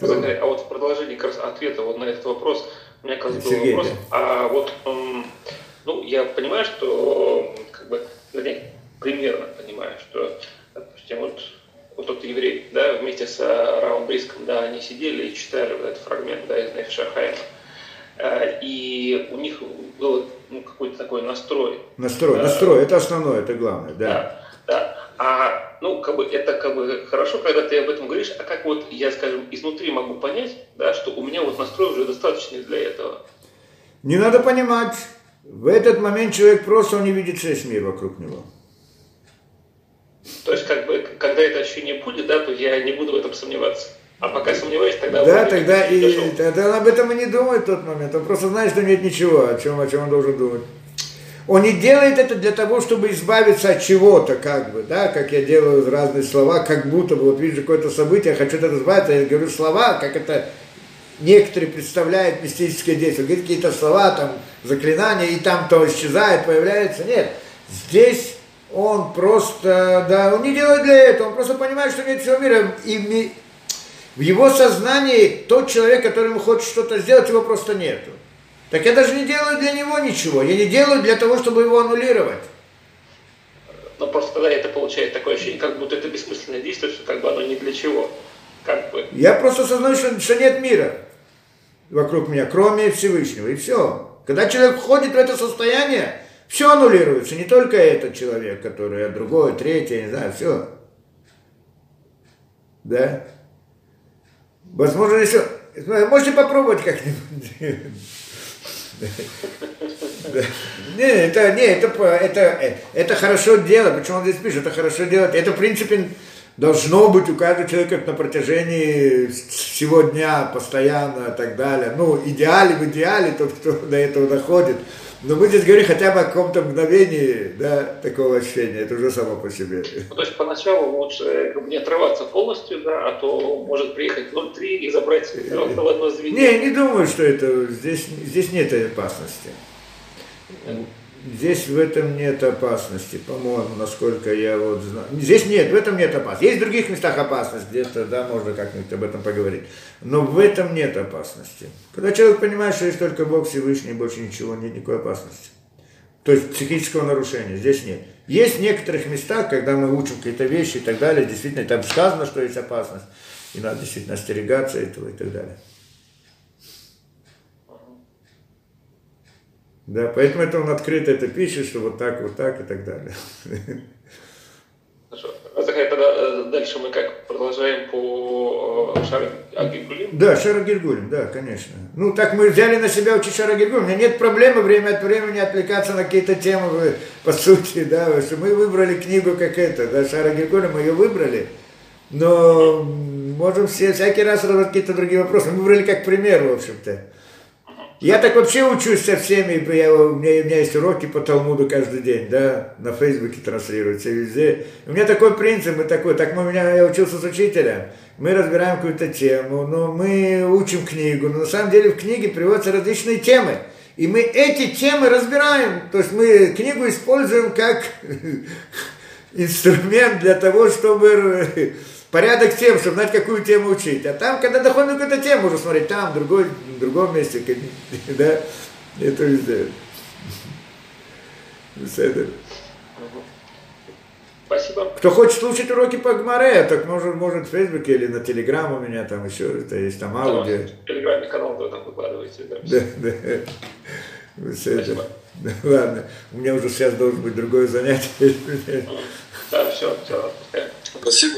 А вот в продолжении как раз ответа вот на этот вопрос, у меня как раз был вопрос, а вот, ну, я понимаю, что, как бы, вернее, примерно понимаю, что, допустим, вот, вот тот еврей, да, вместе с Равом Бриском, да, они сидели и читали вот этот фрагмент, да, из Нефиша Хайма, а, и у них был ну, какой-то такой настрой. Настрой, да, настрой, это основное, это главное, да. Да, да. А, ну, как бы, это как бы хорошо, когда ты об этом говоришь, а как вот я, скажем, изнутри могу понять, да, что у меня вот настрой уже достаточный для этого? Не надо понимать. В этот момент человек просто он не видит весь мир вокруг него. То есть, как бы, когда это ощущение будет, да, то я не буду в этом сомневаться. А пока сомневаюсь, тогда... Да, тогда и тогда он об этом и не думает в тот момент. Он просто знает, что нет ничего, о чем, о чем он должен думать. Он не делает это для того, чтобы избавиться от чего-то, как бы, да, как я делаю разные слова, как будто бы, вот вижу какое-то событие, хочу этого избавиться, я говорю слова, как это некоторые представляют мистическое действие, говорит какие-то слова, там, заклинания, и там то исчезает, появляется. Нет, здесь он просто, да, он не делает для этого, он просто понимает, что нет всего мира. И в его сознании тот человек, которому хочет что-то сделать, его просто нету. Так я даже не делаю для него ничего, я не делаю для того, чтобы его аннулировать. Но просто тогда это получает такое ощущение, как будто это бессмысленное действие, что как бы оно ни для чего. Как бы. Я просто осознаю, что, что нет мира вокруг меня, кроме Всевышнего, и все. Когда человек входит в это состояние, все аннулируется, не только этот человек, который, а другой, третий, я не знаю, все. Да? Возможно, еще... Можете попробовать как-нибудь. Не, это, не, это, это, это хорошо делать. Почему он здесь пишет? Это хорошо делать. Это, в принципе, должно быть у каждого человека на протяжении всего дня, постоянно и так далее. Ну, идеале в идеале, тот, кто до этого доходит. Но мы здесь говорим хотя бы о каком-то мгновении, да, такого ощущения, это уже само по себе. Ну, то есть поначалу лучше как бы, не отрываться полностью, да, а то может приехать 0,3 и забрать в одно звенье. Не, не думаю, что это, здесь, здесь нет опасности. Здесь в этом нет опасности, по-моему, насколько я вот знаю. Здесь нет, в этом нет опасности. Есть в других местах опасность, где-то, да, можно как-нибудь об этом поговорить. Но в этом нет опасности. Когда человек понимает, что есть только Бог Всевышний, больше ничего, нет никакой опасности. То есть психического нарушения здесь нет. Есть в некоторых местах, когда мы учим какие-то вещи и так далее, действительно, там сказано, что есть опасность, и надо действительно остерегаться этого и так далее. Да, поэтому это он открыто это пишет, что вот так, вот так и так далее. Хорошо. А тогда э, дальше мы как продолжаем по э, Шара Гильгулим? Да, Шара Гильгулим, да, конечно. Ну, так мы взяли на себя учить Шара Гильгулим. У меня нет проблемы время от времени отвлекаться на какие-то темы, по сути, да, что мы выбрали книгу как это, да, Шара Гильгулим, мы ее выбрали, но можем все, всякий раз какие-то другие вопросы. Мы выбрали как пример, в общем-то. Я так вообще учусь со всеми, я, у, меня, у меня есть уроки по Талмуду каждый день, да, на Фейсбуке транслируются везде. У меня такой принцип, мы такой, так мы, меня, я учился с учителем, мы разбираем какую-то тему, но мы учим книгу, но на самом деле в книге приводятся различные темы. И мы эти темы разбираем, то есть мы книгу используем как инструмент для того, чтобы порядок тем, чтобы знать, какую тему учить. А там, когда доходим до какой-то темы, уже смотреть там, в, другой, в другом месте, да, это везде. Спасибо. Кто хочет слушать уроки по Гмаре, так может, может в Фейсбуке или на Телеграм у меня там еще, это есть там аудио. В Телеграме канал вы там выкладываете. Да, да. да. Спасибо. Да, ладно, у меня уже сейчас должен быть другое занятие. Да, все, все. Спасибо.